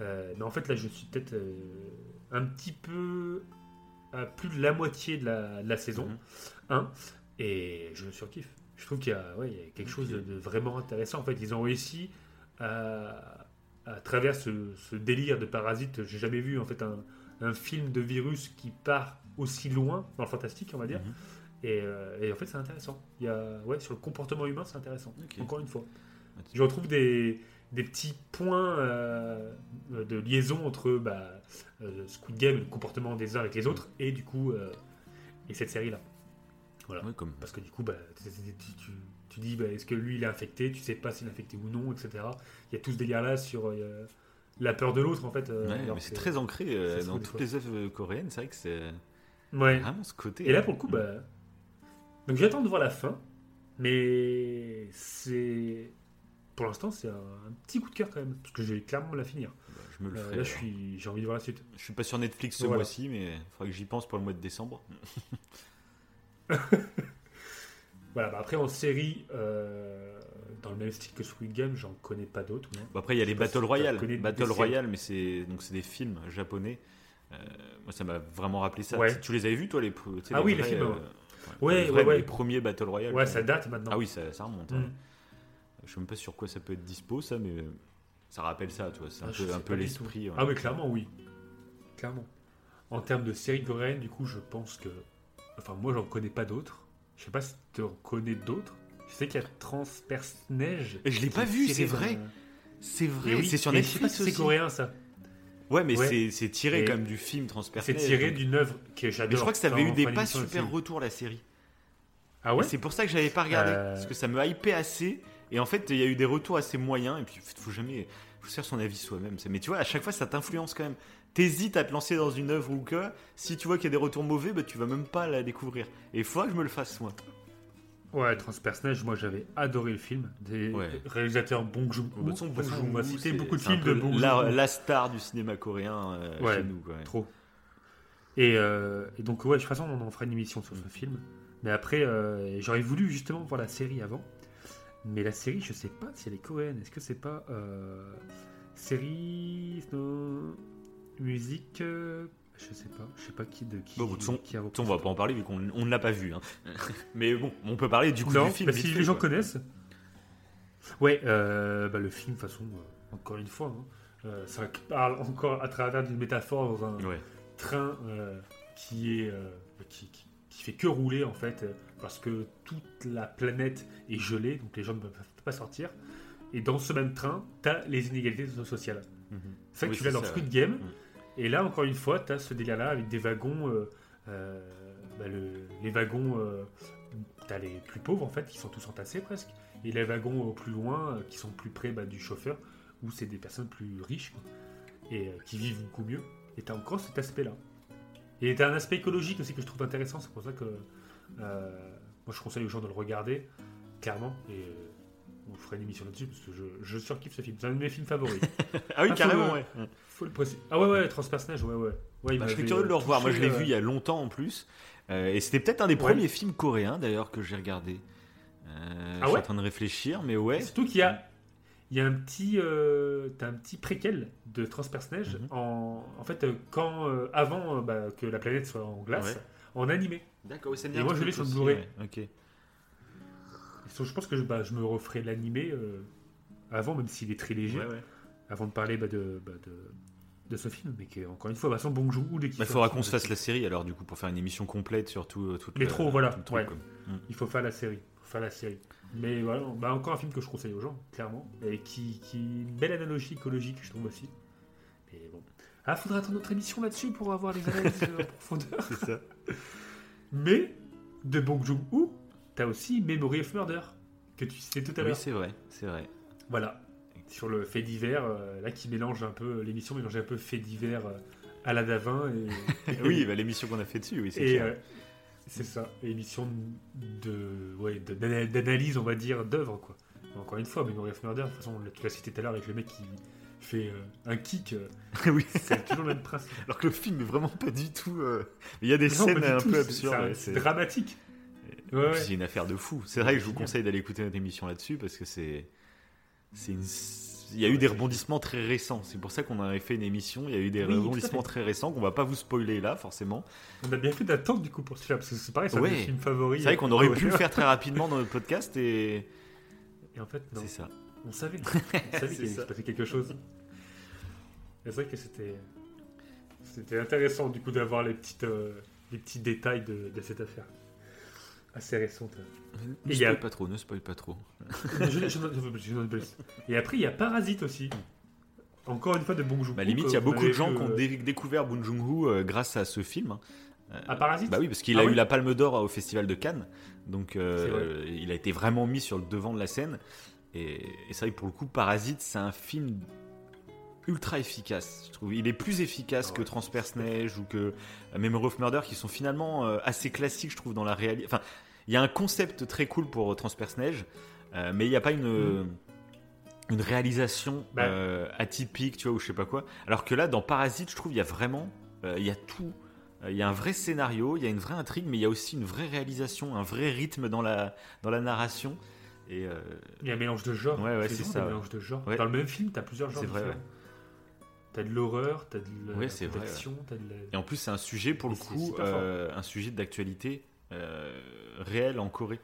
Euh, mais en fait, là, je suis peut-être euh, un petit peu à plus de la moitié de la, de la saison Mhm. 1 et je surkiffe. Je trouve qu'il y, a- ouais, y a quelque chose de, de vraiment intéressant. En fait, ils ont réussi à, à travers ce, ce délire de parasite. J'ai jamais vu en fait un, un film de virus qui part aussi loin dans le fantastique, on va dire. Mhm. Et, euh, et en fait, c'est intéressant. Il y a, ouais, sur le comportement humain, c'est intéressant. Encore une fois. Je retrouve des, des petits points euh, de liaison entre bah, euh, Squid Game, le comportement des uns avec les autres, et du coup, euh, et cette série-là. Voilà. Ouais, comme... Parce que du coup, bah, tu, tu- tu- tu dis, bah, est-ce que lui, il est infecté? Tu sais pas s'il est infecté ou non, etc. Il y a tout ce délire-là sur euh, la peur de l'autre, en fait. Ouais, alors mais c'est très ancré dans toutes fois. les œuvres coréennes. C'est vrai que c'est Ouais. vraiment ce côté. Et là, pour le coup, bah. Donc j'attends de voir la fin, mais c'est. Pour l'instant, c'est un, petit coup de cœur quand même, parce que je vais clairement la finir. bah, je me le Euh, ferai. là, je alors. suis, j'ai envie de voir la suite. Je suis pas sur Netflix ce Voilà. mois-ci, mais il faudra que j'y pense pour le mois de décembre. Voilà, bah après en série, euh, dans le même style que Squid Game, j'en connais pas d'autres. Bon, après, il y a les Battle si Royale. Battle. Royale, mais c'est donc c'est des films japonais. Euh, moi, ça m'a vraiment rappelé ça. Ouais. Tu les avais vus, toi, les, Ah oui, les vrais, films, euh, ouais. enfin, Ouais, les vrais, ouais, ouais. Les premiers Battle Royale. Ouais, ça date maintenant. Ah oui, ça, ça remonte. Mm. Je sais même pas sur quoi ça peut être dispo, ça, mais euh, ça rappelle ça, toi. C'est un Ah, peu, un peu du l'esprit. ouais. Ah oui, clairement, oui. Clairement. En termes de série coréenne, du coup, je pense que. Enfin, moi, j'en connais pas d'autres. Je sais pas si tu en connais d'autres. Je sais qu'il y a Transperce Neige. Et je l'ai pas vu, c'est vrai. C'est vrai, oui, c'est sur mais je sais pas Netflix si c'est coréen, ça. Ouais, mais Ouais. c'est- c'est tiré même du film Transperce. C'est tiré d'une œuvre que j'adore. Mais je crois que ça avait eu des pas super retours, la série. Ah ouais? C'est pour ça que j'avais pas regardé. Euh. Parce que ça me hypait assez. Et en fait, il y a eu des retours assez moyens. Et puis, faut jamais. Faut se faire son avis soi-même. Mais tu vois, à chaque fois, ça t'influence quand même. T'hésites à te lancer dans une œuvre ou quoi. Si tu vois qu'il y a des retours mauvais, bah, tu vas même pas la découvrir. Et il faudra que je me le fasse, moi. Ouais, Transperce Neige, moi j'avais adoré le film. Des Ouais. réalisateurs Bong Joon-ho. De toute façon, De toute façon, on va Bong citer Joon-ho, beaucoup de films de Bong la, star du cinéma coréen euh, Ouais, chez nous. quoi. Trop. Et, euh, et donc, ouais, de toute façon, on en fera une émission sur ce film. Mais après, euh, j'aurais voulu justement voir la série avant. Mais la série, je sais pas si elle est coréenne. Est-ce que c'est pas euh, série, non, musique euh, Je sais pas. Je sais pas qui de qui, Bon, de façon, qui a On va pas en parler vu qu'on on ne l'a pas vu. hein. Mais bon, on peut parler du coup Non, du film. bah, si fait, les gens quoi. connaissent. Ouais, euh, bah, le film, de toute façon, encore une fois, hein, ça parle encore à travers d'une métaphore dans un Ouais. train qui est qui, qui- qui fait que rouler en fait euh, parce que toute la planète est gelée, donc les gens ne peuvent pas sortir. Et dans ce même train, tu as les inégalités sociales. Mhm. C'est ça que Oui, tu l'as dans Squid Game. Mm. Et là, encore une fois, tu as ce délire-là avec des wagons. euh, euh, bah, le- les wagons, tu as les plus pauvres en fait, qui sont tous entassés presque. Et les wagons au plus loin, euh, qui sont plus près bah, du chauffeur, où c'est des personnes plus riches quoi, et euh, qui vivent beaucoup mieux. Et tu as encore cet aspect-là. Et tu as un aspect écologique aussi que je trouve intéressant. C'est pour ça que euh, Moi, je conseille aux gens de le regarder, clairement. Et euh, on ferait une émission là-dessus parce que je, je surkiffe ce film. C'est un de mes films favoris. Ah oui, Ah, carrément, faut- ouais. Faut le préciser. Ah ouais, ouais, Transpersonnage, ouais, ouais. ouais il Bah, je m'avait, curieux de le euh, revoir. Moi, je l'ai vu il y a longtemps en plus. Euh, et c'était peut-être un des Ouais. premiers films coréens d'ailleurs que j'ai regardé. Euh, je suis ouais en train de réfléchir, mais ouais. Surtout qu'il y a, il y a un petit, euh, un petit préquel de Transpersonnage Mhm. en, en fait, euh, quand, euh, avant bah, que la planète soit en glace, Ouais. en animé. D'accord, ça me Et moi, je l'ai sur le Blu-ray. Ok. Je pense que je, bah, je me referai l'animé euh, avant, même s'il est très léger, Ouais, ouais. avant de parler bah, de, bah, de, de ce film. Mais qui encore une fois, bah, sans Bong Joon-ho, dès Il faudra qu'on se fasse la série alors du coup pour faire une émission complète sur tout, tout Les le- trous, voilà, tout le truc. Il faut faire la série. Faut faire la série. Mais voilà, bah, encore un film que je conseille aux gens, clairement. Et qui, qui une belle analogie écologique, je trouve aussi. Mais bon. Ah, faudra attendre notre émission là-dessus pour avoir les analyses en profondeur. C'est ça. Mais, de Bong Joon-ho, t'as aussi Memory of Murder, que tu citais tout à Oui, l'heure. c'est vrai, c'est vrai. Voilà. Sur le fait divers, euh, là, qui mélange un peu, l'émission mélange un peu fait divers euh, à la Davin et. oui, bah, l'émission qu'on a fait dessus, oui, c'est Et clair. euh, c'est ça, émission de, ouais, d'analyse, on va dire, d'œuvre, quoi. Encore une fois, Memory of Murder, de toute façon, tu l'as cité tout à l'heure avec le mec qui fait euh, un kick, euh, oui. c'est toujours le même principe. Alors que le film est vraiment pas du tout. euh, Il y a des Non, scènes un tout, peu absurdes. c'est ouais, dramatique. Ouais, c'est une affaire de fou. C'est vrai que je vous conseille d'aller écouter notre émission là-dessus parce que c'est. c'est une- Il y a eu des rebondissements très récents. C'est pour ça qu'on avait fait une émission. Il y a eu des Oui, rebondissements très récents qu'on va pas vous spoiler là, forcément. On a bien fait d'attendre du coup pour celui-là, parce que c'est pareil, c'est un Ouais. films favoris. C'est vrai qu'on aurait Ouais. pu le faire très rapidement dans notre podcast et. Et en fait, non. C'est ça. On savait. On savait C'est qu'il se passer quelque chose. C'est vrai que c'était. C'était intéressant du coup d'avoir les, petites, euh, les petits détails de, de cette affaire. Assez récente. Ne Et il y a- spoil pas trop, ne spoil pas trop. je, Et après, il y a Parasite aussi. Encore une fois de Bong Joon-ho. Bah, limite, il y a beaucoup de gens qui ont euh, dé- découvert Bong Joon-ho euh, grâce à ce film. hein. À Parasite Bah oui, parce qu'il Ah a oui eu la Palme d'Or au Festival de Cannes, donc euh, il a été vraiment mis sur le devant de la scène. Et, et c'est vrai que pour le coup, Parasite, c'est un film ultra efficace. Je trouve, il est plus efficace Ah que ouais. Transperce-Neige ou que euh, Memory of Murder, qui sont finalement euh, assez classiques, je trouve, dans la réalité. Enfin, il y a un concept très cool pour euh, mais il n'y a pas une une réalisation Mm. Bah. euh, atypique, tu vois, ou je sais pas quoi. Alors que là, dans Parasite, je trouve, il y a vraiment, euh, il y a tout. Il y a un vrai scénario, il y a une vraie intrigue, mais il y a aussi une vraie réalisation, un vrai rythme dans la, dans la narration. Et euh, Il y a un mélange de genres. Ouais, ouais, c'est ça, un mélange de genres. Ouais. Dans le même film, t'as plusieurs genres C'est vrai. T'as de l'horreur, t'as de la- Ouais, l'action, t'as de la... et en plus, c'est un sujet, pour le Et coup, euh, un sujet d'actualité euh, réel en Corée.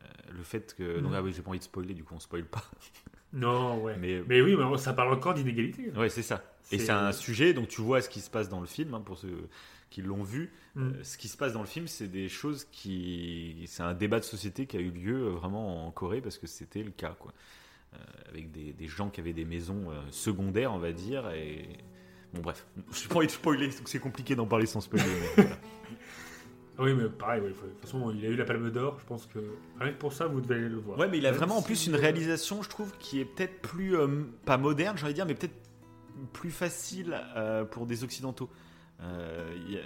Euh, le fait que. Donc, Mhm. ah oui, j'ai pas envie de spoiler, du coup, on spoil pas. Non, ouais. Mais, Mais oui, mais ça parle encore d'inégalité. ouais, c'est ça. Et C'est- un sujet, donc tu vois ce qui se passe dans le film, hein, pour ceux qui l'ont vu. Mm. Euh, ce qui se passe dans le film, c'est des choses qui. C'est un débat de société qui a eu lieu euh, vraiment en Corée parce que c'était le cas, quoi. Euh, avec des, des gens qui avaient des maisons euh, secondaires, on va dire. Et. Bon, bref. Je n'ai pas envie de spoiler, donc c'est compliqué d'en parler sans spoiler. mais voilà. Oui, mais pareil, ouais, de toute façon, il a eu la Palme d'Or. Je pense que rien que pour ça, vous devez aller le voir. Ouais, mais il a Même vraiment en plus une réalisation, je trouve, qui est peut-être plus. euh, pas moderne, de dire, mais peut-être plus facile euh, pour des occidentaux. Euh, il y a-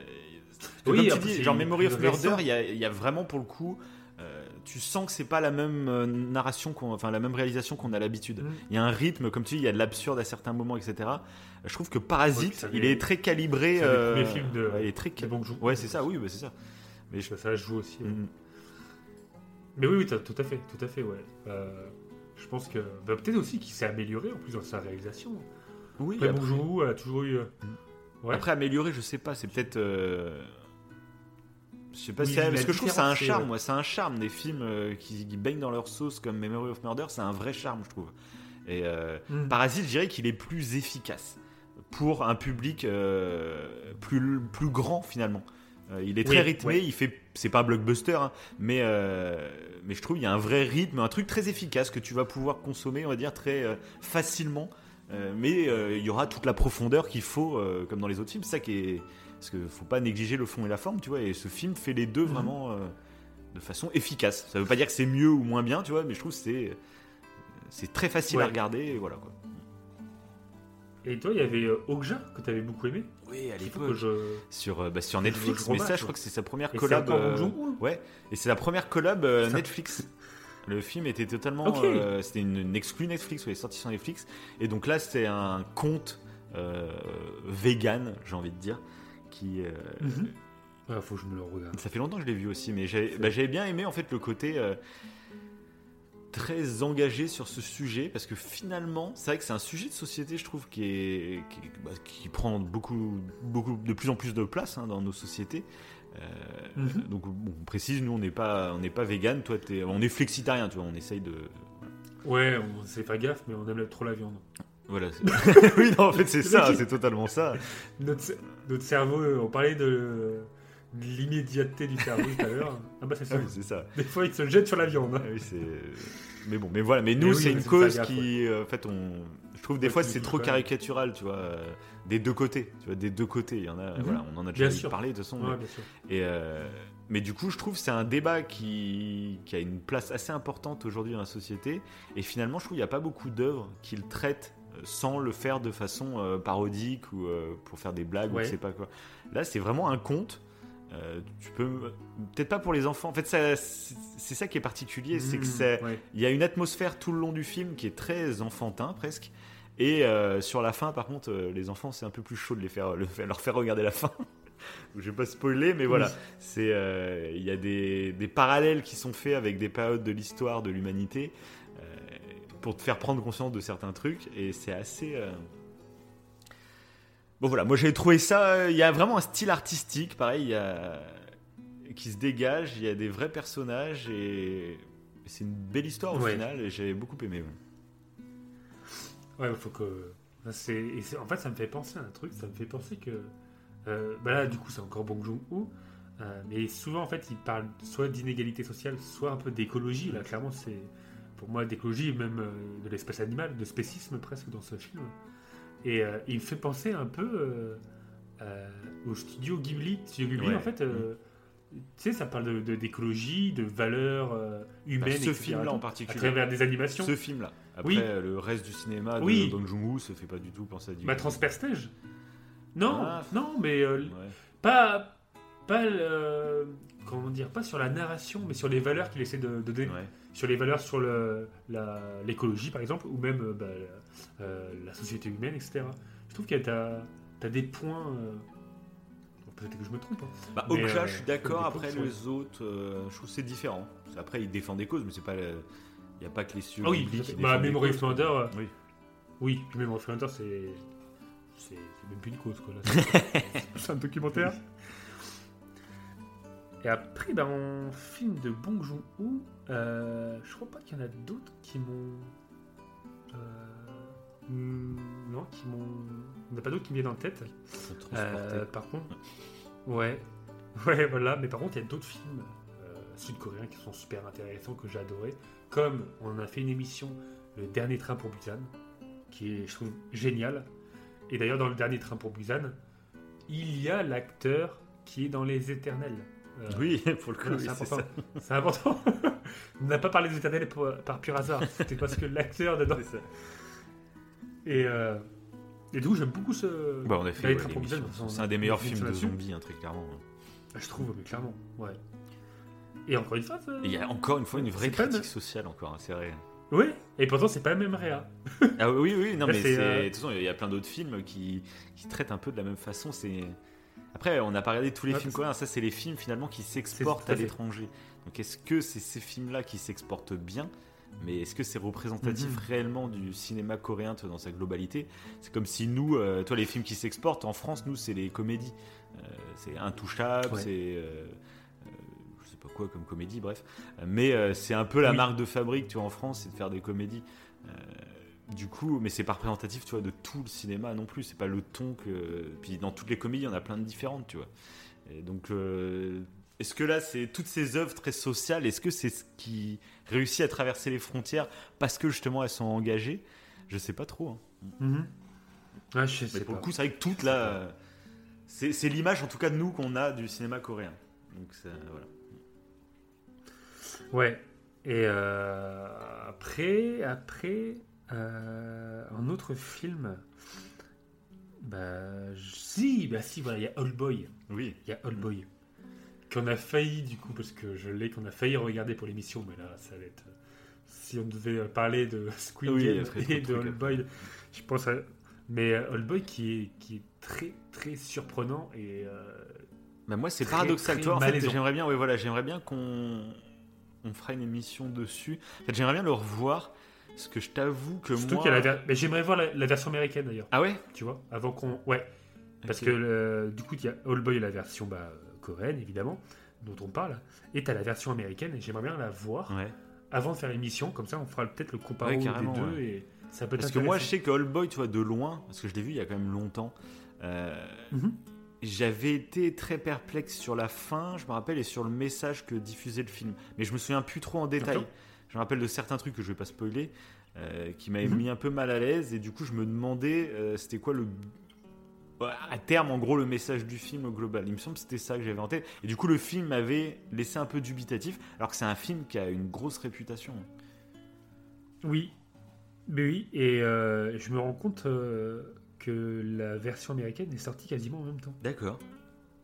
Oui, comme tu après, dis, c'est genre Memory of. Murder, il y a, il y a vraiment pour le coup. Euh, tu sens que c'est pas la même euh, narration, enfin la même réalisation qu'on a l'habitude. Mm. Il y a un rythme, comme tu dis, il y a de l'absurde à certains moments, etc. Je trouve que Parasite, Ouais, ça il est très calibré. c'est euh, premiers films de- ouais, il est très. Bong Joon-ho. Ouais, c'est ça, oui, bah, c'est ça. Mais je. Ça, joue aussi. ouais. Mm. Mais oui, oui, tout à fait, tout à fait, ouais. Euh, je pense que bah, peut-être aussi qu'il s'est amélioré en plus dans sa réalisation. Oui, Après, après- Bong Joon-ho a toujours eu. euh, Ouais. Après, améliorer, je sais pas, c'est peut-être. Je sais pas Oui, si la parce que je trouve que c'est un charme, ouais. moi, c'est un charme des films euh, qui, qui baignent dans leur sauce comme Memory of Murder, c'est un vrai charme, je trouve. Et euh, Mm. Parasite, je dirais qu'il est plus efficace pour un public euh, plus plus grand finalement. Euh, il est très Oui, rythmé, ouais. il fait, c'est pas un blockbuster, hein, mais mais je trouve il y a un vrai rythme, un truc très efficace que tu vas pouvoir consommer, on va dire très facilement. Mais il y aura toute la profondeur qu'il faut, comme dans les autres films. C'est ça qui est. Parce qu'il faut pas négliger le fond et la forme, tu vois. Et ce film fait les deux Mhm. vraiment euh, de façon efficace. Ça veut pas dire que c'est mieux ou moins bien, tu vois, mais je trouve que c'est. C'est très facile Ouais. à regarder, et voilà quoi. Et toi, il y avait euh, Okja que tu avais beaucoup aimé? Oui, à l'époque. je. Sur, euh, bah, sur je- Netflix, je mais ça, je crois que c'est sa première Et c'est collab. euh, Ouais, et c'est la première collab euh, Netflix. Le film était totalement. Ok. euh, C'était une, une exclue Netflix, ouais, sorti sur Netflix. Et donc là, c'est un conte euh, vegan, j'ai envie de dire. Qui, euh. Ah, faut que je me le regarde. Ça fait longtemps que je l'ai vu aussi, mais j'avais bah, bien aimé en fait le côté euh, très engagé sur ce sujet parce que finalement, c'est vrai que c'est un sujet de société, je trouve, qui est qui, bah, qui prend beaucoup, beaucoup, de plus en plus de place hein, dans nos sociétés. Euh, Mhm. Donc, bon, on précise, nous, on n'est pas, on n'est pas vegan. Toi, es, on est flexitarien, tu vois. On essaye de, Ouais, on sait pas gaffe, mais on aime trop la viande. voilà. oui, non, en fait, c'est ça, c'est totalement ça. Notre, notre cerveau, on parlait de, de l'immédiateté du cerveau tout à l'heure. Ah bah c'est Ah ça. oui, c'est ça. Des fois, il se jette sur la viande. Ah oui. Mais bon, mais voilà. Mais nous, Mais oui, c'est une cause gaffe, qui, euh, en fait, on. Je trouve des fois c'est nous trop caricatural, tu vois, euh, des deux côtés. Tu vois, des deux côtés. Il y en a. Mhm. Voilà, on en a déjà parlé de toute façon. Ouais, mais-. Et euh, mais du coup, je trouve que c'est un débat qui, qui a une place assez importante aujourd'hui dans la société. Et finalement, je trouve qu'il n'y a pas beaucoup d'œuvres qui le traitent sans le faire de façon euh, parodique ou euh, pour faire des blagues ou Ouais. je sais pas quoi. Là, c'est vraiment un conte. Euh, tu peux peut-être pas pour les enfants. En fait, ça- c'est ça qui est particulier, c'est que Mmh, c'est ouais. il y a une atmosphère tout le long du film qui est très enfantin presque. Et sur la fin, par contre, les enfants, c'est un peu plus chaud de les faire, le leur faire regarder la fin. Je vais pas spoiler, mais voilà, Oui. c'est il y a des, des parallèles qui sont faits avec des périodes de l'histoire de l'humanité pour te faire prendre conscience de certains trucs, et c'est assez. euh, Bon voilà, moi j'ai trouvé ça. euh, Il y a vraiment un style artistique, pareil, il y a qui se dégage. Il y a des vrais personnages et c'est une belle histoire au Ouais. final. Et j'ai beaucoup aimé. ouais. Ouais, il faut que. et en fait, ça me fait penser à un truc. Ça me fait penser que. euh, bah là, du coup, c'est encore Bong Joon-ho. euh, mais souvent, en fait, il parle soit d'inégalité sociale, soit un peu d'écologie. Là, clairement, c'est. Pour moi, d'écologie, même euh, de l'espèce animale, de spécisme presque dans ce film. Et euh, il me fait penser un peu euh, euh, au studio Ghibli. Studio Ghibli, Ouais. en fait. euh, Tu sais, ça parle de- d'écologie, de, valeurs euh, humaines. ce film-là en à particulier. travers des animations. Ce film-là. Après, Oui. le reste du cinéma de Oui. Bong Joon-ho se fait pas du tout penser à du. Bah, Transpersonnage Non, Ah. non, mais Ouais. pas, pas comment dire, pas sur la narration, mais sur les valeurs qu'il essaie de, de donner, Ouais. Sur les valeurs sur l'écologie par exemple, ou même euh, bah, la, euh, la société humaine, etc. Je trouve que t'as as des points. euh, Peut-être que je me trompe. hein. Bah, euh, je suis d'accord. Après, les autres, euh, je trouve que c'est différent. Après, ils défendent des causes, mais c'est pas. Il n'y a pas que les studios Ah oui, bah, Memory of euh, Oui. oui, puis Memory of c'est. C'est même plus une cause, quoi. c'est un documentaire? Et après, dans film de Bong Joon-ho, euh, je crois pas qu'il y en a d'autres qui m'ont. euh, hmm, non, qui m'ont. Il n'y en a pas d'autres qui me viennent en tête. Euh, par contre, ouais, ouais, voilà. Mais par contre, il y a d'autres films euh, sud-coréens qui sont super intéressants que j'ai adoré. Comme on en a fait une émission, Le Dernier Train pour Busan, qui est, je trouve, génial. Et d'ailleurs, dans Le Dernier Train pour Busan, il y a l'acteur qui est dans Les Éternels. Euh, Oui, pour le coup, c'est important. ça. C'est important. on n'a pas parlé des Éternels pour- par pur hasard. C'était parce que l'acteur dedans. C'est ça. Et, euh, et du coup, j'aime beaucoup ce. Bah, on a fait Dernier ouais, C'est un des meilleurs films de zombies, hein, très clairement. Ah, Je trouve, mais clairement, ouais. Et encore une fois, il y a encore une fois une vraie critique sociale, encore, hein, c'est vrai. Oui, et pourtant, c'est pas la même réa. Ah oui, oui, non, Là, mais c'est, c'est. euh, De toute façon, il y a plein d'autres films qui, qui traitent un peu de la même façon. C'est. Après, on n'a pas regardé tous les Ouais, films coréens. Ça, c'est les films finalement qui s'exportent à l'étranger. Donc, est-ce que c'est ces films-là qui s'exportent bien? Mais est-ce que c'est représentatif Mhm. réellement du cinéma coréen dans sa globalité? C'est comme si nous, euh, toi, les films qui s'exportent en France, nous, c'est les comédies. Euh, c'est intouchable, Ouais. c'est. euh, euh, je sais pas quoi comme comédie, bref. Mais euh, c'est un peu la Oui. marque de fabrique, tu vois, en France, c'est de faire des comédies. Du coup, mais c'est pas représentatif, tu vois, de tout le cinéma non plus. C'est pas le ton que. Puis dans toutes les comédies, il y en a plein de différentes, tu vois. Et donc, euh, est-ce que là, c'est toutes ces œuvres très sociales, est-ce que c'est ce qui réussit à traverser les frontières parce que justement elles sont engagées? Je sais pas trop. hein. Mhm. Ouais, je Mais sais pour pas. le coup, c'est vrai que toute la. C'est c'est l'image, en tout cas, de nous qu'on a du cinéma coréen. Donc, ça, voilà. Ouais. Et euh, après, après euh, un autre film Bah, si, bah si, voilà, il y a Old Boy. Oui. Il y a Old Boy. Qu'on a failli, du coup, parce que je l'ai, qu'on a failli regarder pour l'émission, mais là, ça va être. Si on devait parler de Squid Oui, Game et de Old Boy, je pense à. Mais euh, Old Boy qui est, qui est très, très surprenant et. euh, Bah moi c'est paradoxal, toi. En fait, j'aimerais bien, ouais, voilà, j'aimerais bien qu'on on fera une émission dessus. En fait, j'aimerais bien le revoir, parce que je t'avoue que surtout moi. ver- Mais j'aimerais voir la, la version américaine d'ailleurs, Ah ouais? tu vois, avant qu'on. Ouais. Parce que du coup, il y a Old Boy, la version bah, coréenne, évidemment, dont on parle, et t'as la version américaine, et j'aimerais bien la voir Ouais. avant de faire l'émission, comme ça on fera peut-être le comparo Ouais, des deux, ouais. et ça peut être Parce que moi, je sais que All Boy, tu vois, de loin, parce que je l'ai vu il y a quand même longtemps. euh, Mhm. J'avais été très perplexe sur la fin, je me rappelle, et sur le message que diffusait le film. Mais je me souviens plus trop en détail. Je me rappelle de certains trucs que je vais pas spoiler, euh, qui m'avaient Mhm. mis un peu mal à l'aise, et du coup, je me demandais, euh, c'était quoi le. À terme, en gros, le message du film au global. Il me semble que c'était ça que j'avais en tête. Et du coup, le film m'avait laissé un peu dubitatif, alors que c'est un film qui a une grosse réputation. Oui, mais oui, et euh, je me rends compte que la version américaine est sortie quasiment en même temps. D'accord.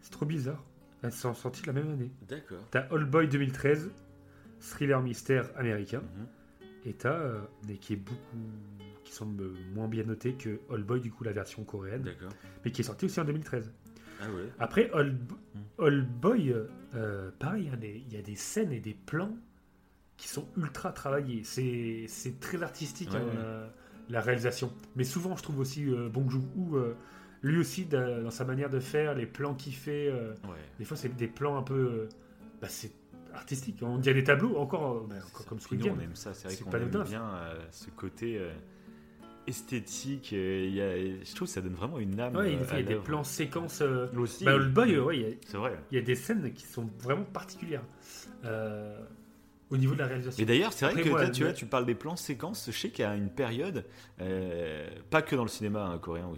C'est trop bizarre. Elles sont sorties la même année. D'accord. T'as Old Boy 2013, thriller mystère américain, Mhm. et t'as, euh, mais qui est beaucoup, qui semble moins bien noté que Old Boy, du coup la version coréenne, D'accord. mais qui est sorti aussi en 2013. Ah ouais. Après, Old, Hmm. Old Boy, euh, pareil, il y a des- il y, a des scènes et des plans qui sont ultra travaillés. C'est très artistique, Ouais, hein, ouais. la, la réalisation. Mais souvent, je trouve aussi euh, Bong Joon-ho, euh, lui aussi, da- dans sa manière de faire, les plans qu'il fait, euh, Ouais. des fois, c'est des plans un peu... euh, bah, c'est artistique. On dirait des tableaux, encore, euh, bah, encore comme Game. on aime ça, c'est vrai qu'on aime bien euh, ce côté euh, esthétique. euh, il y a- je trouve que ça donne vraiment une âme. Ouais, il y a à des plans séquences... Aussi, bah, Old Boy, ouais, il y a- c'est vrai. il y, a des scènes qui sont vraiment particulières. Au niveau de la réalisation. Et d'ailleurs, c'est vrai Après, que moi, là, tu le- vois, tu parles des plans séquences. Je sais qu'il y a une période, pas que dans le cinéma hein, coréen,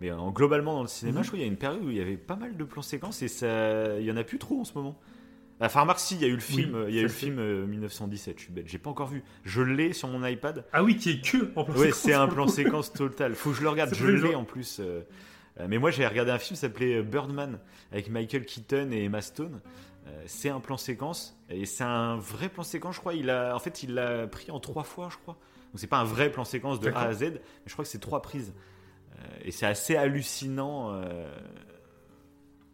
mais en, globalement dans le cinéma, Mhm. je trouve qu'il y a une période où il y avait pas mal de plans séquences et ça, il y en a plus trop en ce moment. Enfin, remarque, si, il y a eu le film, Oui, il y a eu le fait. film euh, 1917. Je suis bête, j'ai pas encore vu. Je l'ai sur mon iPad. Ah oui, qui est que en plan Ouais, séquence, c'est un plan séquence total. Faut que je le regarde. Je l'ai en plus. euh, euh, mais moi, j'ai regardé un film qui s'appelait Birdman avec Michael Keaton et Emma Stone. Euh, c'est un plan séquence et c'est un vrai plan séquence, je crois. Il a, en fait, il l'a pris en trois fois, je crois. Donc c'est pas un vrai plan séquence de A à. Z, mais je crois que c'est trois prises. Euh, et c'est assez hallucinant euh,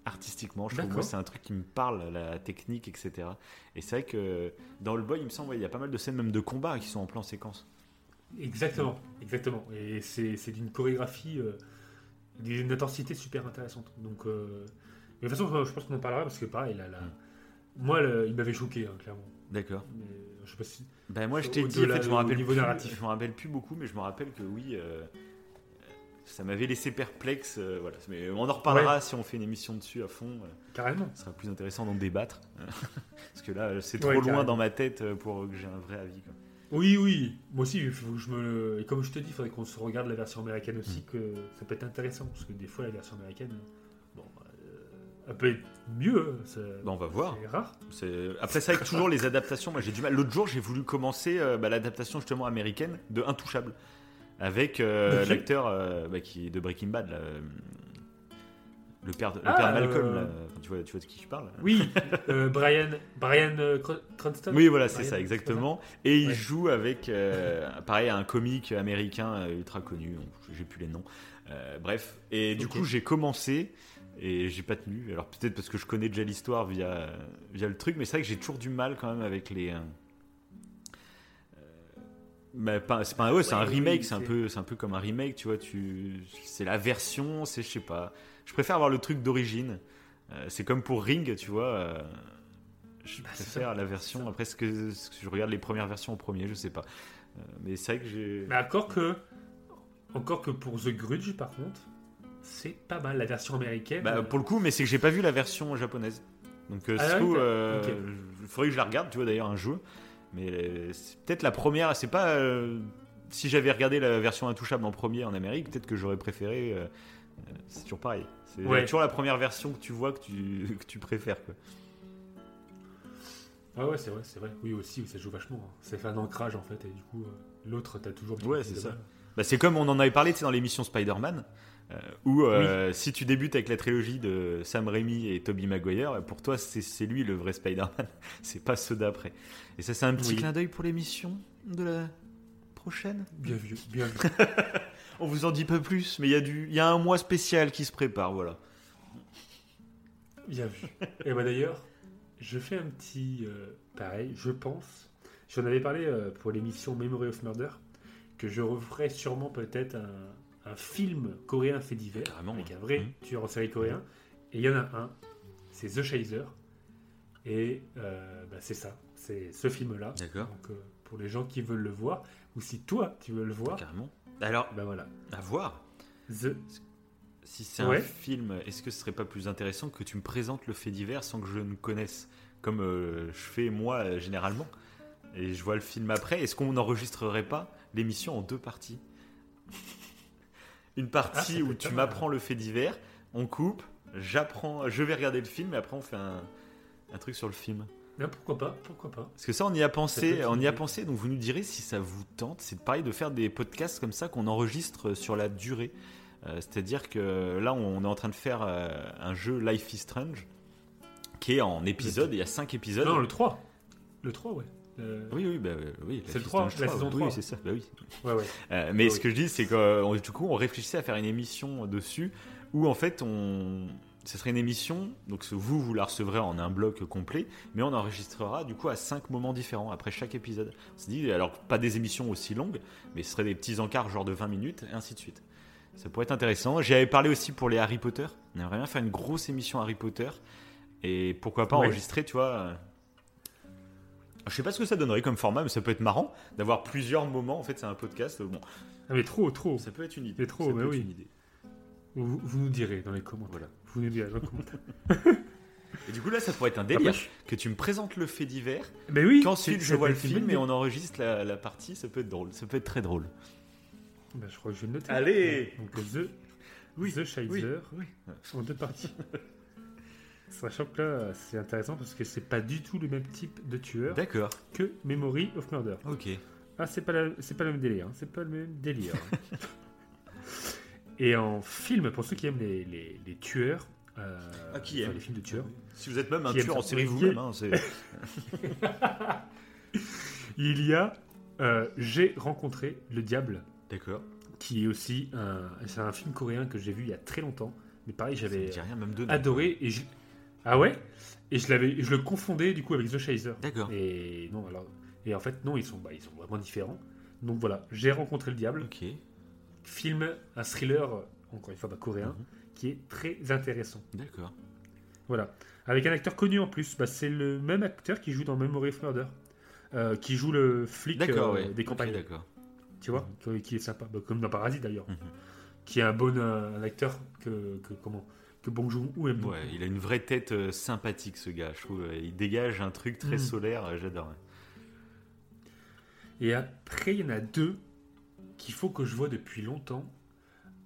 artistiquement. Je trouve moi c'est un truc qui me parle, la technique, etc. Et c'est vrai que dans le boy, il me semble, il y a pas mal de scènes même de combat qui sont en plan séquence. Exactement, exactement. Et c'est d'une chorégraphie, euh, d'une intensité super intéressante. Donc, euh, mais de toute façon, je pense qu'on en parlera parce que pareil, là, là, Mm. moi, le- il m'avait choqué, hein, clairement. D'accord. Mais, je sais pas si. Ben moi je t'ai dit, en fait, je me au rappelle niveau plus, narratif. je me rappelle plus beaucoup, mais je me rappelle que oui, euh, ça m'avait laissé perplexe. euh, voilà, mais on en reparlera si on fait une émission dessus à fond. euh, Carrément. ce sera plus intéressant d'en débattre, parce que là c'est trop Ouais, loin carrément. dans ma tête euh, pour que j'ai un vrai avis. quoi. Oui, oui. Moi aussi, il faut que je me. Et comme je te dis, il faudrait qu'on se regarde la version américaine aussi, Mm. que ça peut être intéressant. Parce que des fois, la version américaine, bon, euh, elle peut être mieux. hein, Ben, on va voir. C'est rare. Après c'est vrai que toujours les adaptations, moi j'ai du mal. L'autre jour j'ai voulu commencer bah, l'adaptation justement américaine de Intouchable avec euh, l'acteur euh, bah, qui est de Breaking Bad. là, euh, le père de, le Ah, père de Malcolm, euh, là. Enfin, tu, vois, tu vois de qui je parle Oui, euh, Brian, Brian euh, Cr- Cranston. Oui, voilà, c'est Brian, ça, exactement. Et il Ouais. joue avec, euh, pareil, un comique américain euh, ultra connu, j'ai plus les noms. Euh, bref, et du Ok. coup, j'ai commencé et j'ai pas tenu. Alors peut-être parce que je connais déjà l'histoire via, via le truc, mais c'est vrai que j'ai toujours du mal quand même avec les. euh, mais pas- c'est pas un, ouais, c'est un Ouais, remake, oui, c'est un peu, c'est un peu comme un remake, tu vois. Tu, c'est la version, c'est je sais pas. Je préfère avoir le truc d'origine. Euh, c'est comme pour Ring, tu vois. euh, je Bah, préfère ça, la version. Après, ce que, ce que je regarde les premières versions en premier, je sais pas. Euh, mais c'est vrai que j'ai. Mais encore que, encore que pour The Grudge, par contre, c'est pas mal la version américaine. Bah, pour le coup, mais c'est que j'ai pas vu la version japonaise. Donc, Ah faudrait que je la regarde, tu vois, d'ailleurs, un jeu. Mais euh, c'est peut-être la première, c'est pas. euh, si j'avais regardé la version intouchable en premier en Amérique, peut-être que j'aurais préféré. euh, c'est toujours pareil. C'est Ouais. toujours la première version que tu vois que tu, que tu préfères. Quoi. Ah ouais, c'est vrai, c'est vrai. Oui, aussi, ça joue vachement. hein. Ça fait un ancrage, en fait, et du coup, l'autre, t'as toujours. Ouais, c'est ça. Bah, c'est comme on en avait parlé dans l'émission Spider-Man, euh, où euh, si tu débutes avec la trilogie de Sam Raimi et Tobey Maguire, pour toi c'est c'est lui le vrai Spider-Man, c'est pas ceux d'après. Et ça c'est un petit Oui. clin d'œil pour l'émission de la prochaine. Bien vu, bien vu. On vous en dit pas plus, mais il y, a du- il y a un mois spécial qui se prépare, voilà. Bien vu. Et bah d'ailleurs, je fais un petit euh, pareil, je pense. J'en avais parlé euh, pour l'émission Memory of Murder, que je referai sûrement peut-être un, un film coréen fait divers, Carrément, avec un vrai Mhm. tueur en série coréen. Et il y en a un, c'est The Chaser. Et euh, bah, c'est ça, c'est ce film-là. D'accord. Donc euh, pour les gens qui veulent le voir, ou si toi tu veux le voir, Carrément. Alors, ben voilà. à voir. The... Si c'est Ouais. un film, est-ce que ce serait pas plus intéressant que tu me présentes le fait divers sans que je ne connaisse? Comme euh, je fais moi généralement. Et je vois le film après. Est-ce qu'on n'enregistrerait pas l'émission en deux parties? Une Ah, partie peut où tu m'apprends le fait divers, on coupe, j'apprends, je vais regarder le film et après on fait un, un truc sur le film. Non, pourquoi pas, pourquoi pas. Parce que ça, on y a pensé, on y a pensé, donc vous nous direz si ça vous tente. C'est pareil de faire des podcasts comme ça qu'on enregistre sur la durée. Euh, C'est-à-dire que là, on est en train de faire euh, un jeu Life is Strange qui est en épisode. Il y a 5 épisodes. Non, le 3. Le 3, ouais. Euh, Oui, oui, bah, euh, oui. C'est le is 3, Strange la saison Oui, 3. c'est ça. Bah oui. Ouais, ouais. Euh, mais ce oui. que je dis, c'est que du coup, on réfléchissait à faire une émission dessus où en fait, on, ce serait une émission. Donc vous, vous la recevrez en un bloc complet, mais on enregistrera du coup à cinq moments différents après chaque épisode. On s'est dit, alors pas des émissions aussi longues, mais ce serait des petits encarts genre de 20 minutes et ainsi de suite. Ça pourrait être intéressant. J'avais parlé aussi pour les Harry Potter. On aimerait bien faire une grosse émission Harry Potter et pourquoi pas enregistrer, tu vois. Je sais pas ce que ça donnerait comme format, mais ça peut être marrant d'avoir plusieurs moments. En fait, c'est un podcast. Bon, Ah, mais trop, trop. ça peut être une idée. Mais trop, Ça mais peut être oui. une idée. Vous, vous nous direz dans les commentaires. Voilà. Vous nous direz dans les commentaires. Et du coup, là, ça pourrait être un délire. Que tu me présentes le fait divers, Mais oui. qu'ensuite je vois le film et on enregistre la, la partie. Ça peut être drôle. Ça peut être très drôle. Bah, je crois que je vais le noter. Allez Donc The, Oui, The Chaser oui, oui. en deux parties. Sachant que là, c'est intéressant parce que c'est pas du tout le même type de tueur D'accord. que Memory of Murder. Ok. Ah, c'est pas, la- c'est pas le même délire. hein. C'est pas le même délire. hein. Et en film, pour ceux qui aiment les, les, les tueurs, euh, Ah, qui enfin, aime les films de tueurs, Si vous êtes même un Qui aime tueur en ça. série vous-même, hein, c'est. il y a euh, J'ai rencontré le diable, D'accord. qui est aussi un, c'est un film coréen que j'ai vu il y a très longtemps. Mais pareil, Ça me j'avais dit rien, même de nom. adoré et je... ah ouais? Et je l'avais je le confondais du coup avec The Chaser D'accord. et non alors et en fait non ils sont bah, ils sont vraiment différents donc voilà j'ai rencontré le diable Ok. film un thriller encore une fois bah, coréen Mhm. qui est très intéressant D'accord. voilà avec un acteur connu en plus bah, c'est le même acteur qui joue dans Memory of Murder euh, qui joue le flic euh, ouais. des campagnes D'accord. tu vois? Qui, qui est sympa Bah, comme dans Parasite d'ailleurs Mhm. qui est un bon euh, un acteur que, que comment que Bong Joon-ho aime beaucoup. Ouais, il a une vraie tête euh, sympathique, ce gars. Je trouve. Il dégage un truc très Mm. solaire. euh, J'adore. Et après, il y en a deux qu'il faut que je vois depuis longtemps,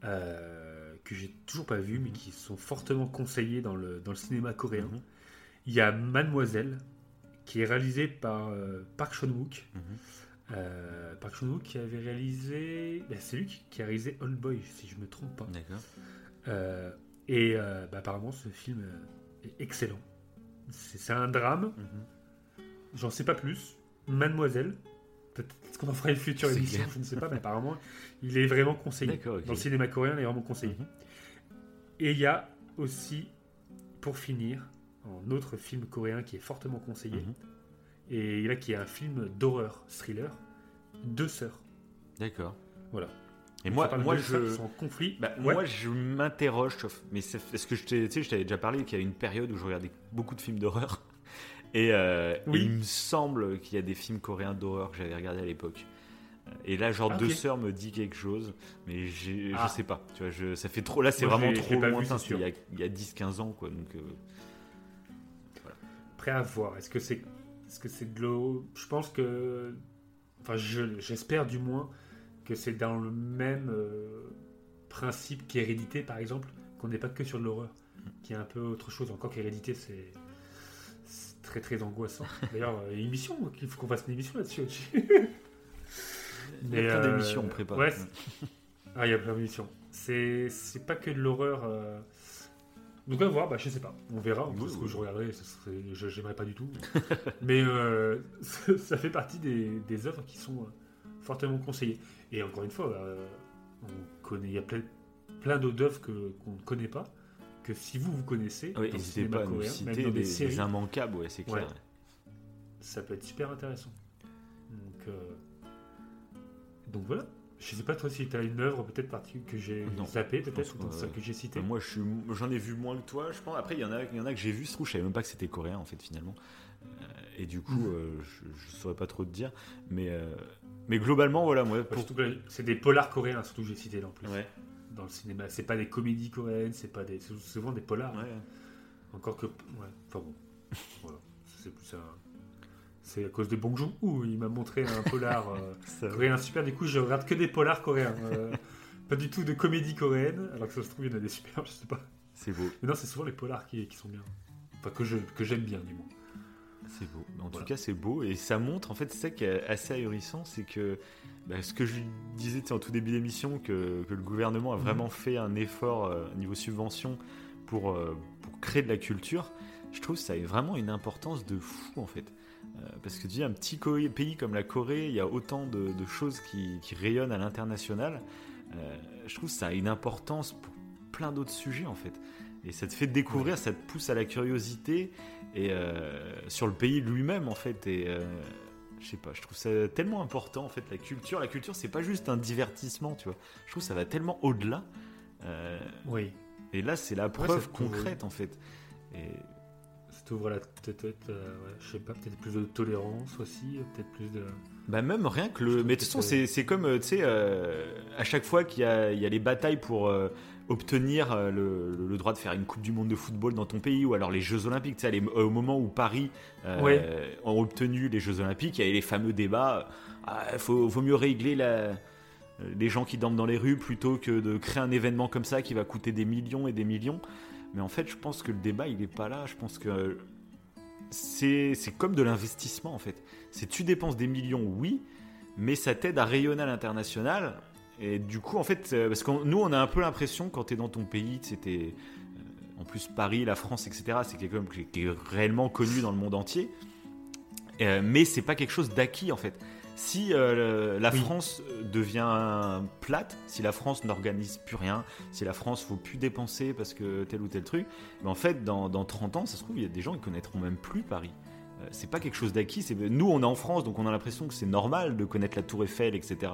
euh, que j'ai toujours pas vu, mais qui sont fortement conseillés dans le, dans le cinéma coréen. Mhm. Il y a Mademoiselle, qui est réalisé par euh, Park Chan-wook. Mhm. Euh, Park Chan-wook qui avait réalisé... ben, c'est lui qui, qui a réalisé Old Boy, si je me trompe pas. D'accord. Euh, et euh, bah, apparemment, ce film euh, est excellent. C'est un drame, Mhm. J'en sais pas plus. Mademoiselle. Peut-être qu'on en fera une future émission, clair. je ne sais pas, mais apparemment, il est vraiment conseillé. Dans le cinéma coréen, il est vraiment conseillé. Mhm. Et il y a aussi, pour finir, un autre film coréen qui est fortement conseillé. Mhm. Et là, qui est un film d'horreur, thriller, Deux sœurs. D'accord. Voilà. Et moi, moi je. en conflit. Bah, Ouais. Moi, je m'interroge, mais est-ce que je t'ai- t'avais déjà parlé qu'il y a une période où je regardais beaucoup de films d'horreur. Et, euh, Oui. et il me semble qu'il y a des films coréens d'horreur que j'avais regardés à l'époque. Et là, genre, Ah, Deux sœurs me dit quelque chose, mais Ah. je sais pas. Tu vois, je, ça fait trop. Là, c'est vraiment trop lointain. il y a, il y a 10-15 ans, quoi. Donc, euh, Prêt à voir. Est-ce que c'est est-ce que c'est de l'eau? Je pense que. Enfin, je- j'espère du moins que c'est dans le même euh, principe qu'Hérédité, par exemple, qu'on n'est pas que sur de l'horreur, qui est un peu autre chose. Encore qu'Hérédité, c'est très très angoissant. D'ailleurs, une émission, il faut qu'on fasse une émission là-dessus. aussi. Il y a plein euh, d'émissions ouais, c'est- Ah, il y a plein d'émissions. C'est c'est pas que de l'horreur. euh, Donc, à voir, bah, je sais pas. On verra. Oui, Parce que je regarderai, ce serait... je j'aimerais pas du tout. Mais euh, ça fait partie des, des œuvres qui sont fortement conseillées. Et encore une fois, euh, on connaît, il y a plein, plein d'autres œuvres qu'on ne connaît pas. Que si vous, vous connaissez, N'hésitez cinéma pas à nous coréen, même citer dans des des, séries, des immanquables, ouais, c'est clair. Ouais. ça peut être super intéressant. Donc, euh, donc voilà. Je sais pas toi si tu as une œuvre peut-être particulière que j'ai zappée, peut-être, ou que, j'ai citée. Moi, je suis, j'en ai vu moins que toi, je pense. Après, il y en a, il y en a que j'ai vu, je trouve, je savais même pas que c'était coréen, en fait, finalement. Euh, et du coup, euh, je, je saurais pas trop te dire. Mais, euh, mais globalement, voilà, moi, pour. c'est des polars coréens, surtout que j'ai cité là en plus. Ouais, Dans le cinéma, c'est pas des comédies coréennes, c'est pas des, souvent des polars. ouais. Encore que, ouais. Enfin bon, voilà. C'est plus un. C'est à cause de Bong Joon-ho, il m'a montré un polar euh, Ça- coréen super. Du coup, je regarde que des polars coréens. pas du tout de comédie coréenne, alors que ça se trouve, il y en a des super, je sais pas. C'est beau, Mais non, c'est souvent les polars qui, qui sont bien. Enfin, que je- que j'aime bien, du moins. C'est beau. En Voilà. tout cas, c'est beau et ça montre, en fait, c'est ça qui est assez ahurissant, c'est que bah, ce que je disais en tout début d'émission, que, que le gouvernement a Mhm. vraiment fait un effort euh, niveau subvention pour, euh, pour créer de la culture. Je trouve que ça a vraiment une importance de fou en fait. Euh, parce que tu dis, un petit pays comme la Corée, il y a autant de, de choses qui, qui rayonnent à l'international. Je trouve que ça a une importance pour plein d'autres sujets en fait. Et ça te fait découvrir, ça te pousse à la curiosité et euh, sur le pays lui-même en fait. Et euh, je sais pas, je trouve ça tellement important en fait la culture. La culture, c'est pas juste un divertissement, tu vois. Je trouve que ça va tellement au-delà. Euh, Oui. et là, c'est la preuve concrète en fait. Et Ça t'ouvre la euh, ouais, je sais pas, peut-être plus de tolérance aussi, peut-être plus de. Bah même rien que le... Mais de toute façon, c'est- comme, tu sais, euh, à chaque fois qu'il y y a les batailles pour euh, obtenir euh, le, le droit de faire une Coupe du Monde de football dans ton pays, ou alors les Jeux Olympiques, tu sais, les- au moment où Paris euh, Ouais. ont obtenu les Jeux Olympiques, il y avait les fameux débats, il faut, faut mieux régler la... les gens qui dorment dans les rues plutôt que de créer un événement comme ça qui va coûter des millions et des millions. Mais en fait, je pense que le débat, il est pas là. Je pense que c'est c'est comme de l'investissement, en fait. C'est tu dépenses des millions, oui, mais ça t'aide à rayonner à l'international. Et du coup, en fait, euh, parce que nous, on a un peu l'impression, quand tu es dans ton pays, c'était. En plus, Paris, la France, etc., c'est quelque chose qui est- réellement connu dans le monde entier. Euh, mais c'est pas quelque chose d'acquis, en fait. Si euh, le- la Oui. France devient plate, si la France n'organise plus rien, si la France faut plus dépenser parce que tel ou tel truc, mais en fait, dans, dans 30 ans, ça se trouve, il y a des gens qui connaîtront même plus Paris. Euh, c'est pas quelque chose d'acquis. Nous, on est en France, donc on a l'impression que c'est normal de connaître la Tour Eiffel, etc.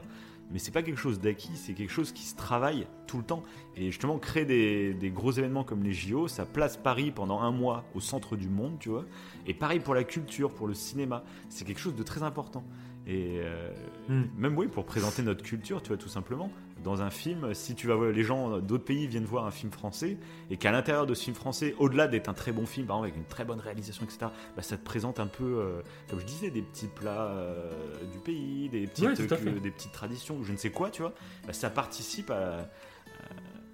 Mais c'est pas quelque chose d'acquis, c'est quelque chose qui se travaille tout le temps. Et justement, créer des, des gros événements comme les JO, ça place Paris pendant un mois au centre du monde, tu vois. Et pareil pour la culture, pour le cinéma, c'est quelque chose de très important. Et euh, Hmm. même oui, pour présenter notre culture, tu vois, tout simplement. Dans un film, si tu vas voir, les gens d'autres pays viennent voir un film français, et qu'à l'intérieur de ce film français, au-delà d'être un très bon film, par exemple avec une très bonne réalisation, etc., bah, ça te présente un peu, euh, comme je disais, des petits plats euh, du pays, des petites, Ouais, des petites traditions, je ne sais quoi, tu vois. Bah, ça participe à,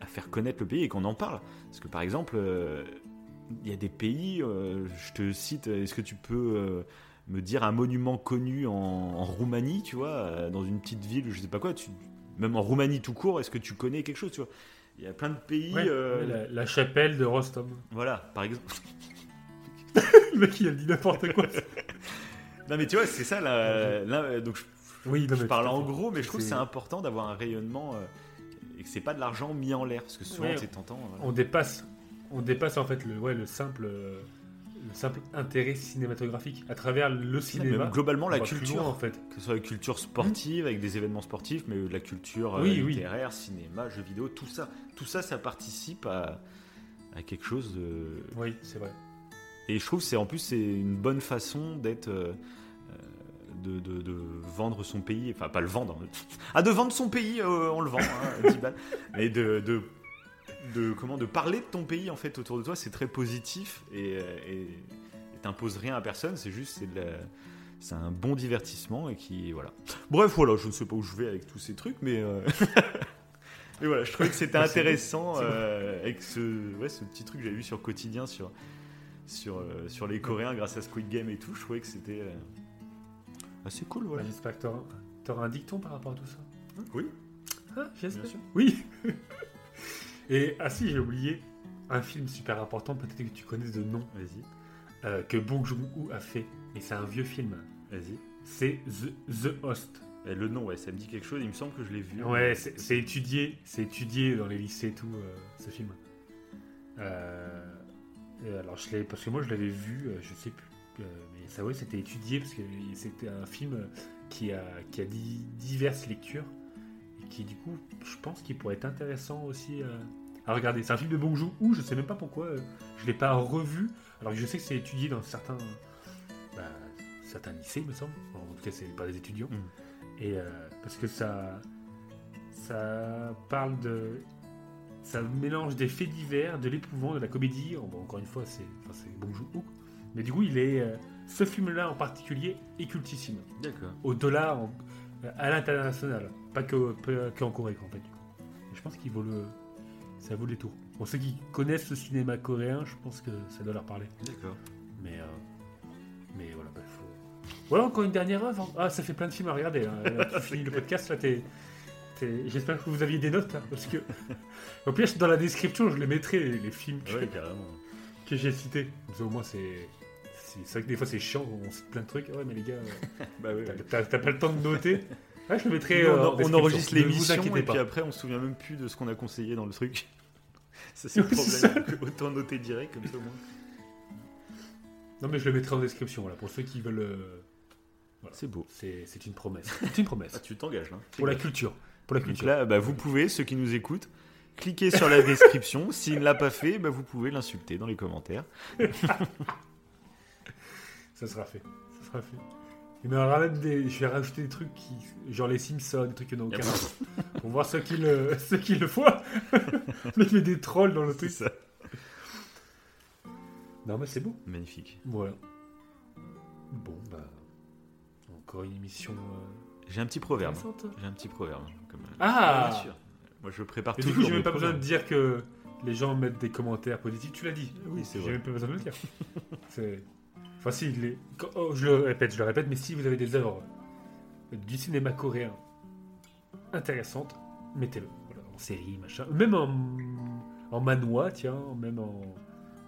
faire connaître le pays et qu'on en parle. Parce que par exemple, il y a des pays, je te cite, est-ce que tu peux me dire un monument connu en, en Roumanie, tu vois, euh, dans une petite ville, je sais pas quoi, tu, même en Roumanie tout court, est-ce que tu connais quelque chose, tu vois? Il y a plein de pays, Ouais, euh, la, la chapelle de Rostom. voilà, par exemple. Le mec, il a dit n'importe quoi. Non mais tu vois, c'est ça, là, là, donc je, Oui, non, je parle en gros, mais je trouve que C'est- important d'avoir un rayonnement euh, et que c'est pas de l'argent mis en l'air, parce que souvent Ouais. c'est tentant. voilà. On dépasse, on dépasse en fait le, ouais, le simple, le simple intérêt cinématographique à travers le cinéma. Globalement, la culture, loin, en fait. que ce soit la culture sportive avec des événements sportifs, mais la culture euh, Oui, oui. littéraire, cinéma, jeux vidéo, tout ça, tout ça, ça participe à, à quelque chose de. Oui, c'est vrai. Et je trouve que c'est en plus c'est une bonne façon d'être. euh, euh, de, de- de vendre son pays, enfin pas le vendre, ah de vendre son pays, euh, on le vend, hein, 10 balles, mais de, de, de comment de parler de ton pays en fait autour de toi, c'est très positif et euh, et et t'imposes rien à personne, c'est juste c'est un bon divertissement et qui voilà. Bref voilà, je ne sais pas où je vais avec tous ces trucs, mais euh, mais voilà, je trouvais que c'était Ah, c'est intéressant bon, c'est bon. euh, avec ce ouais ce petit truc que j'avais vu sur quotidien sur sur euh, sur les Coréens grâce à Squid Game et tout, je trouvais que c'était euh, assez cool voilà. J'espère que t'auras un dicton par rapport à tout ça Oui. Ah. Bien sûr. Oui. Et ah si, j'ai oublié un film super important, peut-être que tu connais de nom, Vas-y. euh, que Bong Joon-ho a fait. Et c'est un vieux film. Vas-y. C'est The, The Host. Eh, Le nom, ouais, ça me dit quelque chose. Il me semble que je l'ai vu. Ouais, c'est étudié, c'est étudié dans les lycées et tout, euh, ce film. Euh, alors je l'ai, parce que moi je l'avais vu, je sais plus, mais ça ouais, c'était étudié parce que c'était un film qui a, qui a di- diverses lectures et qui du coup, je pense qu'il pourrait être intéressant aussi à regarder. C'est un film de Bong Joon-ho, je sais même pas pourquoi euh, je l'ai pas revu, alors que je sais que c'est étudié dans certains, bah, certains lycées, il me semble. En tout cas, c'est pas des étudiants. Mm. Et euh, parce que ça, ça parle de, ça mélange des faits divers, de l'épouvant, de la comédie. Bon, encore une fois, c'est, enfin, c'est Bong Joon-ho. Mais du coup, il est, euh, ce film-là en particulier est cultissime. D'accord. Au-delà, en- à l'international, pas que, pas qu'en Corée, en fait. du coup. Et je pense qu'il vaut le, ça vaut les tours. Pour ceux qui connaissent le cinéma coréen, je pense que ça doit leur parler. D'accord. Mais, euh, mais voilà, bah, faut... Voilà encore une dernière œuvre. Ah, ça fait plein de films à regarder. hein. Là, tu finis le podcast, là, t'es... J'espère que vous aviez des notes, hein, parce que... Au pire, dans la description, je les mettrai, les, les films que, Ouais, carrément. que j'ai cités. Ça, au moins, c'est... C'est vrai que des fois, c'est chiant, on cite plein de trucs. Ouais, mais les gars, euh, Bah oui. t'as- t'as t'as pas le temps de noter. Ouais, je le mettrai Nous, euh, on, en on enregistre l'émission et pas. puis après on se souvient même plus de ce qu'on a conseillé dans le truc. Ça c'est le problème. Autant noter direct comme ça au moins. Non, mais je le mettrai en description, voilà, pour ceux qui veulent... euh, C'est beau. C'est une promesse. C'est une promesse. Ah, tu t'engages là. Pour la culture. Pour la Donc culture. là, bah, vous pouvez, ceux qui nous écoutent, cliquer sur la description. S'il ne l'a pas fait, bah, vous pouvez l'insulter dans les commentaires. Ça sera fait. Ça sera fait. Mais même des, je vais rajouter des trucs qui, genre les Simpsons, des trucs qui n'ont aucun sens. Pour voir ceux qui le, ceux qui le font. Le mec met des trolls dans le truc. ça. Non, mais c'est beau. Magnifique. Voilà. Bon, bah. Encore une émission. euh, J'ai un petit proverbe. J'ai un petit proverbe. Comme... euh, Ah bien sûr. Moi, je prépare Et toujours. du coup, j'ai même pas besoin de dire que les gens mettent des commentaires positifs. Tu l'as dit. Oui, c'est J'ai vrai. même pas besoin de le dire. c'est. Enfin, si, les... oh, je le répète, je le répète, mais si vous avez des œuvres du cinéma coréen intéressantes, mettez-le. Voilà, en série, machin. Même en, en manois, tiens, même en,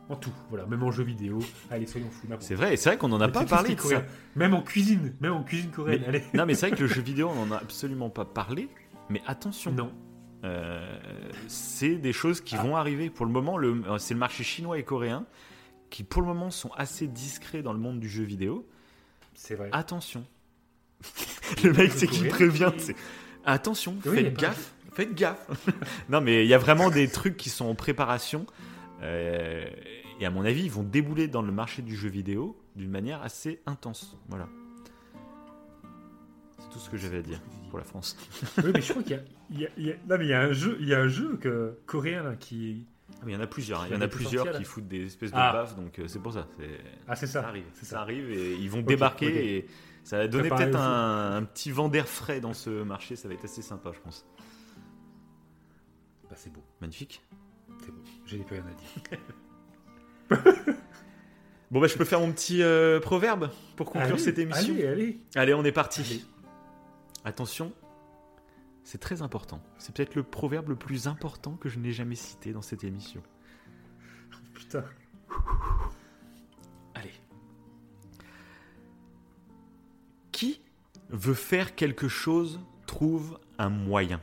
en tout. Voilà, même en jeu vidéo. Allez, soyons fous. C'est vrai, c'est vrai qu'on n'en a pas parlé de ça. Même en cuisine, même en cuisine coréenne. Mais- Allez. Non, mais c'est vrai que le jeu vidéo, on n'en a absolument pas parlé. Mais attention, Non. Euh, c'est des choses qui Ah. vont arriver. Pour le moment, c'est le marché chinois et coréen qui, pour le moment, sont assez discrets dans le monde du jeu vidéo. C'est vrai. Attention. le mec, c'est qui prévient. Attention, Oui, faites pas gaffe. Faites gaffe. non, mais il y a vraiment des trucs qui sont en préparation. Euh, et à mon avis, ils vont débouler dans le marché du jeu vidéo d'une manière assez intense. Voilà. C'est tout ce que j'avais à dire pour la France. oui, mais je crois qu'il y y a- il y a- non, mais il y a un jeu, il y a un jeu que, coréen là, qui. Ah, mais Il y en a plusieurs, hein. il y en a plusieurs qui foutent des espèces de Ah. baffes, donc euh, c'est pour ça. Ah, c'est Ça ça. arrive, ça ça. arrive et ils vont débarquer et ça va donner peut-être un, un petit vent d'air frais dans ce marché, ça va être assez sympa, je pense. Bah, c'est beau. Magnifique. C'est beau. J'ai plus rien à dire. Bon, bah je peux faire mon petit euh, proverbe pour conclure Allez, cette émission. Allez, allez. Allez, on est parti. Attention, c'est très important. C'est peut-être le proverbe le plus important que je n'ai jamais cité dans cette émission. Putain. Allez. Qui veut faire quelque chose trouve un moyen.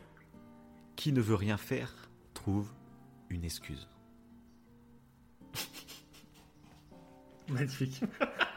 Qui ne veut rien faire trouve une excuse. Magnifique.